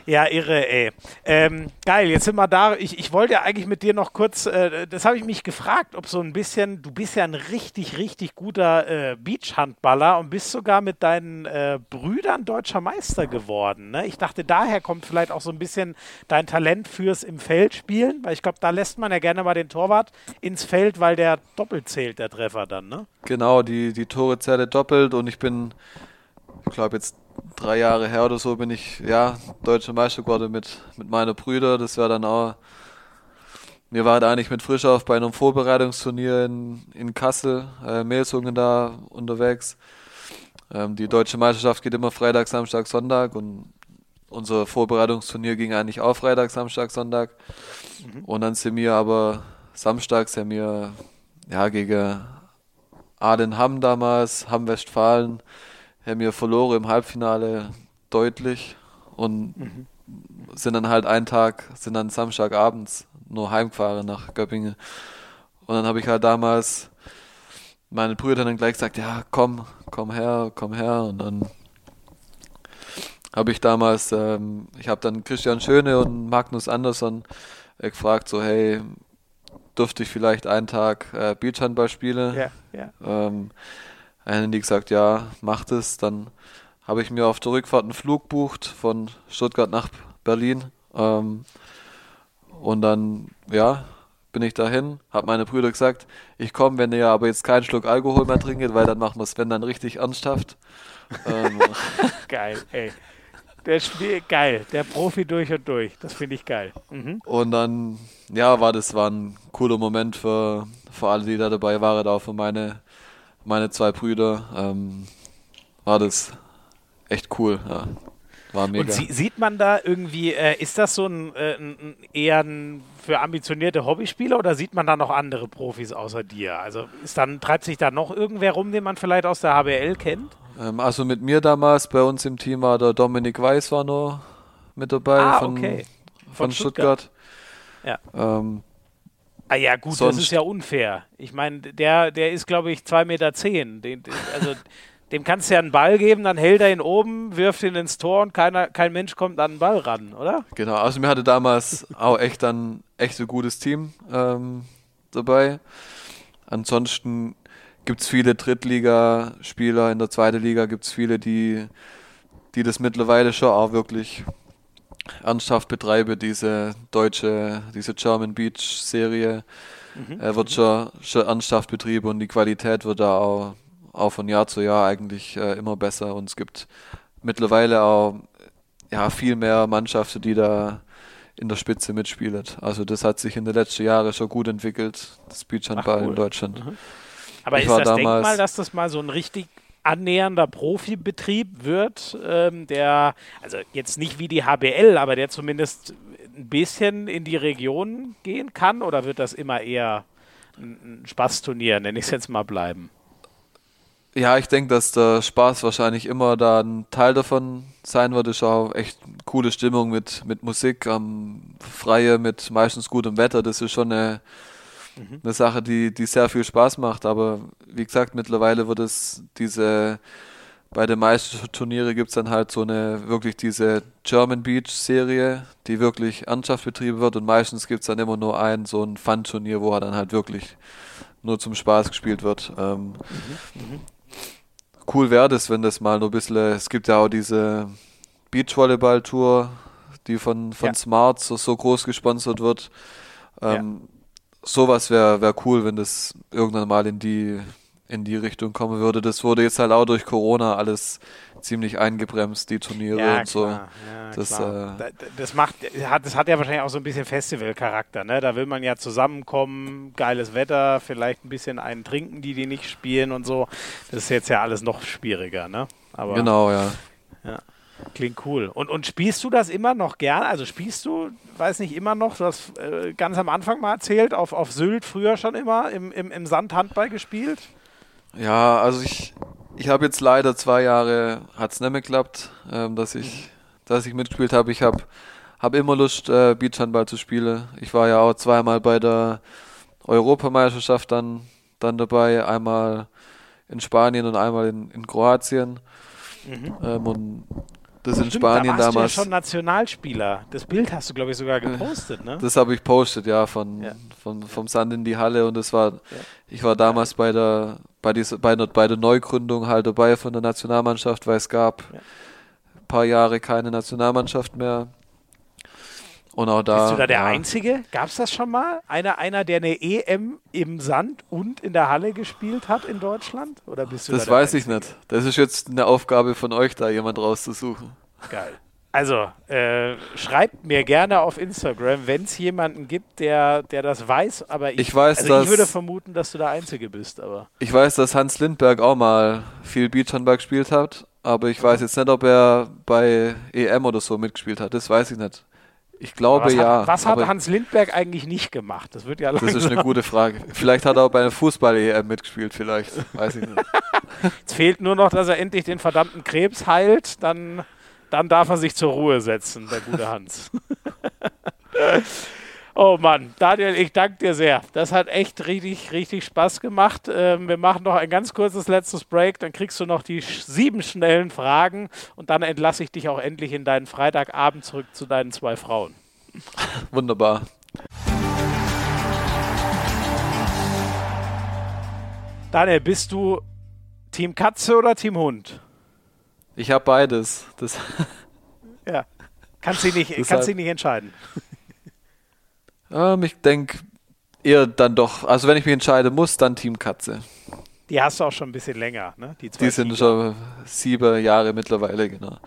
S1: Ja, irre, ey. Ähm, geil, jetzt sind wir da. Ich, ich wollte ja eigentlich mit dir noch kurz, äh, das habe ich mich gefragt, ob so ein bisschen, du bist ja ein richtig, richtig guter äh, Beachhandballer und bist sogar mit deinen äh, Brüdern deutscher Meister geworden. Ne? Ich dachte, daher kommt vielleicht auch so ein bisschen dein Talent fürs im Feld spielen, weil ich glaube, da lässt man ja gerne mal den Torwart ins Feld, weil der doppelt zählt, der Treffer dann, ne?
S2: Genau, die, die Tore zählen doppelt und ich bin, ich glaube, jetzt drei Jahre her oder so bin ich ja deutscher Meister geworden mit, mit meiner Brüder. Das war dann auch. Wir waren eigentlich mit Frischauf bei einem Vorbereitungsturnier in, in Kassel, äh, Melsungen da unterwegs. Ähm, die deutsche Meisterschaft geht immer Freitag, Samstag, Sonntag und unser Vorbereitungsturnier ging eigentlich auch Freitag, Samstag, Sonntag. Mhm. Und dann sind wir aber samstags sind wir ja gegen Adenham damals, Hamm Westfalen, haben wir verloren im Halbfinale deutlich und mhm. sind dann halt einen Tag, sind dann Samstagabends nur heimgefahren nach Göppingen. Und dann habe ich halt damals meine Brüder dann gleich gesagt, ja, komm, komm her, komm her. Und dann habe ich damals, ähm, ich habe dann Christian Schöne und Magnus Andersson äh, gefragt, so, hey, durfte ich vielleicht einen Tag äh, Beachhandball spielen? Ja, ja. Ähm, einen, die gesagt, ja, macht es. Dann habe ich mir auf der Rückfahrt einen Flug bucht von Stuttgart nach Berlin. Ähm, und dann, ja, bin ich dahin, habe meine Brüder gesagt, ich komme, wenn ihr aber jetzt keinen Schluck Alkohol mehr trinkt, weil dann machen wir es, wenn dann richtig ernsthaft.
S1: ähm, geil, ey. Der Spiel, geil, der Profi durch und durch. Das finde ich geil. Mhm.
S2: Und dann, ja, war das war ein cooler Moment für, für alle, die da dabei waren, auch für meine meine zwei Brüder, ähm, war das echt cool. Ja. War mega. Und
S1: sie, sieht man da irgendwie, äh, ist das so ein, äh, ein, eher ein für ambitionierte Hobbyspieler oder sieht man da noch andere Profis außer dir? Also ist dann, treibt sich da noch irgendwer rum, den man vielleicht aus der HBL kennt?
S2: Ähm, also mit mir damals bei uns im Team war der Dominik Weiß war noch mit dabei
S1: ah,
S2: von,
S1: okay.
S2: von, von Stuttgart. Stuttgart.
S1: Ja. Ähm, ah ja, gut, das ist ja unfair. Ich meine, der, der ist, glaube ich, 2,10 Meter. Zehn. Den, den, also dem kannst du ja einen Ball geben, dann hält er ihn oben, wirft ihn ins Tor und keiner, kein Mensch kommt an den Ball ran, oder?
S2: Genau, also mir hatte damals auch echt dann echt ein gutes Team ähm, dabei. Ansonsten gibt es viele Drittligaspieler, in der zweiten Liga gibt es viele, die, die das mittlerweile schon auch wirklich ernsthaft betreiben, diese deutsche, diese German Beach Serie. Mhm. Äh, wird schon, schon ernsthaft betrieben und die Qualität wird da auch auch von Jahr zu Jahr eigentlich äh, immer besser und es gibt mittlerweile auch ja, viel mehr Mannschaften, die da in der Spitze mitspielen. Also das hat sich in den letzten Jahren schon gut entwickelt, das Beachhandball cool. in Deutschland. Mhm.
S1: Aber ich ist das Denkmal, dass das mal so ein richtig annähernder Profibetrieb wird, ähm, der, also jetzt nicht wie die HBL, aber der zumindest ein bisschen in die Region gehen kann? Oder wird das immer eher ein Spaßturnier, nenne ich es jetzt mal, bleiben?
S2: Ja, ich denke, dass der Spaß wahrscheinlich immer da ein Teil davon sein wird. Ist auch echt coole Stimmung mit, mit Musik am Freie, mit meistens gutem Wetter. Das ist schon eine, mhm. eine Sache, die, die sehr viel Spaß macht. Aber wie gesagt, mittlerweile wird es diese, bei den meisten Turniere gibt es dann halt so eine, wirklich diese German Beach Serie, die wirklich ernsthaft betrieben wird. Und meistens gibt es dann immer nur ein, so ein Fun-Turnier, wo er dann halt wirklich nur zum Spaß gespielt wird. Ähm, mhm. Mhm cool wäre das, wenn das mal nur ein bisschen, es gibt ja auch diese Beachvolleyball-Tour, die von, von ja. Smart so, so groß gesponsert wird. Ähm, ja. Sowas wäre wär cool, wenn das irgendwann mal in die, in die Richtung kommen würde. Das wurde jetzt halt auch durch Corona alles ziemlich eingebremst, die Turniere ja, und so. Ja,
S1: das, äh, das, macht, das hat ja wahrscheinlich auch so ein bisschen Festivalcharakter. Ne? Da will man ja zusammenkommen, geiles Wetter, vielleicht ein bisschen einen trinken, die die nicht spielen und so. Das ist jetzt ja alles noch schwieriger. Ne?
S2: Aber, genau, ja.
S1: ja. Klingt cool. Und, und spielst du das immer noch gern? Also spielst du, weiß nicht, immer noch, du hast äh, ganz am Anfang mal erzählt, auf, auf Sylt früher schon immer im, im, im Sand Handball gespielt?
S2: Ja, also ich, ich habe jetzt leider zwei Jahre, hat es nicht mehr geklappt, ähm, dass, ich, dass ich mitgespielt habe. Ich habe hab immer Lust, äh, Beachhandball zu spielen. Ich war ja auch zweimal bei der Europameisterschaft dann, dann dabei, einmal in Spanien und einmal in, in Kroatien. Mhm. Ähm, und das in Stimmt, Spanien da warst damals.
S1: Du ja schon Nationalspieler. Das Bild hast du, glaube ich, sogar gepostet, ne?
S2: Das habe ich postet, ja, von, ja. Von, vom Sand in die Halle. Und das war, ja. ich war damals bei der, bei, dieser, bei, der, bei der Neugründung halt dabei von der Nationalmannschaft, weil es gab ein paar Jahre keine Nationalmannschaft mehr. Und auch da.
S1: Bist du da der ja. Einzige? Gab es das schon mal? Einer, einer, der eine EM im Sand und in der Halle gespielt hat in Deutschland? Oder bist du
S2: das
S1: da
S2: weiß Einzige? ich nicht. Das ist jetzt eine Aufgabe von euch, da jemand rauszusuchen.
S1: Geil. Also, äh, schreibt mir gerne auf Instagram, wenn es jemanden gibt, der, der das weiß, aber ich,
S2: ich, weiß,
S1: also dass, ich würde vermuten, dass du der Einzige bist. Aber.
S2: Ich weiß, dass Hans Lindberg auch mal viel Beachhandball gespielt hat, aber ich weiß jetzt nicht, ob er bei EM oder so mitgespielt hat. Das weiß ich nicht. Ich glaube
S1: was
S2: ja.
S1: Hat, was hat Hans Lindberg eigentlich nicht gemacht? Das wird ja
S2: Das ist eine gute Frage. Vielleicht hat er auch bei einer Fußball-EM mitgespielt, vielleicht. Weiß ich nicht.
S1: Jetzt fehlt nur noch, dass er endlich den verdammten Krebs heilt, dann, dann darf er sich zur Ruhe setzen, der gute Hans. Oh Mann, Daniel, ich danke dir sehr. Das hat echt richtig, richtig Spaß gemacht. Ähm, wir machen noch ein ganz kurzes letztes Break, dann kriegst du noch die sieben schnellen Fragen und dann entlasse ich dich auch endlich in deinen Freitagabend zurück zu deinen zwei Frauen.
S2: Wunderbar.
S1: Daniel, bist du Team Katze oder Team Hund?
S2: Ich habe beides. Das
S1: ja, kannst du nicht, kannst nicht entscheiden.
S2: Ähm, ich denke eher dann doch, also wenn ich mich entscheiden muss, dann Team Katze.
S1: Die hast du auch schon ein bisschen länger, ne?
S2: Die, Die sind schon sieben Jahre mittlerweile, genau.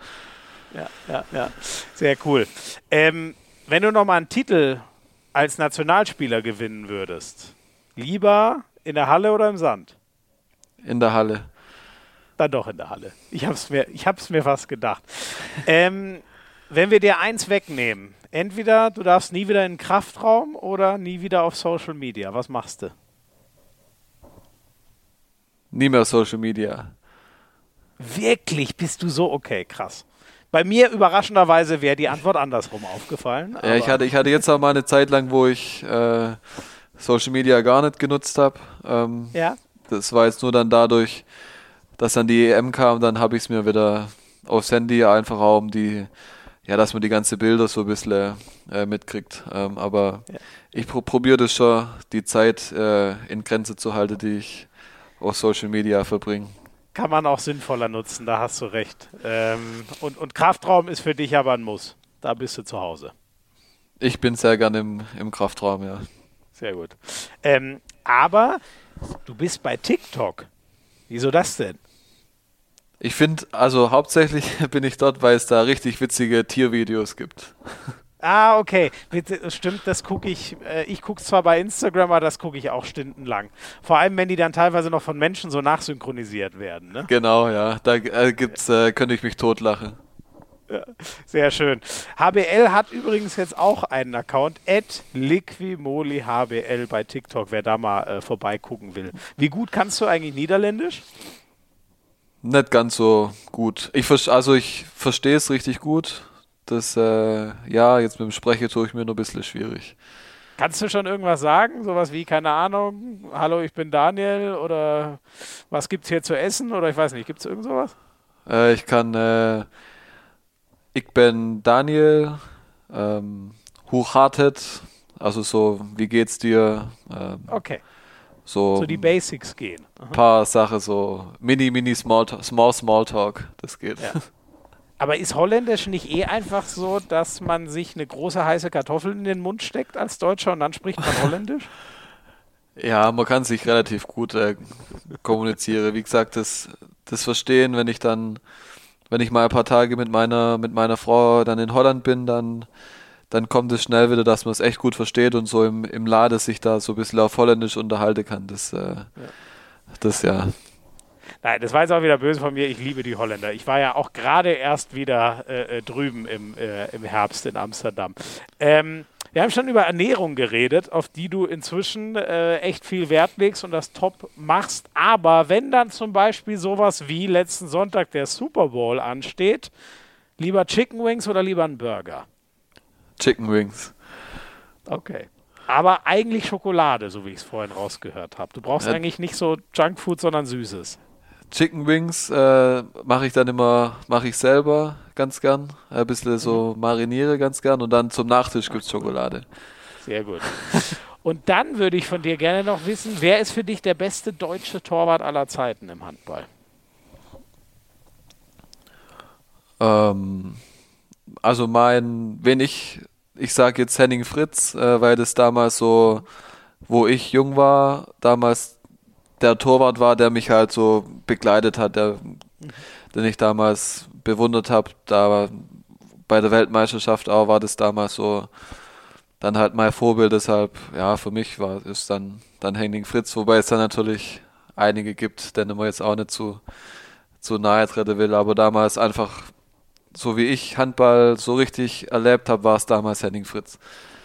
S1: Ja, ja, ja. Sehr cool. Ähm, wenn du nochmal einen Titel als Nationalspieler gewinnen würdest, lieber in der Halle oder im Sand?
S2: In der Halle.
S1: Dann doch in der Halle. Ich habe es mir, mir fast gedacht. ähm, wenn wir dir eins wegnehmen, entweder du darfst nie wieder in den Kraftraum oder nie wieder auf Social Media. Was machst du?
S2: Nie mehr Social Media.
S1: Wirklich? Bist du so okay? Krass. Bei mir überraschenderweise wäre die Antwort andersrum aufgefallen.
S2: Ja, ich hatte, ich hatte jetzt auch mal eine Zeit lang, wo ich äh, Social Media gar nicht genutzt habe. Ähm,
S1: ja.
S2: Das war jetzt nur dann dadurch, dass dann die EM kam, dann habe ich es mir wieder aufs Handy einfach auch um die, ja, dass man die ganze Bilder so ein bisschen äh, mitkriegt. Ähm, aber ja. ich pro probiere das schon, die Zeit äh, in Grenze zu halten, die ich auf Social Media verbringe.
S1: Kann man auch sinnvoller nutzen, da hast du recht. Ähm, und, und Kraftraum ist für dich aber ein Muss. Da bist du zu Hause.
S2: Ich bin sehr gern im, im Kraftraum, ja.
S1: Sehr gut. Ähm, aber du bist bei TikTok. Wieso das denn?
S2: Ich finde, also hauptsächlich bin ich dort, weil es da richtig witzige Tiervideos gibt.
S1: Ah, okay. Stimmt, das gucke ich. Äh, ich gucke zwar bei Instagram, aber das gucke ich auch stundenlang. Vor allem, wenn die dann teilweise noch von Menschen so nachsynchronisiert werden. Ne?
S2: Genau, ja. Da äh, gibt's, äh, könnte ich mich totlachen.
S1: Ja, sehr schön. HBL hat übrigens jetzt auch einen Account, liquimolihbl bei TikTok, wer da mal äh, vorbeigucken will. Wie gut kannst du eigentlich Niederländisch?
S2: Nicht ganz so gut. Ich also ich verstehe es richtig gut. Das, äh, ja, jetzt mit dem Sprechen tue ich mir nur ein bisschen schwierig.
S1: Kannst du schon irgendwas sagen? Sowas wie, keine Ahnung, hallo, ich bin Daniel oder was gibt's hier zu essen oder ich weiß nicht, gibt es irgend sowas?
S2: Äh, ich kann, äh, ich bin Daniel, ähm, hochhartet, also so, wie geht's dir?
S1: Ähm, okay.
S2: So,
S1: so die Basics gehen.
S2: Ein paar Sachen, so mini, mini Small, Small, Small Talk, das geht. Ja.
S1: Aber ist Holländisch nicht eh einfach so, dass man sich eine große heiße Kartoffel in den Mund steckt als Deutscher und dann spricht man Holländisch?
S2: Ja, man kann sich relativ gut äh, kommunizieren. Wie gesagt, das, das Verstehen, wenn ich dann, wenn ich mal ein paar Tage mit meiner, mit meiner Frau dann in Holland bin, dann, dann kommt es schnell wieder, dass man es echt gut versteht und so im, im Lade sich da so ein bisschen auf Holländisch unterhalten kann. Das, äh, ja. das ja,
S1: Nein, das war jetzt auch wieder böse von mir. Ich liebe die Holländer. Ich war ja auch gerade erst wieder äh, äh, drüben im, äh, im Herbst in Amsterdam. Ähm, wir haben schon über Ernährung geredet, auf die du inzwischen äh, echt viel Wert legst und das top machst. Aber wenn dann zum Beispiel sowas wie letzten Sonntag der Super Bowl ansteht, lieber Chicken Wings oder lieber ein Burger?
S2: Chicken Wings.
S1: Okay. Aber eigentlich Schokolade, so wie ich es vorhin rausgehört habe. Du brauchst ja. eigentlich nicht so Junkfood, sondern Süßes.
S2: Chicken Wings äh, mache ich dann immer, mache ich selber ganz gern. Ein bisschen so mhm. mariniere ganz gern und dann zum Nachtisch gibt es Schokolade.
S1: Sehr gut. Und dann würde ich von dir gerne noch wissen, wer ist für dich der beste deutsche Torwart aller Zeiten im Handball?
S2: Ähm, also mein, wenn ich, ich sage jetzt Henning Fritz, äh, weil das damals so, wo ich jung war, damals der Torwart war, der mich halt so begleitet hat, der, den ich damals bewundert habe. Da bei der Weltmeisterschaft auch war das damals so dann halt mein Vorbild. Deshalb, ja, für mich war es dann, dann Henning Fritz, wobei es dann natürlich einige gibt, denen man jetzt auch nicht zu, zu nahe treten will. Aber damals einfach, so wie ich Handball so richtig erlebt habe, war es damals Henning Fritz.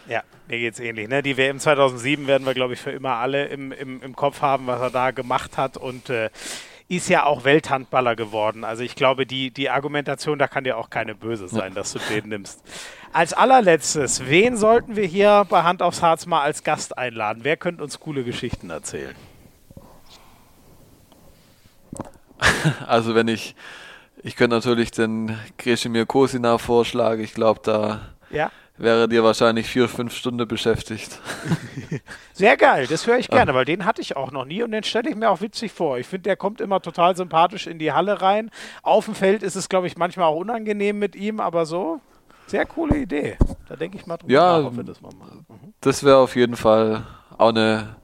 S1: Ja, mir geht es ähnlich. Ne? Die WM 2007 werden wir, glaube ich, für immer alle im, im, im Kopf haben, was er da gemacht hat und äh, ist ja auch Welthandballer geworden. Also ich glaube, die, die Argumentation, da kann dir auch keine böse sein, dass du den nimmst. Als allerletztes, wen sollten wir hier bei Hand aufs Harz mal als Gast einladen? Wer könnte uns coole Geschichten erzählen?
S2: Also wenn ich, ich könnte natürlich den Greshimir Kosina vorschlagen. Ich glaube, da
S1: ja
S2: wäre dir wahrscheinlich vier, fünf Stunden beschäftigt.
S1: Sehr geil, das höre ich gerne, weil den hatte ich auch noch nie und den stelle ich mir auch witzig vor. Ich finde, der kommt immer total sympathisch in die Halle rein. Auf dem Feld ist es, glaube ich, manchmal auch unangenehm mit ihm, aber so, sehr coole Idee. Da denke ich mal drüber
S2: ja, nach, ob wir das mal machen. Mhm. Das wäre auf jeden Fall auch eine,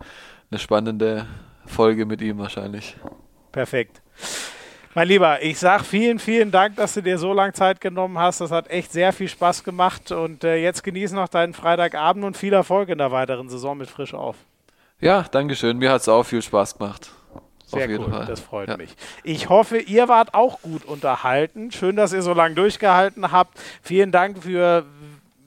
S2: eine spannende Folge mit ihm wahrscheinlich.
S1: Perfekt. Mein Lieber, ich sage vielen, vielen Dank, dass du dir so lange Zeit genommen hast. Das hat echt sehr viel Spaß gemacht. Und äh, jetzt genieß noch deinen Freitagabend und viel Erfolg in der weiteren Saison mit Frisch auf.
S2: Ja, Dankeschön. Mir hat es auch viel Spaß gemacht.
S1: Sehr cool, Fall. das freut ja. mich. Ich hoffe, ihr wart auch gut unterhalten. Schön, dass ihr so lange durchgehalten habt. Vielen Dank für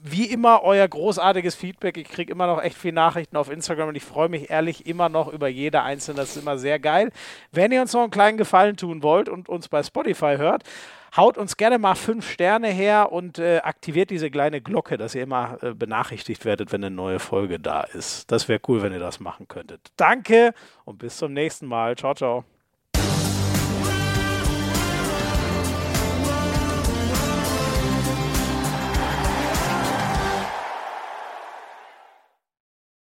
S1: wie immer euer großartiges Feedback. Ich kriege immer noch echt viele Nachrichten auf Instagram und ich freue mich ehrlich immer noch über jede einzelne. Das ist immer sehr geil. Wenn ihr uns noch einen kleinen Gefallen tun wollt und uns bei Spotify hört, haut uns gerne mal fünf Sterne her und äh, aktiviert diese kleine Glocke, dass ihr immer äh, benachrichtigt werdet, wenn eine neue Folge da ist. Das wäre cool, wenn ihr das machen könntet. Danke und bis zum nächsten Mal. Ciao, ciao.